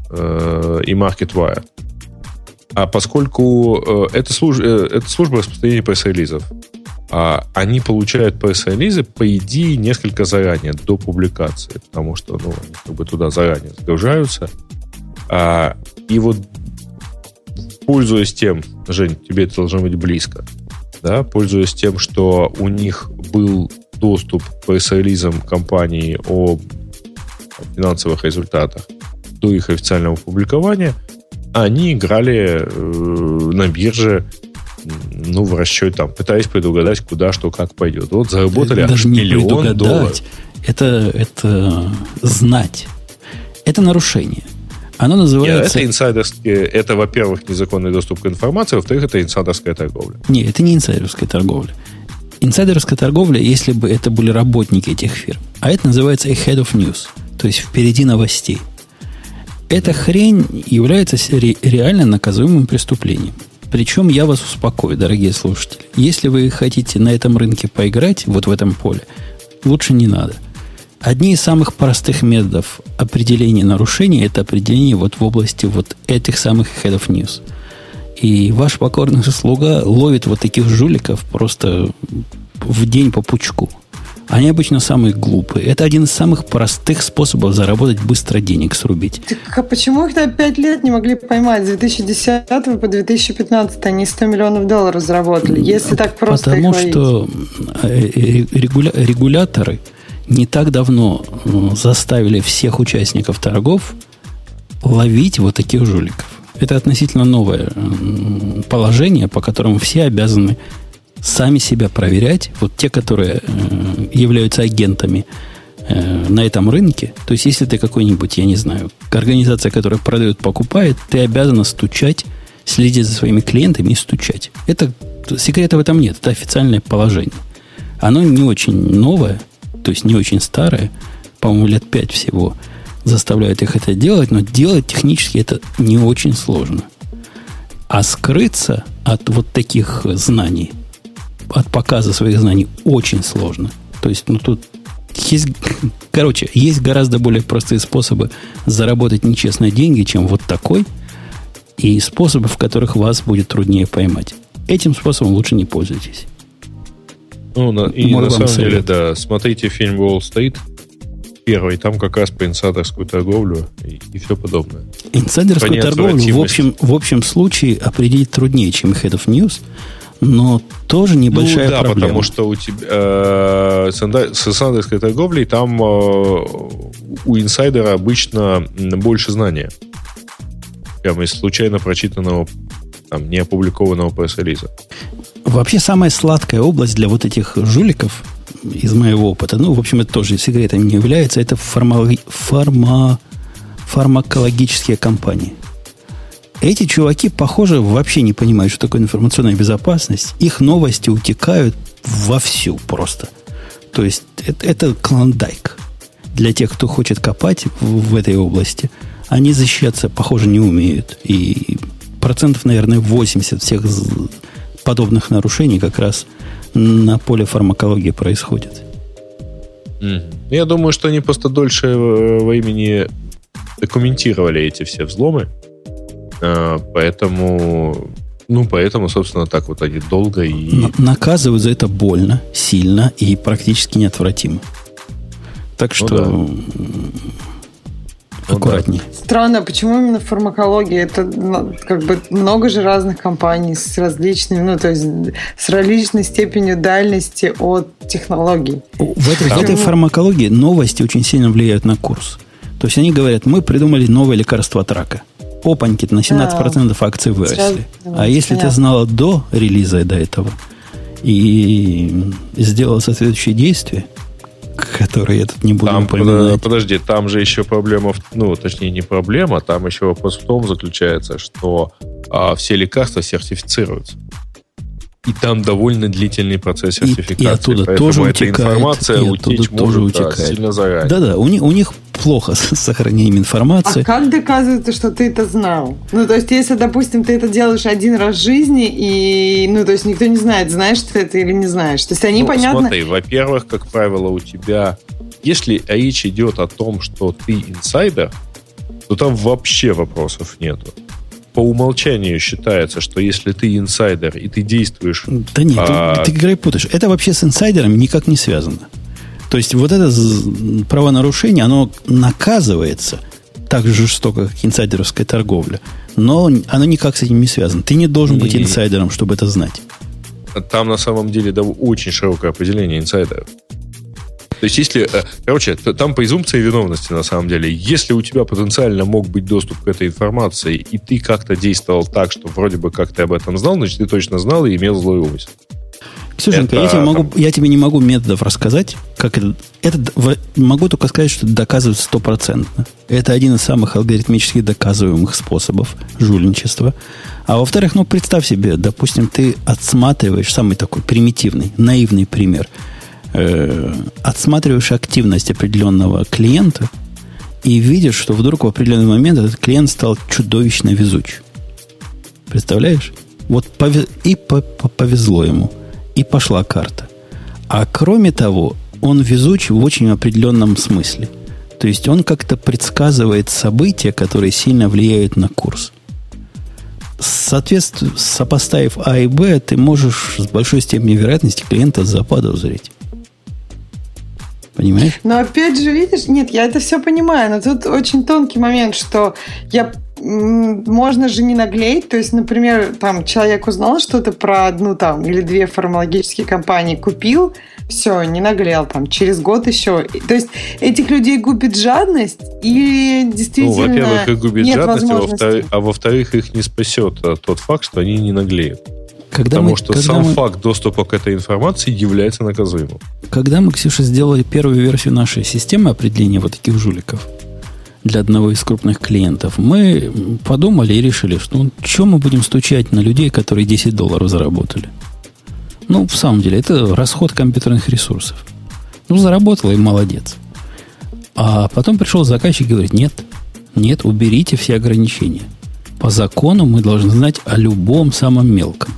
э, и MarketWire. А поскольку э, это, служ- э, это служба распространения пресс-релизов, а они получают пресс-релизы, по идее, несколько заранее, до публикации, потому что ну, они как бы туда заранее загружаются. А, и вот пользуясь тем, Жень, тебе это должно быть близко, да, пользуясь тем, что у них был доступ к пресс-релизам компании о финансовых результатах до их официального публикования, они играли э, на бирже ну, в расчете, там, пытаясь предугадать, куда, что, как пойдет. Вот заработали аж Даже не миллион долларов. Это, это знать. Это нарушение. Оно Нет, называется... это инсайдерские, это, во-первых, незаконный доступ к информации, во-вторых, это инсайдерская торговля. Не, это не инсайдерская торговля. Инсайдерская торговля, если бы это были работники этих фирм. А это называется ahead of news, то есть впереди новостей. Эта хрень является ре- реально наказуемым преступлением. Причем я вас успокою, дорогие слушатели. Если вы хотите на этом рынке поиграть, вот в этом поле, лучше не надо. Одни из самых простых методов определения нарушений – это определение вот в области вот этих самых head of news. И ваш покорный слуга ловит вот таких жуликов просто в день по пучку. Они обычно самые глупые. Это один из самых простых способов заработать быстро денег, срубить. Так а почему их на 5 лет не могли поймать? С 2010 по 2015 они 100 миллионов долларов заработали. Если так просто Потому что э, э, регуля... регуляторы не так давно э, заставили всех участников торгов ловить вот таких жуликов. Это относительно новое положение, по которому все обязаны сами себя проверять, вот те, которые э, являются агентами э, на этом рынке, то есть если ты какой-нибудь, я не знаю, организация, которая продает, покупает, ты обязана стучать, следить за своими клиентами и стучать. Это секрета в этом нет, это официальное положение. Оно не очень новое, то есть не очень старое, по-моему, лет пять всего заставляют их это делать, но делать технически это не очень сложно. А скрыться от вот таких знаний – от показа своих знаний очень сложно. То есть, ну, тут есть, короче, есть гораздо более простые способы заработать нечестные деньги, чем вот такой, и способы, в которых вас будет труднее поймать. Этим способом лучше не пользуйтесь. Ну, на, и Мой на самом совет. деле, да, смотрите фильм Wall Street, первый, там как раз по инсайдерскую торговлю и, и все подобное. Инсайдерскую торговлю в общем, в общем случае определить труднее, чем Head of News, но тоже небольшая ну, да, проблема. потому что у тебя э, с инсайдерской торговлей там э, у инсайдера обычно больше знания. Прямо из случайно прочитанного, там, не опубликованного пресс-релиза. Вообще самая сладкая область для вот этих жуликов из моего опыта, ну, в общем, это тоже секретом не является, это фарма, фарма, фармакологические компании. Эти чуваки, похоже, вообще не понимают, что такое информационная безопасность. Их новости утекают вовсю просто. То есть это, это клондайк. Для тех, кто хочет копать в, в этой области, они защищаться, похоже, не умеют. И процентов, наверное, 80 всех подобных нарушений как раз на поле фармакологии происходит. Я думаю, что они просто дольше э, времени документировали эти все взломы, Э, поэтому, ну, поэтому, собственно, так вот они долго и... Наказывают за это больно, сильно и практически неотвратимо. Так ну что... Ну, да. Аккуратней. Странно, почему именно фармакология? Это ну, как бы много же разных компаний с различными, ну, то есть с различной степенью дальности от технологий. В этой, в этой фармакологии новости очень сильно влияют на курс. То есть они говорят, мы придумали новое лекарство от рака опаньки, на 17% да. акции выросли. Сейчас, а если понятно. ты знала до релиза до этого и сделала соответствующие действия, которые я тут не буду там, упоминать. Подожди, там же еще проблема, ну, точнее, не проблема, там еще вопрос в том заключается, что а, все лекарства сертифицируются. И там довольно длительный процесс сертификации. И, и оттуда тоже эта утекает. информация и утечь тоже может утекает. Да, сильно заранее. Да-да, у них, у них плохо с сохранением информации. А как доказывается, что ты это знал? Ну, то есть, если, допустим, ты это делаешь один раз в жизни, и, ну, то есть, никто не знает, знаешь ты это или не знаешь. То есть, они, ну, понятно... Смотри, во-первых, как правило, у тебя... Если речь идет о том, что ты инсайдер, то там вообще вопросов нету по умолчанию считается, что если ты инсайдер и ты действуешь... Да нет, а... ты, ты играй путаешь. Это вообще с инсайдером никак не связано. То есть вот это правонарушение, оно наказывается так же жестоко, как инсайдеровская торговля. Но оно никак с этим не связано. Ты не должен быть инсайдером, чтобы это знать. Там на самом деле да, очень широкое определение инсайдеров. То есть, если, э, короче, там презумпция виновности на самом деле. Если у тебя потенциально мог быть доступ к этой информации, и ты как-то действовал так, что вроде бы как ты об этом знал, значит, ты точно знал и имел злой умысел. Ксюшенька, это... я, тебе могу, я тебе не могу методов рассказать, как это, это. Могу только сказать, что это доказывает стопроцентно. Это один из самых алгоритмически доказываемых способов жульничества. А во-вторых, ну, представь себе, допустим, ты отсматриваешь самый такой примитивный, наивный пример – э, отсматриваешь активность определенного клиента и видишь, что вдруг в определенный момент этот клиент стал чудовищно везуч. Представляешь? Вот пове- и повезло ему, и пошла карта. А кроме того, он везучий в очень определенном смысле. То есть он как-то предсказывает события, которые сильно влияют на курс. Соответственно, сопоставив А и Б, ты можешь с большой степенью вероятности клиента заподозрить. Понимаешь? Но опять же, видишь, нет, я это все понимаю, но тут очень тонкий момент, что я можно же не наглеть. То есть, например, там человек узнал что-то про одну там или две фармакологические компании, купил, все, не наглел там, через год еще. То есть этих людей губит жадность и действительно Ну, во-первых, их губит нет жадность, а возможности. во-вторых, а во-вторых, их не спасет а, тот факт, что они не наглеют. Когда Потому мы, что когда сам мы- факт доступа к этой информации является наказуемым. Когда мы, Ксюша, сделали первую версию нашей системы определения вот таких жуликов для одного из крупных клиентов, мы подумали и решили, что ну, что мы будем стучать на людей, которые 10 долларов заработали. Ну, в самом деле, это расход компьютерных ресурсов. Ну, заработал и молодец. А потом пришел заказчик и говорит, нет, нет, уберите все ограничения. По закону мы должны знать о любом самом мелком.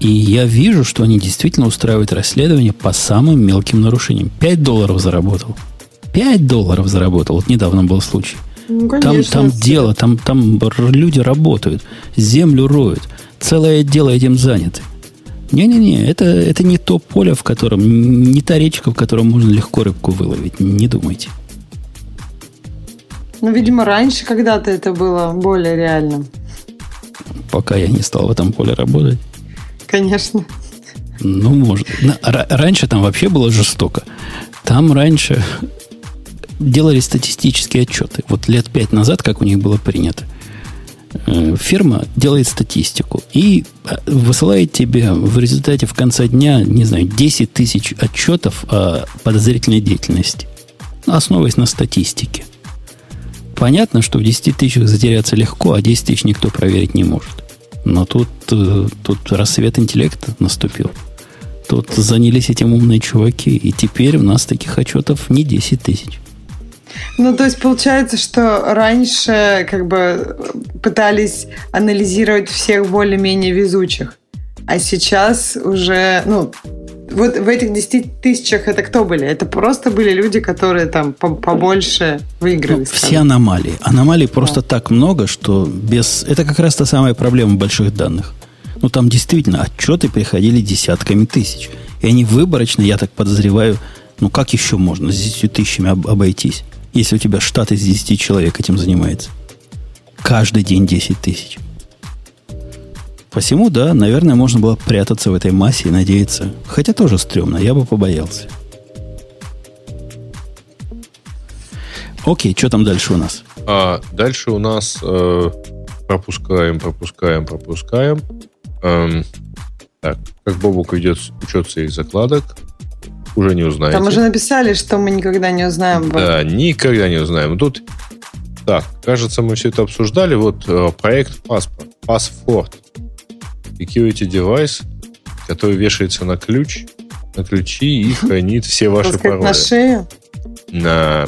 И я вижу, что они действительно устраивают расследование по самым мелким нарушениям. 5 долларов заработал. 5 долларов заработал. Вот недавно был случай. Ну, Там, конечно, там дело, там, там люди работают, землю роют, целое дело этим заняты. Не-не-не, это, это не то поле, в котором, не та речка, в котором можно легко рыбку выловить. Не думайте. Ну, видимо, раньше когда-то это было более реальным. Пока я не стал в этом поле работать. Конечно. Ну, может. Раньше там вообще было жестоко. Там раньше делали статистические отчеты. Вот лет пять назад, как у них было принято, э, фирма делает статистику и э, высылает тебе в результате в конце дня, не знаю, 10 тысяч отчетов о подозрительной деятельности, основываясь на статистике. Понятно, что в 10 тысячах затеряться легко, а 10 тысяч никто проверить не может. Но тут, э, тут рассвет интеллекта наступил. Тут занялись этим умные чуваки, и теперь у нас таких отчетов не 10 тысяч. Ну, то есть получается, что раньше как бы пытались анализировать всех более-менее везучих, а сейчас уже, ну, вот в этих 10 тысячах это кто были? Это просто были люди, которые там по- побольше выиграли. Ну, все аномалии. Аномалий просто так много, что без... Это как раз та самая проблема больших данных. Ну, там действительно отчеты приходили десятками тысяч. И они выборочно, я так подозреваю, ну, как еще можно с 10 тысячами об- обойтись, если у тебя штат из 10 человек этим занимается? Каждый день 10 тысяч. Посему, да, наверное, можно было прятаться в этой массе и надеяться. Хотя тоже стрёмно, я бы побоялся. Окей, что там дальше у нас? А дальше у нас э, пропускаем, пропускаем, пропускаем. Эм, так, как Бобук ведет учет своих закладок, уже не узнаете. Там уже написали, что мы никогда не узнаем. Да, никогда не узнаем. Тут, так, кажется, мы все это обсуждали. Вот э, проект паспорт, Passport. Security device, который вешается на ключ, на ключи и хранит все ваши пароли. на шею. на...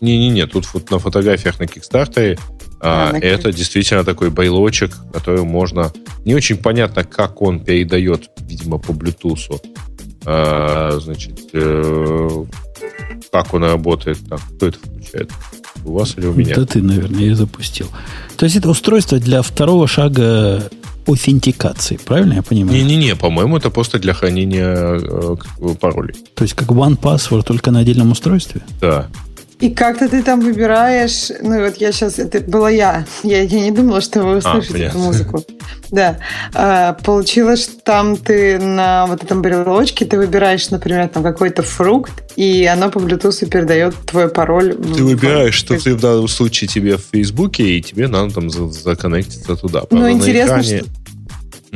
Не-не-не, тут вот на фотографиях на Кикстартере а, А, это действительно такой байлочек, который можно... Не очень понятно, как он передает, видимо, по Bluetooth. а, значит, э, как он работает. Так, кто это включает? У вас или у меня? Да ты, наверное, я запустил. То есть это устройство для второго шага аутентикации, правильно я понимаю? Не-не-не, по-моему, это просто для хранения э, паролей. То есть как One Password только на отдельном устройстве? Да. И как-то ты там выбираешь, ну вот я сейчас, это была я, я, я не думала, что вы услышите эту понятно. музыку. Да, А, получилось, что там ты на вот этом брелочке ты выбираешь, например, там какой-то фрукт, и оно по Bluetooth передает твой пароль. Ты выбираешь, что ты в данном случае тебе в Фейсбуке, и тебе надо там за- законнектиться туда. Ну, Правда, на интересно, экране- что...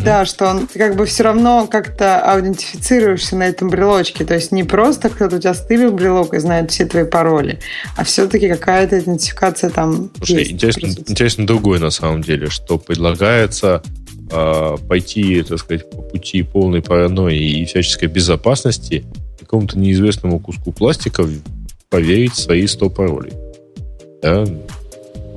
Да, что он ты как бы все равно как-то аутентифицируешься на этом брелочке. То есть не просто кто-то у тебя стырил брелок и знает все твои пароли, а все-таки какая-то идентификация там Слушай, есть. интересно, интересно другое на самом деле, что предлагается э, пойти, так сказать, по пути полной паранойи и всяческой безопасности какому-то неизвестному куску пластика поверить в свои 100 паролей. Да?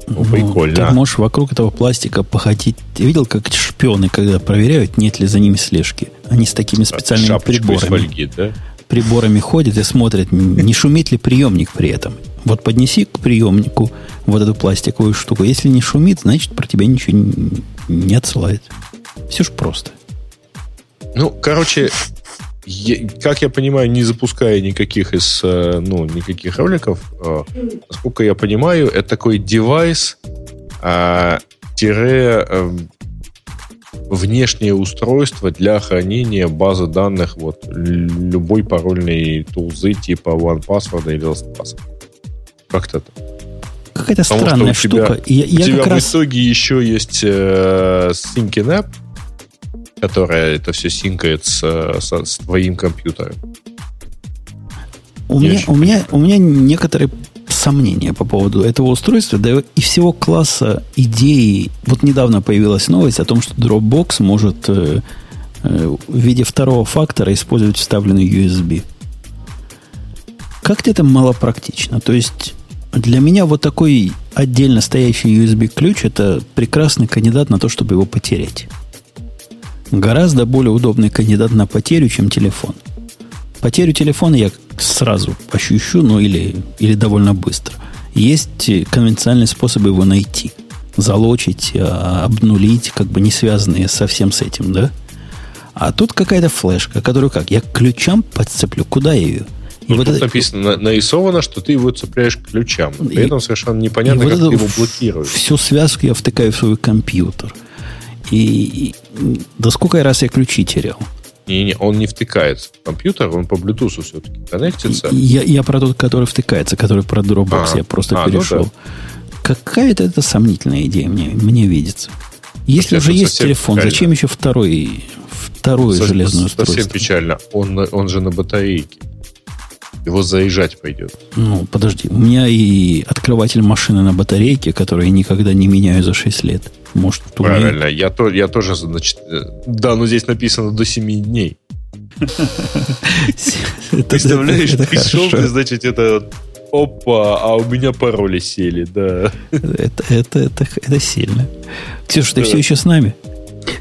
Ну, прикольно. Ты можешь вокруг этого пластика походить. Ты видел, как шпионы, когда проверяют, нет ли за ними слежки? Они с такими специальными Шапочку из приборами. фольги, да? приборами ходит и смотрит, не шумит ли приемник при этом. Вот поднеси к приемнику вот эту пластиковую штуку. Если не шумит, значит про тебя ничего не, не отсылает. Все ж просто. Ну, короче, я, как я понимаю, не запуская никаких из, э, ну, никаких роликов, э, насколько я понимаю, это такой девайс, а, тире э, внешнее устройство для хранения базы данных вот любой парольной тулзы типа OnePassword или LastPass. Как-то так. Какая-то странная что у тебя, штука. Я, у я тебя в раз... итоге еще есть э, Syncing App, которая это все синкает с, с, с твоим компьютером. У меня, у, меня, у меня некоторые сомнения по поводу этого устройства, да и всего класса идеи. Вот недавно появилась новость о том, что Dropbox может э, э, в виде второго фактора использовать вставленный USB. Как-то это малопрактично. То есть для меня вот такой отдельно стоящий USB-ключ это прекрасный кандидат на то, чтобы его потерять. Гораздо более удобный кандидат на потерю, чем телефон. Потерю телефона я сразу ощущу, ну или, или довольно быстро. Есть конвенциональные способы его найти. Залочить, а, обнулить, как бы не связанные совсем с этим, да? А тут какая-то флешка, которую как? Я к ключам подцеплю. Куда я ее? И ну, вот тут это... написано, нарисовано, что ты его цепляешь к ключам. При и, этом совершенно непонятно, как вот ты его блокируешь. Всю связку я втыкаю в свой компьютер. И, и да сколько раз я ключи терял? Не, не, он не втыкается в компьютер, он по Bluetooth все-таки коннектится. Я, я про тот, который втыкается, который про Dropbox, а, я просто а, перешел. Ну да. Какая-то это сомнительная идея мне, мне видится. Если уже есть телефон, печально. зачем еще второй, второе совсем, железное устройство? Совсем печально. Он, он же на батарейке. Его заезжать пойдет. Ну, подожди. У меня и открыватель машины на батарейке, который я никогда не меняю за 6 лет. Может, Правильно, я, то, я тоже, значит, э, да, но здесь написано до 7 дней. Представляешь, пришел, значит, это опа, а у меня пароли сели, да. Это, это, это, это сильно. Ксюша, ты все еще с нами?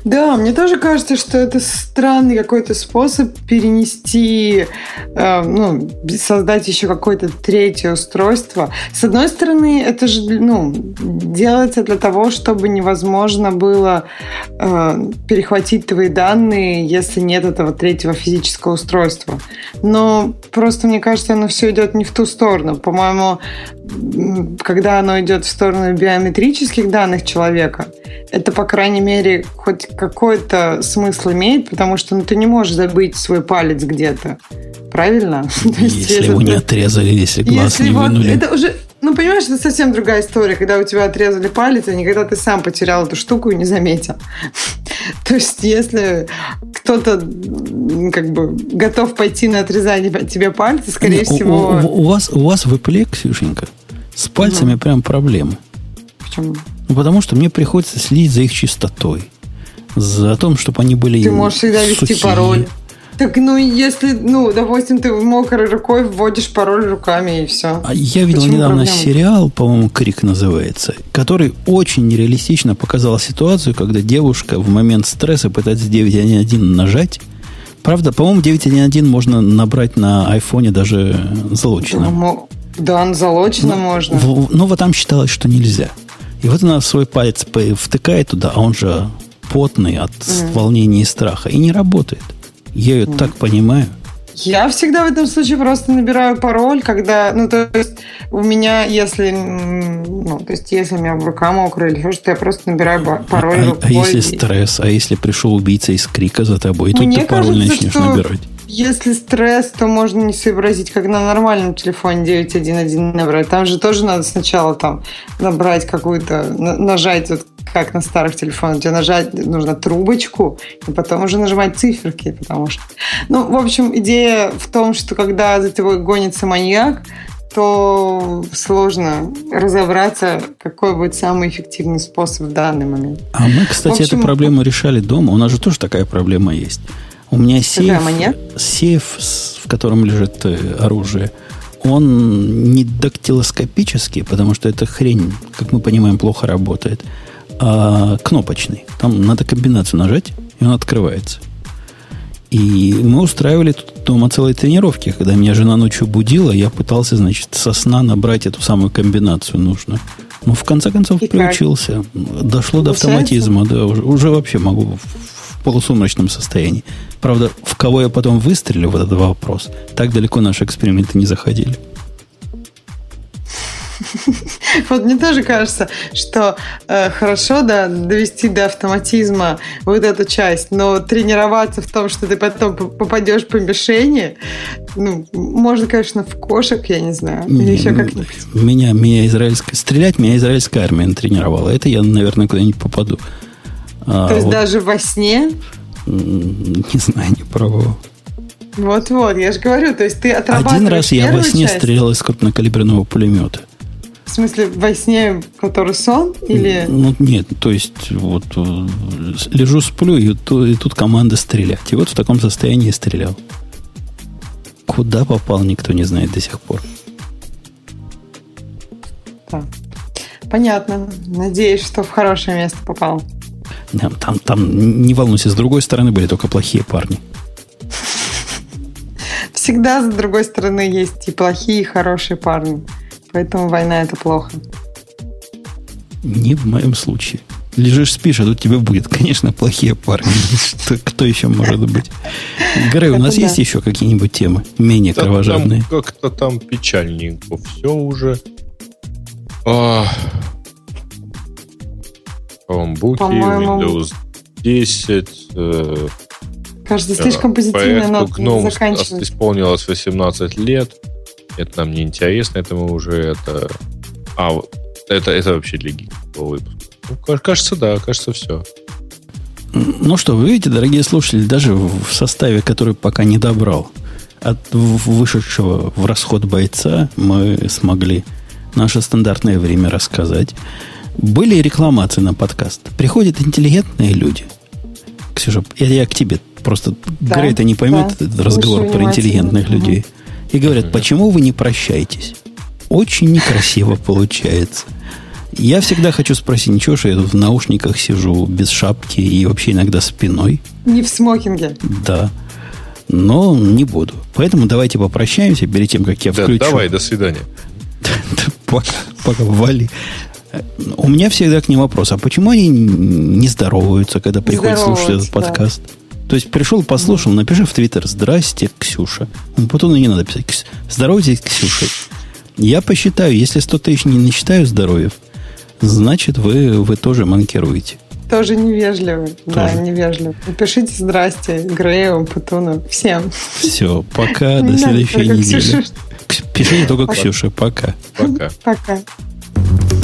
Да, мне тоже кажется, что это странный какой-то способ перенести, э, ну, создать еще какое-то третье устройство. С одной стороны, это же, ну, делается для того, чтобы невозможно было э, перехватить твои данные, если нет этого третьего физического устройства. Но просто, мне кажется, оно все идет не в ту сторону. По-моему, когда оно идет в сторону биометрических данных человека, это, по крайней мере, хоть какой-то смысл имеет, потому что ну, ты не можешь забыть свой палец где-то. Правильно? Если его не отрезали, если глаз не вынули. Это уже, ну, понимаешь, это совсем другая история, когда у тебя отрезали палец, а не когда ты сам потерял эту штуку и не заметил. То есть, если кто-то как бы готов пойти на отрезание тебе пальца, скорее всего... У, вас, у вас в Apple, Ксюшенька, с пальцами прям проблемы. Почему? Ну, потому что мне приходится следить за их чистотой. За том, чтобы они были Ты можешь всегда ввести пароль. Так, ну, если, ну, допустим, ты мокрой рукой вводишь пароль руками и все. А я видел Почему недавно проблема? сериал, по-моему, Крик называется, который очень нереалистично показал ситуацию, когда девушка в момент стресса пытается 911 нажать. Правда, по-моему, 911 можно набрать на айфоне даже залочено. Ну, да, залочено но, можно. В, но вот там считалось, что нельзя. И вот она свой палец втыкает туда, а он же потный от mm. волнения и страха, и не работает. Я ее mm. так понимаю. Я всегда в этом случае просто набираю пароль, когда, ну, то есть у меня, если, ну, то есть если у меня рука мокрая или что-то, я просто набираю пароль а. А если стресс, а если пришел убийца из крика за тобой, и тут ты пароль кажется, начнешь что... набирать? Если стресс, то можно не сообразить, как на нормальном телефоне 911 набрать. Там же тоже надо сначала там набрать какую-то, нажать, вот как на старых телефонах, тебе нажать нужно трубочку, и потом уже нажимать циферки, потому что... Ну, в общем, идея в том, что когда за тобой гонится маньяк, то сложно разобраться, какой будет самый эффективный способ в данный момент. А мы, кстати, общем, эту проблему решали дома. У нас же тоже такая проблема есть. У меня сейф, сейф, в котором лежит э, оружие, он не дактилоскопический, потому что эта хрень, как мы понимаем, плохо работает, а кнопочный. Там надо комбинацию нажать, и он открывается. И мы устраивали тут дома целые тренировки. Когда меня жена ночью будила, я пытался, значит, со сна набрать эту самую комбинацию нужную. Ну, в конце концов, И приучился. Дошло до Получается? автоматизма, да. Уже, уже вообще могу полусумрачном состоянии. Правда, в кого я потом выстрелю, вот этот вопрос. Так далеко наши эксперименты не заходили. Вот мне тоже кажется, что э, хорошо да, довести до автоматизма вот эту часть, но тренироваться в том, что ты потом попадешь по мишени, ну, можно, конечно, в кошек, я не знаю, или Не, еще м, как-нибудь. Меня, меня израильская... Стрелять меня израильская армия натренировала. Это я, наверное, куда-нибудь попаду. А То есть вот, даже во сне не знаю, не пробовал. Вот-вот, я же говорю, то есть ты отрабатываешь Один раз я во сне часть, стрелял из крупнокалиберного пулемета. В смысле, во сне, который сон? Или... Ну, нет, то есть, вот э, лежу, сплю, и, и тут команда стрелять. И вот в таком состоянии стрелял. Куда попал, никто не знает до сих пор. Да. Понятно. Надеюсь, что в хорошее место попал. Там, там, там, не волнуйся, с другой стороны были только плохие парни. Всегда, с другой стороны, есть и плохие, и хорошие парни. Поэтому война – это плохо. Не в моем случае. Лежишь, спишь, а тут тебе будет, конечно, плохие парни. Что, кто еще может быть? Грей, у Это нас да. есть еще какие-нибудь темы менее Да кровожадные? там Как-то там печальненько все уже. А, Chromebook, Windows 10. э, Кажется, слишком позитивная нота GNOME заканчивать. исполнилось 18 лет. Это нам не интересно, это мы уже это... А, это, это вообще для гикового выпуска. Ну, ка- кажется, да, кажется, все. Ну что, вы видите, дорогие слушатели, даже в составе, который пока не добрал, от вышедшего в расход бойца мы смогли наше стандартное время рассказать. Были рекламации на подкаст. Приходят интеллигентные люди. Ксюша, это я к тебе. Просто Да, Грей-то не поймет да. этот разговор про интеллигентных людей. И говорят, почему вы не прощаетесь? Очень некрасиво получается. Я всегда хочу спросить, ничего, что я тут в наушниках сижу без шапки и вообще иногда спиной. Не в смокинге. Да. Но не буду. Поэтому давайте попрощаемся перед тем, как я Да, включу. давай, до свидания. Пока, пока, вали. У меня всегда к ним вопрос, а почему они не здороваются, когда приходят слушать этот да. подкаст? То есть пришел, послушал, напиши в Твиттер «Здрасте, Ксюша». Ну, потом не надо писать «Кс- «Здоровайтесь, Ксюша». Я посчитаю, если 100 тысяч не насчитаю здоровьев, значит, вы, вы тоже манкируете. Тоже невежливо. Да, Тоже. невежливо. Напишите «Здрасте» Грею, Путуну, всем. Все, пока, до следующей недели. Пишите только Ксюше, пока. Пока. Пока.